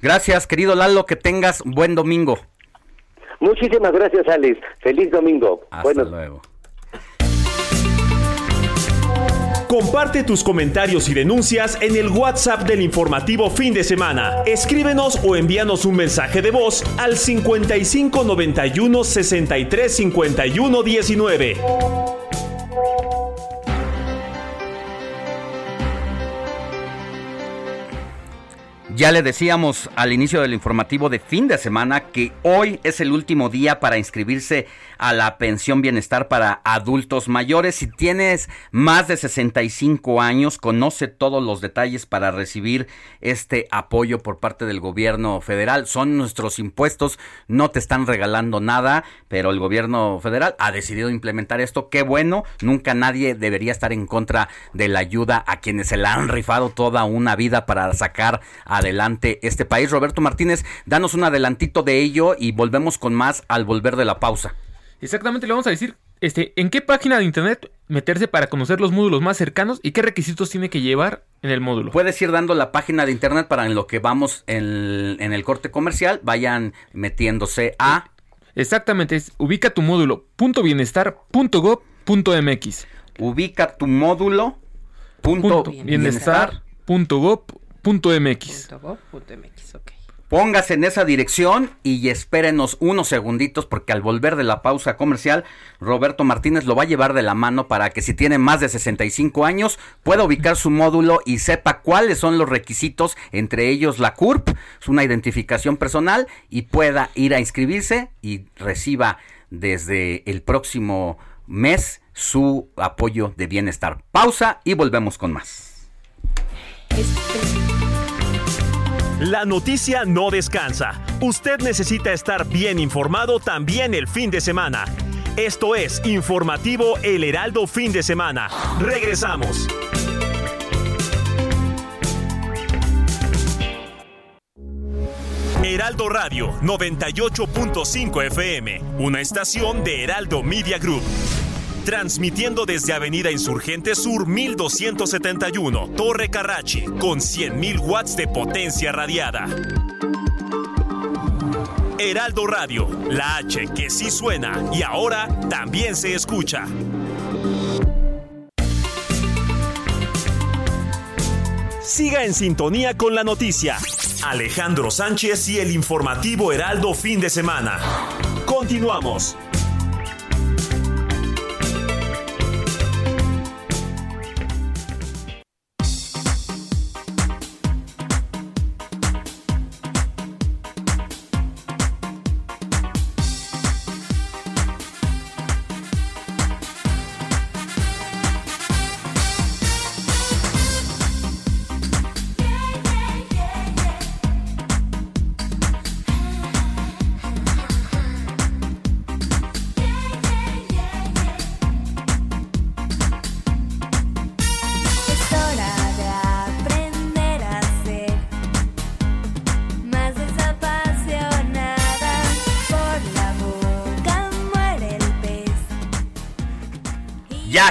Gracias, querido Lalo, que tengas buen domingo. Muchísimas gracias, Alex. Feliz domingo. Hasta luego. Comparte tus comentarios y denuncias en el WhatsApp del informativo fin de semana. Escríbenos o envíanos un mensaje de voz al 55 91 63 51 19. Ya le decíamos al inicio del informativo de fin de semana que hoy es el último día para inscribirse a la pensión bienestar para adultos mayores. Si tienes más de 65 años, conoce todos los detalles para recibir este apoyo por parte del gobierno federal. Son nuestros impuestos, no te están regalando nada, pero el gobierno federal ha decidido implementar esto. Qué bueno, nunca nadie debería estar en contra de la ayuda a quienes se la han rifado toda una vida para sacar adelante este país. Roberto Martínez, danos un adelantito de ello y volvemos con más al volver de la pausa. Exactamente, le vamos a decir este, en qué página de internet meterse para conocer los módulos más cercanos y qué requisitos tiene que llevar en el módulo. Puedes ir dando la página de internet para en lo que vamos en, en el corte comercial, vayan metiéndose a... Exactamente, es ubica tu módulo punto bienestar punto gov punto mx. Ubica tu módulo punto bienestar punto gov punto mx. Póngase en esa dirección y espérenos unos segunditos porque al volver de la pausa comercial, Roberto Martínez lo va a llevar de la mano para que si tiene más de 65 años pueda ubicar su módulo y sepa cuáles son los requisitos, entre ellos la CURP, es una identificación personal y pueda ir a inscribirse y reciba desde el próximo mes su apoyo de bienestar. Pausa y volvemos con más. La noticia no descansa. Usted necesita estar bien informado también el fin de semana. Esto es Informativo El Heraldo Fin de Semana. Regresamos. Heraldo Radio 98.5 FM, una estación de Heraldo Media Group. Transmitiendo desde Avenida Insurgente Sur 1271, Torre Carrachi, con 100.000 watts de potencia radiada. Heraldo Radio, la H que sí suena y ahora también se escucha. Siga en sintonía con la noticia. Alejandro Sánchez y el informativo Heraldo fin de semana. Continuamos.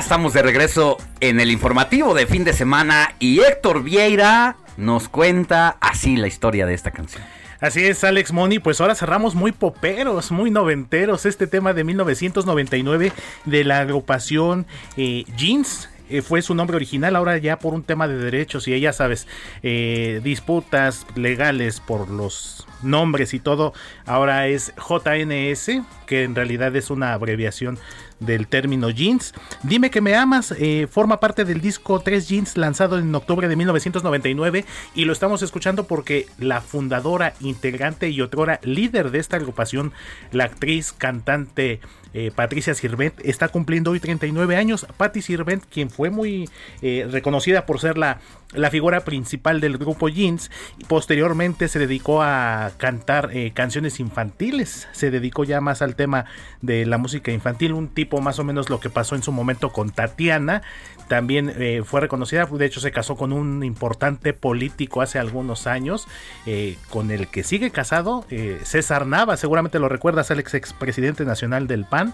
Estamos de regreso en el informativo de fin de semana y Héctor Vieira nos cuenta así la historia de esta canción. Así es, Alex Money. Pues ahora cerramos muy poperos, muy noventeros. Este tema de 1999 de la agrupación eh, Jeans. eh, fue su nombre original, ahora ya por un tema de derechos y ya sabes, eh, disputas legales por los nombres y todo, ahora es JNS, que en realidad es una abreviación del término jeans. Dime que me amas, eh, forma parte del disco 3 Jeans lanzado en octubre de 1999 y lo estamos escuchando porque la fundadora, integrante y otrora líder de esta agrupación, la actriz, cantante eh, Patricia Sirvent, está cumpliendo hoy 39 años. Patti Sirvent, quien fue muy eh, reconocida por ser la, la figura principal del grupo Jeans, y posteriormente se dedicó a cantar eh, canciones infantiles, se dedicó ya más al tema de la música infantil, un tipo más o menos lo que pasó en su momento con Tatiana, también eh, fue reconocida, de hecho se casó con un importante político hace algunos años, eh, con el que sigue casado, eh, César Nava, seguramente lo recuerdas, Alex, expresidente nacional del PAN,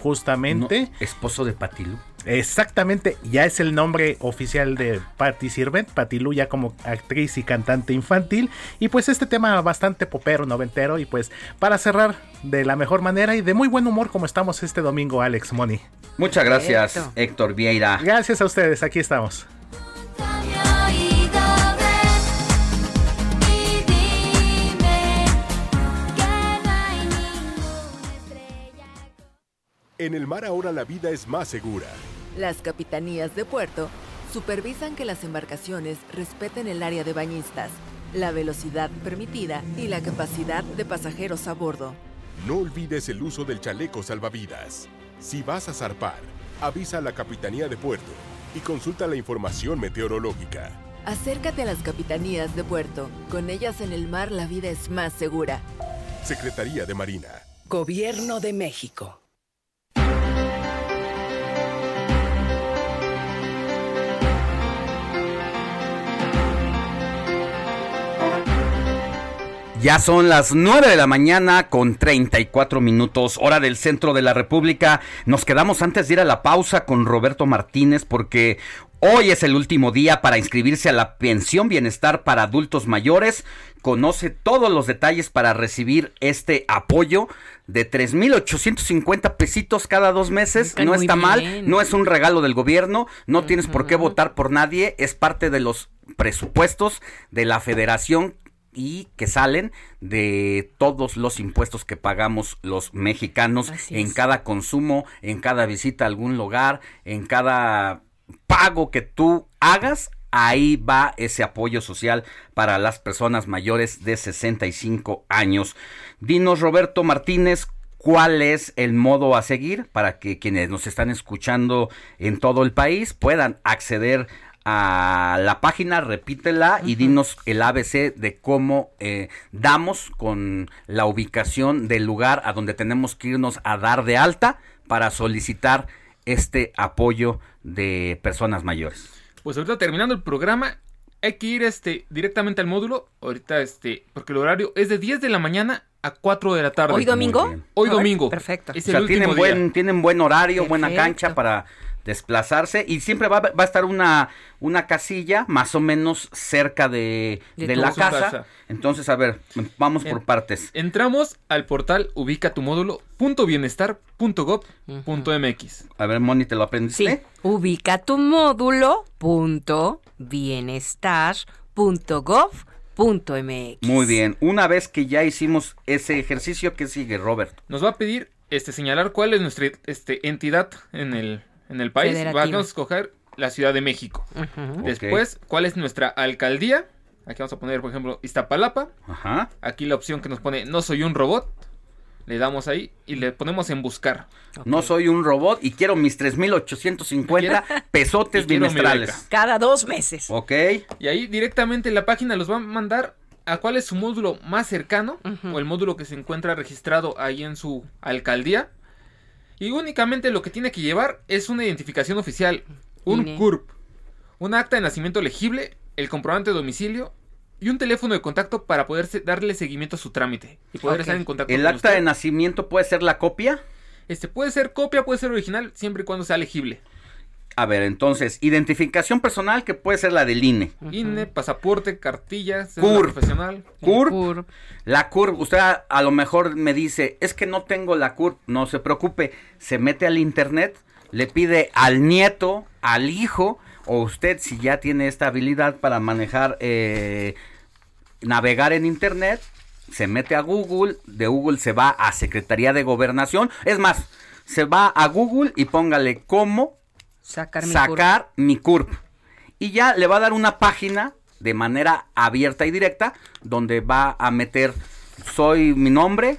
justamente. esposo de Patilú. Exactamente, ya es el nombre oficial de Patti Sirvent, Patilú ya como actriz y cantante infantil. Y pues este tema bastante popero, noventero. Y pues para cerrar de la mejor manera y de muy buen humor como estamos este domingo, Alex Moni. Muchas gracias, Héctor Vieira. Gracias a ustedes, aquí estamos. En el mar ahora la vida es más segura. Las capitanías de puerto supervisan que las embarcaciones respeten el área de bañistas, la velocidad permitida y la capacidad de pasajeros a bordo. No olvides el uso del chaleco salvavidas. Si vas a zarpar, avisa a la Capitanía de Puerto y consulta la información meteorológica. Acércate a las capitanías de puerto. Con ellas en el mar la vida es más segura. Secretaría de Marina. Gobierno de México. Ya son las 9 de la mañana con 34 minutos, hora del centro de la República. Nos quedamos antes de ir a la pausa con Roberto Martínez porque hoy es el último día para inscribirse a la pensión bienestar para adultos mayores. Conoce todos los detalles para recibir este apoyo de 3.850 pesitos cada dos meses. No está mal, no es un regalo del gobierno, no tienes por qué votar por nadie, es parte de los presupuestos de la federación y que salen de todos los impuestos que pagamos los mexicanos Así en es. cada consumo, en cada visita a algún lugar, en cada pago que tú hagas, ahí va ese apoyo social para las personas mayores de 65 años. Dinos, Roberto Martínez, cuál es el modo a seguir para que quienes nos están escuchando en todo el país puedan acceder a la página, repítela y dinos el ABC de cómo eh, damos con la ubicación del lugar a donde tenemos que irnos a dar de alta para solicitar este apoyo de personas mayores. Pues ahorita terminando el programa, hay que ir este directamente al módulo. Ahorita este, porque el horario es de 10 de la mañana a 4 de la tarde. ¿Hoy domingo? Hoy A domingo. perfecto. Es O sea, último tienen día. buen, tienen buen horario, buena cancha para desplazarse y siempre va, va a estar una, una casilla más o menos cerca de, De la casa. casa. Entonces, a ver, vamos por partes. Entramos al portal ubica tu módulo punto bienestar punto gov punto mx. A ver, Moni, ¿te lo aprendiste? Sí, ubica tu módulo punto bienestar punto gov punto mx. Muy bien. Una vez que ya hicimos ese ejercicio, ¿qué sigue, Robert? Nos va a pedir este señalar cuál es nuestra este, entidad en el, en el país. Federativa. Vamos a escoger la Ciudad de México. Después, cuál es nuestra alcaldía. Aquí vamos a poner, por ejemplo, Iztapalapa. Ajá. Aquí la opción que nos pone no soy un robot. Le damos ahí y le ponemos en buscar. No soy un robot y quiero mis 3.850 pesotes bimestrales. Cada dos meses. Ok. Y ahí directamente la página los va a mandar a cuál es su módulo más cercano o el módulo que se encuentra registrado ahí en su alcaldía. Y únicamente lo que tiene que llevar es una identificación oficial, un INE. CURP, un acta de nacimiento legible, el comprobante de domicilio y un teléfono de contacto para poder darle seguimiento a su trámite y poder estar en contacto ¿El con acta usted. de nacimiento puede ser la copia? Este puede ser copia, puede ser original, siempre y cuando sea legible. A ver, entonces, identificación personal que puede ser la del INE. INE, pasaporte, cartilla, CURP. profesional. CURP. La CURP, usted a, a lo mejor me dice, es que no tengo la CURP, no se preocupe, se mete al internet, le pide al nieto, al hijo, o usted si ya tiene esta habilidad para manejar, eh, navegar en internet, se mete a Google, de Google se va a Secretaría de Gobernación, es más, se va a Google y póngale cómo Sacar mi sacar mi CURP. Y ya le va a dar una página de manera abierta y directa donde va a meter soy mi nombre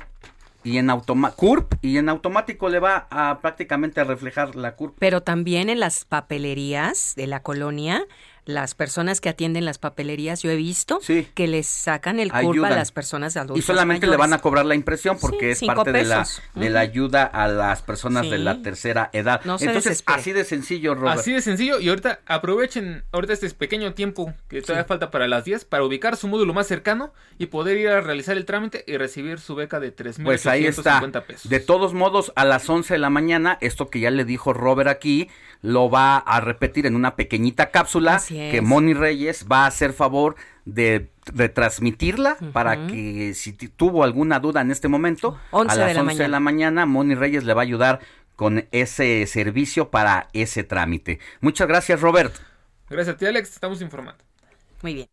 y en automa CURP y en automático le va a prácticamente a reflejar la CURP. Pero también en las papelerías de la colonia las personas que atienden las papelerías, yo he visto Sí. que les sacan el curva a Ayudan. las personas adultas Y solamente le van a cobrar la impresión porque Sí, es parte de la, de la ayuda a las personas de la tercera edad. No se Entonces, desespere. así de sencillo, Robert. Así de sencillo y ahorita aprovechen ahorita este pequeño tiempo que todavía falta para las 10 para ubicar su módulo más cercano y poder ir a realizar el trámite y recibir su beca de 3.850 Pues ahí está. pesos. De todos modos, a las 11 de la mañana, esto que ya le dijo Robert aquí, lo va a repetir en una pequeñita cápsula Así es. que Moni Reyes va a hacer favor de retransmitirla para que si tuvo alguna duda en este momento, 11 a las la 11 de la mañana, Moni Reyes le va a ayudar con ese servicio para ese trámite. Muchas gracias, Robert. Gracias a ti, Alex. Estamos informando. Muy bien.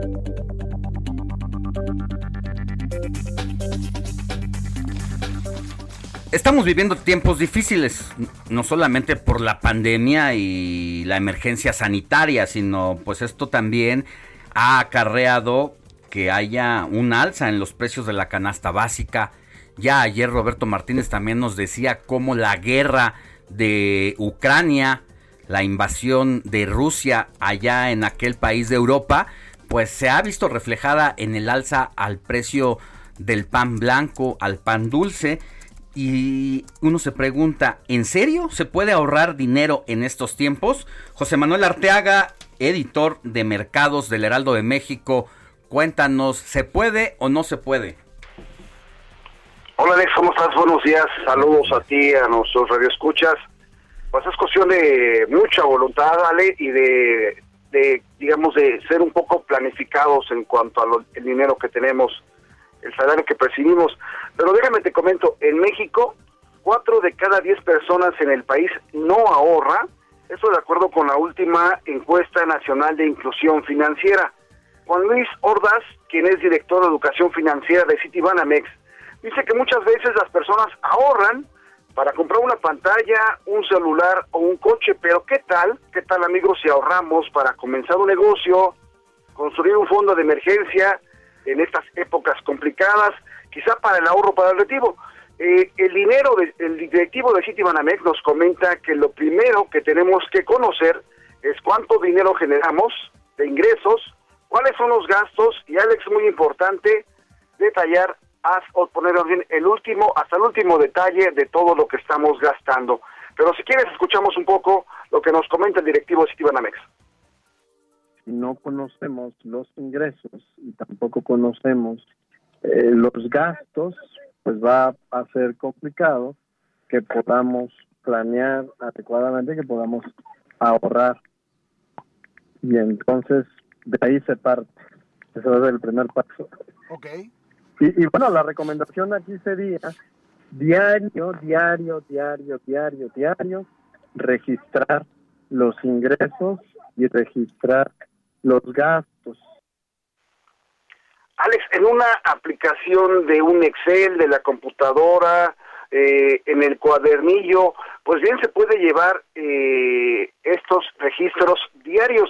Estamos viviendo tiempos difíciles, no solamente por la pandemia y la emergencia sanitaria, sino pues esto también ha acarreado que haya un alza en los precios de la canasta básica. Ya ayer Roberto Martínez también nos decía cómo la guerra de Ucrania, la invasión de Rusia allá en aquel país de Europa, pues se ha visto reflejada en el alza al precio del pan blanco, al pan dulce. Y uno se pregunta, ¿en serio se puede ahorrar dinero en estos tiempos? José Manuel Arteaga, editor de Mercados del Heraldo de México, cuéntanos, ¿se puede o no se puede? Hola Alex, ¿cómo estás? Buenos días. Saludos a ti, a nuestros radioescuchas. Pues es cuestión de mucha voluntad, Ale, y de, de digamos, de ser un poco planificados en cuanto al dinero que tenemos, el salario que percibimos. Pero déjame te comento, en México, cuatro de cada diez personas en el país no ahorra. Eso de acuerdo con la última encuesta nacional de inclusión financiera. Juan Luis Ordaz, quien es director de educación financiera de Citibanamex, dice que muchas veces las personas ahorran para comprar una pantalla, un celular o un coche, pero ¿qué tal? ¿Qué tal amigos si ahorramos para comenzar un negocio, construir un fondo de emergencia en estas épocas complicadas, quizá para el ahorro para el retiro? Eh, el dinero, de- el directivo de Citibanamex nos comenta que lo primero que tenemos que conocer es cuánto dinero generamos de ingresos, cuáles son los gastos y Alex, muy importante, detallar haz- o poner bien el último, hasta el último detalle de todo lo que estamos gastando. Pero si quieres escuchamos un poco lo que nos comenta el directivo de Citibanamex. Si no conocemos los ingresos y tampoco conocemos eh, los gastos, pues va a ser complicado que podamos planear adecuadamente, que podamos ahorrar. Y entonces de ahí se parte. Ese va a ser el primer paso. Ok. Y, y bueno, la recomendación aquí sería diario, diario, diario, diario, diario, registrar los ingresos y registrar los gastos. Alex, en una aplicación de un Excel, de la computadora, eh, en el cuadernillo, pues bien se puede llevar eh, estos registros diarios.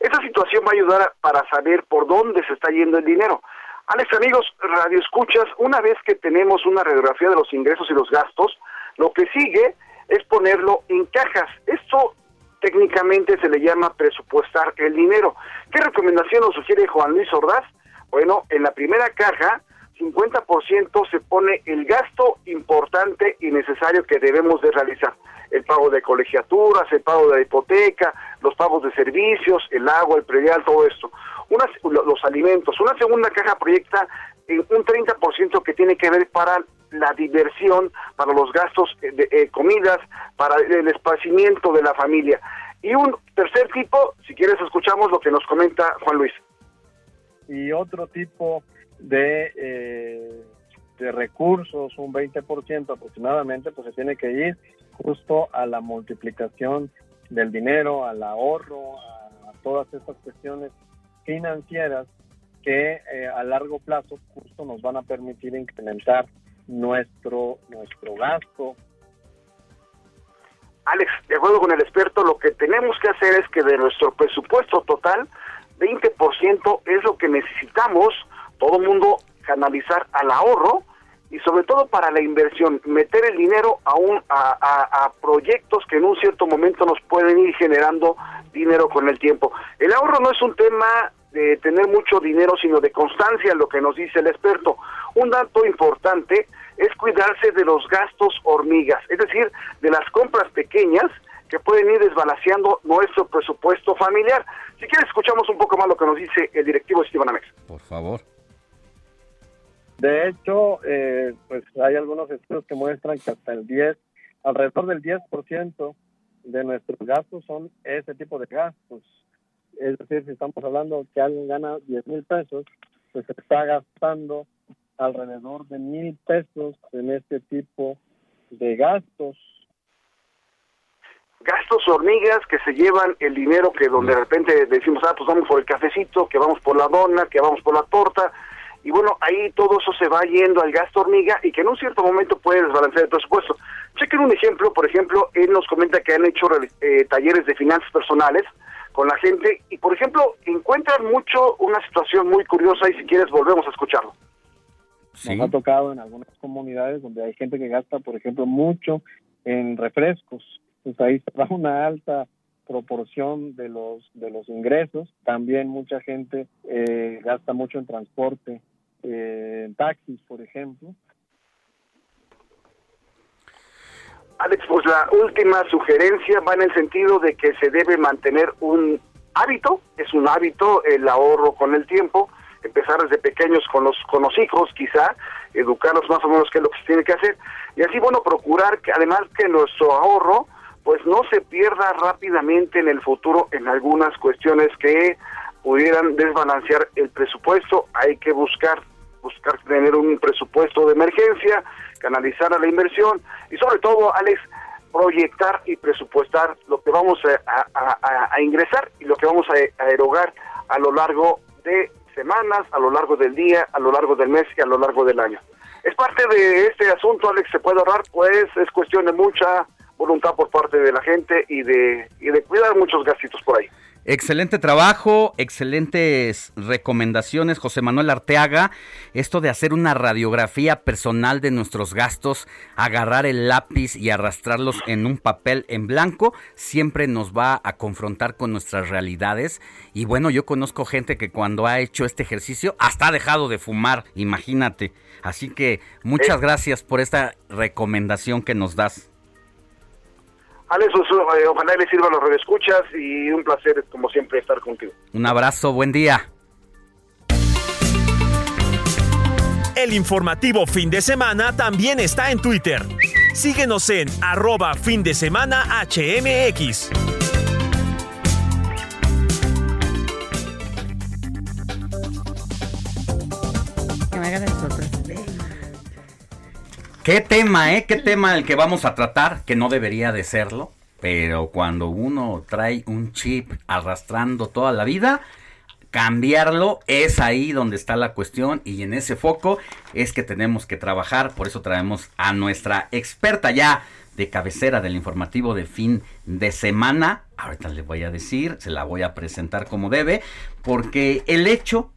Esa situación va a ayudar para saber por dónde se está yendo el dinero. Alex, amigos, radio escuchas, una vez que tenemos una radiografía de los ingresos y los gastos, lo que sigue es ponerlo en cajas. Esto técnicamente se le llama presupuestar el dinero. ¿Qué recomendación nos sugiere Juan Luis Ordaz? Bueno, en la primera caja, 50% se pone el gasto importante y necesario que debemos de realizar. El pago de colegiaturas, el pago de la hipoteca, los pagos de servicios, el agua, el predial, todo esto. Una, lo- los alimentos. Una segunda caja proyecta un 30% que tiene que ver para la diversión, para los gastos de eh, comidas, para el esparcimiento de la familia. Y un tercer tipo, si quieres escuchamos lo que nos comenta Juan Luis. y otro tipo de, eh, de recursos, un 20% aproximadamente, pues se tiene que ir justo a la multiplicación del dinero, al ahorro, a, a todas estas cuestiones financieras que eh, a largo plazo justo nos van a permitir incrementar nuestro nuestro gasto Alex, de acuerdo con el experto, lo que tenemos que hacer es que de nuestro presupuesto total, 20% es lo que necesitamos, todo mundo canalizar al ahorro y sobre todo para la inversión, meter el dinero a, un, a, a proyectos que en un cierto momento nos pueden ir generando dinero con el tiempo. El ahorro no es un tema de tener mucho dinero, sino de constancia, lo que nos dice el experto. Un dato importante es cuidarse de los gastos hormigas, es decir, de las compras pequeñas que pueden ir desbalanceando nuestro presupuesto familiar. Si quieres, escuchamos un poco más lo que nos dice el directivo Esteban Amex. Por favor. De hecho, eh, pues hay algunos estudios que muestran que hasta el 10, alrededor del 10% de nuestros gastos son ese tipo de gastos. Es decir, si estamos hablando que alguien gana 10 mil pesos, pues se está gastando alrededor de mil pesos en este tipo de gastos. Gastos hormigas que se llevan el dinero que donde de repente decimos, ah, pues vamos por el cafecito, que vamos por la dona, que vamos por la torta, y bueno, ahí todo eso se va yendo al gasto hormiga y que en un cierto momento puede desbalancear el presupuesto. Chequen un ejemplo, por ejemplo, él nos comenta que han hecho eh, talleres de finanzas personales con la gente y, por ejemplo, encuentran mucho una situación muy curiosa y si quieres volvemos a escucharlo. Nos ha tocado en algunas comunidades donde hay gente que gasta, por ejemplo, mucho en refrescos. Pues ahí se una alta proporción de los de los ingresos. También mucha gente eh, gasta mucho en transporte, eh, en taxis, por ejemplo. Alex, pues la última sugerencia va en el sentido de que se debe mantener un hábito, es un hábito el ahorro con el tiempo, empezar desde pequeños con los con los hijos, quizá educarlos más o menos qué es lo que se tiene que hacer. Y así bueno procurar que además que nuestro ahorro pues no se pierda rápidamente en el futuro en algunas cuestiones que pudieran desbalancear el presupuesto, hay que buscar buscar tener un presupuesto de emergencia, canalizar a la inversión y sobre todo, Alex, proyectar y presupuestar lo que vamos a, ingresar y lo que vamos a, erogar a lo largo de semanas, a lo largo del día, a lo largo del mes y a lo largo del año. Es parte de este asunto, Alex, se puede ahorrar, pues es cuestión de mucha voluntad por parte de la gente y de, y de cuidar muchos gastitos por ahí. Excelente trabajo, excelentes recomendaciones, José Manuel Arteaga. Esto de hacer una radiografía personal de nuestros gastos, agarrar el lápiz y arrastrarlos en un papel en blanco, siempre nos va a confrontar con nuestras realidades. Y bueno, yo conozco gente que cuando ha hecho este ejercicio hasta ha dejado de fumar, imagínate. Así que muchas gracias por esta recomendación que nos das. Alex, eh, ojalá le sirva a los redescuchas y un placer, como siempre, estar contigo. Un abrazo, buen día. El informativo fin de semana también está en Twitter. Síguenos en arroba fin de semana HMX. Que me hagan el. ¿Qué tema, eh? ¿Qué tema el que vamos a tratar? Que no debería de serlo. Pero cuando uno trae un chip arrastrando toda la vida, cambiarlo es ahí donde está la cuestión y en ese foco es que tenemos que trabajar. Por eso traemos a nuestra experta ya de cabecera del informativo de fin de semana. Ahorita le voy a decir, se la voy a presentar como debe, porque el hecho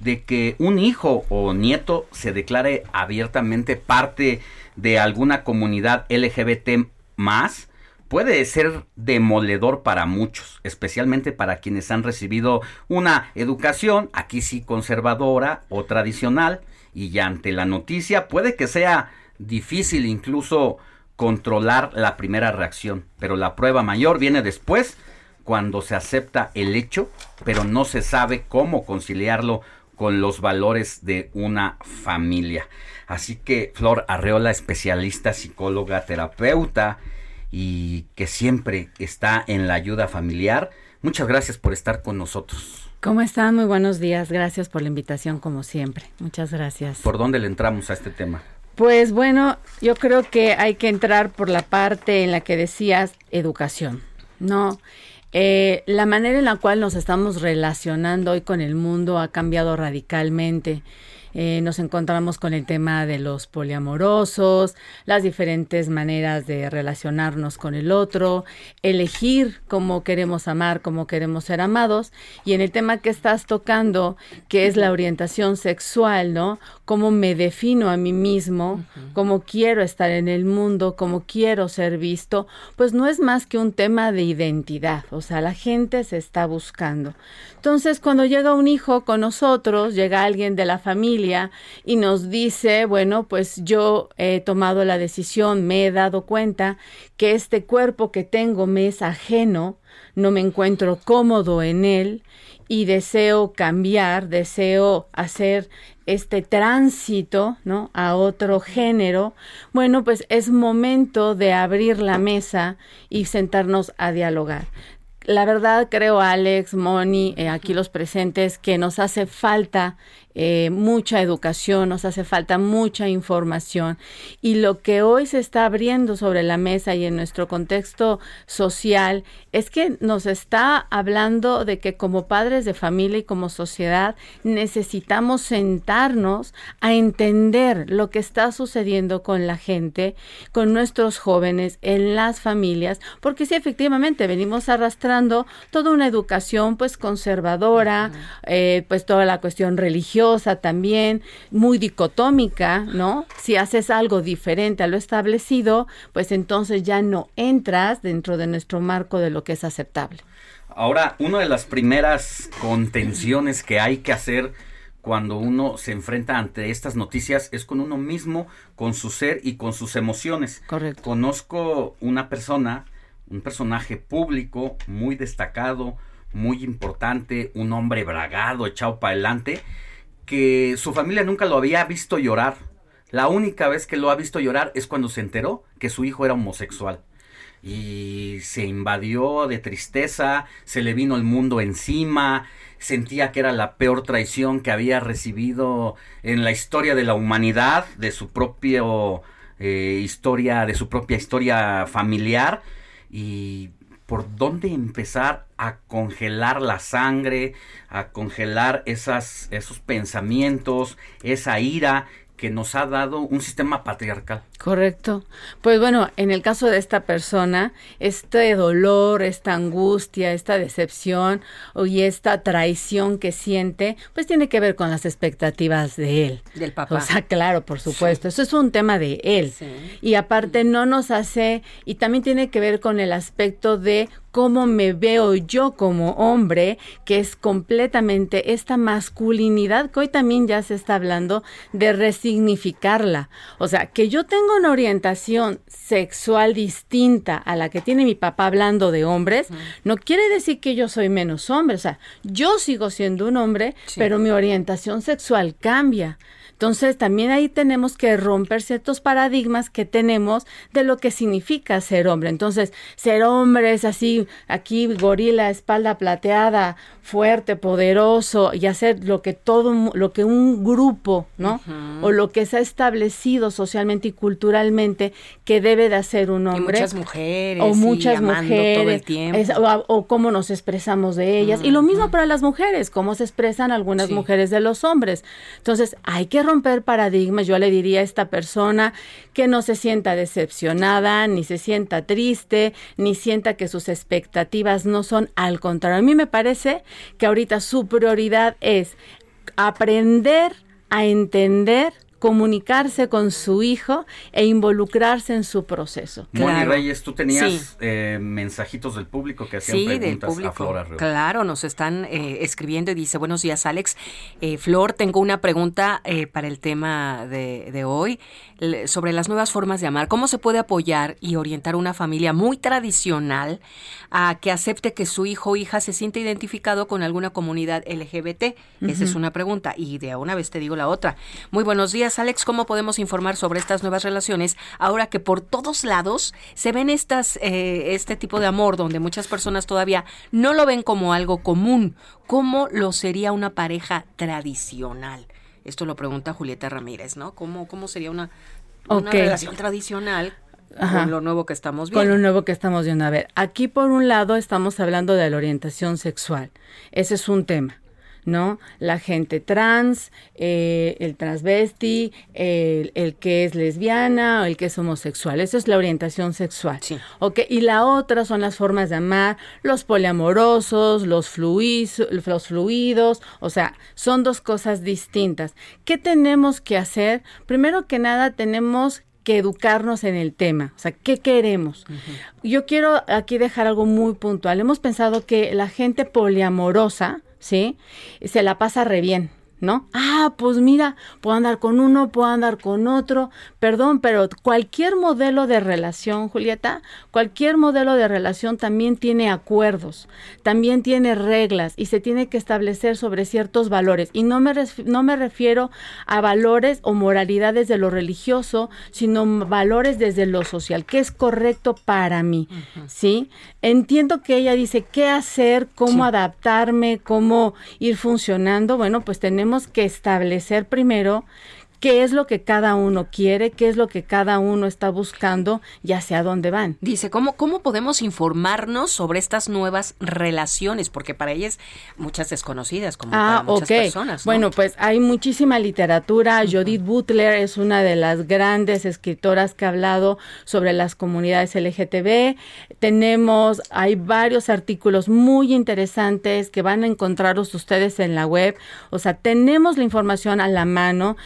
de que un hijo o nieto se declare abiertamente parte de alguna comunidad LGBT más puede ser demoledor para muchos, especialmente para quienes han recibido una educación, aquí sí conservadora o tradicional, y ya ante la noticia puede que sea difícil incluso controlar la primera reacción, pero la prueba mayor viene después, cuando se acepta el hecho, pero no se sabe cómo conciliarlo con los valores de una familia. Así que Flor Arreola, especialista, psicóloga, terapeuta y que siempre está en la ayuda familiar, muchas gracias por estar con nosotros. ¿Cómo están? Muy buenos días. Gracias por la invitación, como siempre. Muchas gracias. ¿Por dónde le entramos a este tema? Pues bueno, yo creo que hay que entrar por la parte en la que decías educación, ¿no? Eh, la manera en la cual nos estamos relacionando hoy con el mundo ha cambiado radicalmente. Eh, nos encontramos con el tema de los poliamorosos, las diferentes maneras de relacionarnos con el otro, elegir cómo queremos amar, cómo queremos ser amados, y en el tema que estás tocando, que es la orientación sexual, ¿no? Cómo me defino a mí mismo, cómo quiero estar en el mundo, cómo quiero ser visto, pues no es más que un tema de identidad, o sea, la gente se está buscando. Entonces, cuando llega un hijo con nosotros, llega alguien de la familia y nos dice, bueno, pues yo he tomado la decisión, me he dado cuenta que este cuerpo que tengo me es ajeno, no me encuentro cómodo en él y deseo cambiar, deseo hacer este tránsito, ¿no? A otro género, bueno, pues es momento de abrir la mesa y sentarnos a dialogar la verdad creo, Alex, Moni, eh, aquí los presentes, que nos hace falta eh, mucha educación, nos hace falta mucha información. Y lo que hoy se está abriendo sobre la mesa y en nuestro contexto social es que nos está hablando de que como padres de familia y como sociedad necesitamos sentarnos a entender lo que está sucediendo con la gente, con nuestros jóvenes, en las familias, porque sí, efectivamente venimos arrastrando toda una educación pues conservadora, eh, pues toda la cuestión religiosa, también, muy dicotómica, ¿no? Si haces algo diferente a lo establecido, pues entonces ya no entras dentro de nuestro marco de lo que es aceptable. Ahora, una de las primeras contenciones que hay que hacer cuando uno se enfrenta ante estas noticias es con uno mismo, con su ser y con sus emociones. Correcto. Conozco una persona, un personaje público muy destacado, muy importante, un hombre bragado, echado para adelante, que su familia nunca lo había visto llorar. La única vez que lo ha visto llorar es cuando se enteró que su hijo era homosexual. Y se invadió de tristeza, se le vino el mundo encima, sentía que era la peor traición que había recibido en la historia de la humanidad, de su propia eh, historia, de su propia historia familiar. Y por dónde empezar a congelar la sangre, a congelar esos pensamientos, esa ira que nos ha dado un sistema patriarcal. Correcto. Pues bueno, en el caso de esta persona, este dolor, esta angustia, esta decepción y esta traición que siente, pues tiene que ver con las expectativas de él. Del papá. O sea, claro, por supuesto. Eso es un tema de él. Y aparte no nos hace, y también tiene que ver con el aspecto de cómo me veo yo como hombre, que es completamente esta masculinidad que hoy también ya se está hablando de resignificarla. O sea, que yo tengo una orientación sexual distinta a la que tiene mi papá hablando de hombres, no quiere decir que yo soy menos hombre. O sea, yo sigo siendo un hombre, pero mi orientación sexual cambia. Entonces, también ahí tenemos que romper ciertos paradigmas que tenemos de lo que significa ser hombre. Entonces, ser hombre es así, aquí gorila, espalda plateada, fuerte, poderoso y hacer lo que todo lo que un grupo, ¿no? O lo que se ha establecido socialmente y culturalmente que debe de hacer un hombre. Y muchas mujeres. O muchas mujeres. Todo el tiempo. Es- o, o cómo nos expresamos de ellas. Y lo mismo para las mujeres, cómo se expresan algunas Sí. mujeres de los hombres. Entonces, hay que romper paradigmas. Yo le diría a esta persona que no se sienta decepcionada, ni se sienta triste, ni sienta que sus expectativas no son al contrario. A mí me parece que ahorita su prioridad es aprender a entender comunicarse con su hijo e involucrarse en su proceso. Moni Reyes, tú tenías Sí. eh, mensajitos del público que hacían Sí, del preguntas a público. Flor Arreola. Claro, nos están eh, escribiendo y dice, buenos días Alex. Eh, Flor, tengo una pregunta eh, para el tema de, de hoy le- sobre las nuevas formas de amar. ¿Cómo se puede apoyar y orientar una familia muy tradicional a que acepte que su hijo o hija se siente identificado con alguna comunidad LGBT? Esa es una pregunta. Y de una vez te digo la otra. Muy buenos días, Alex. ¿Cómo podemos informar sobre estas nuevas relaciones ahora que por todos lados se ven estas, eh, este tipo de amor donde muchas personas todavía no lo ven como algo común? ¿Cómo lo sería una pareja tradicional? Esto lo pregunta Julieta Ramírez, ¿no? ¿Cómo, cómo sería una, relación tradicional Ajá. con lo nuevo que estamos Con viendo? lo nuevo que estamos viendo. A ver, aquí por un lado estamos hablando de la orientación sexual. Ese es un tema. ¿No? La gente trans, eh, el transvesti, el, el que es lesbiana o el que es homosexual. Eso es la orientación sexual. ¿ok? Y la otra son las formas de amar, los poliamorosos, los, fluiz- los fluidos, o sea, son dos cosas distintas. ¿Qué tenemos que hacer? Primero que nada, tenemos que educarnos en el tema, o sea, ¿qué queremos? Yo quiero aquí dejar algo muy puntual. Hemos pensado que la gente poliamorosa, ¿sí? Se la pasa re bien. ¿No? Ah, pues mira, puedo andar con uno, puedo andar con otro. Perdón, pero cualquier modelo de relación, Julieta, cualquier modelo de relación también tiene acuerdos, también tiene reglas y se tiene que establecer sobre ciertos valores. Y no me, no me refiero a valores o moralidades de lo religioso, sino valores desde lo social, que es correcto para mí. ¿Sí? Entiendo que ella dice qué hacer, cómo adaptarme, cómo ir funcionando. Bueno, pues tenemos que establecer primero qué es lo que cada uno quiere, qué es lo que cada uno está buscando y hacia dónde van. Dice, ¿cómo, ¿cómo podemos informarnos sobre estas nuevas relaciones? Porque para ellas muchas desconocidas, como para Ah, muchas ok. personas. ¿no? Bueno, pues hay muchísima literatura. Judith Butler es una de las grandes escritoras que ha hablado sobre las comunidades LGTB. Tenemos, hay varios artículos muy interesantes que van a encontraros ustedes en la web. O sea, tenemos la información a la mano.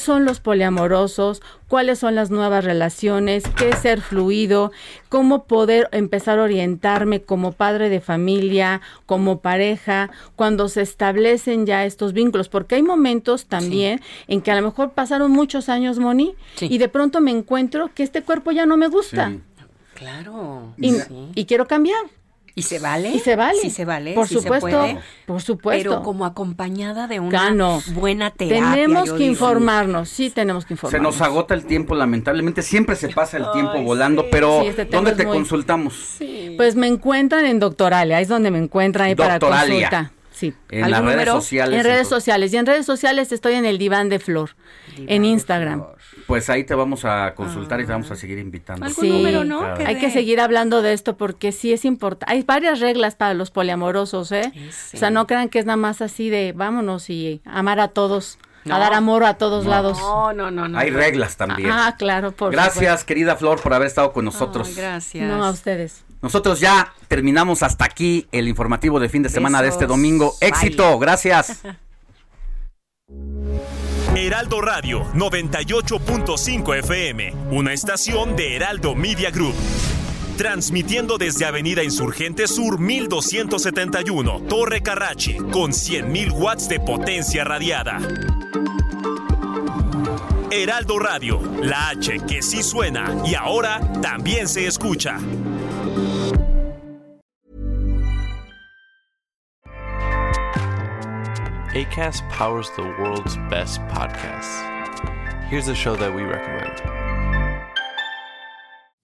¿Qué son los poliamorosos? ¿Cuáles son las nuevas relaciones? ¿Qué es ser fluido? ¿Cómo poder empezar a orientarme como padre de familia, como pareja, cuando se establecen ya estos vínculos? Porque hay momentos también en que a lo mejor pasaron muchos años, Moni, y de pronto me encuentro que este cuerpo ya no me gusta. Claro. Y quiero cambiar. ¿Y se vale? Y se vale. Sí se vale, Por sí se supuesto. puede. Por supuesto. Pero como acompañada de una Gano. buena terapia. Tenemos que digo. informarnos, sí tenemos que Se informarnos. nos agota el tiempo, lamentablemente. Siempre se pasa el tiempo volando, pero Sí, este ¿dónde te muy- consultamos? Pues me encuentran en Doctoralia, ahí es donde me encuentran ahí para Doctoralia. consulta. Sí. En ¿Algún las redes número? sociales, En redes sociales. Y en redes sociales estoy en el diván de flor. en Instagram. Pues ahí te vamos a consultar y te vamos a seguir invitando. Sí, Claro. hay que seguir hablando de esto porque sí es importante. Hay varias reglas para los poliamorosos, ¿eh? O sea, no crean que es nada más así de vámonos y amar a todos, No. a dar amor a todos No. lados. No, no, no, no. Hay reglas también. Ah, claro, por Gracias, querida Flor, por haber estado con nosotros. Ay, gracias. No, a ustedes. Nosotros ya terminamos hasta aquí el informativo de fin de semana de este domingo. Éxito, gracias. Heraldo Radio 98.5 FM, una estación de Heraldo Media Group. Transmitiendo desde Avenida Insurgente Sur 1271, Torre Carrachi, con 100.000 watts de potencia radiada. Heraldo Radio, la H que sí suena y ahora también se escucha. ACAST powers the world's best podcasts. Here's a show that we recommend.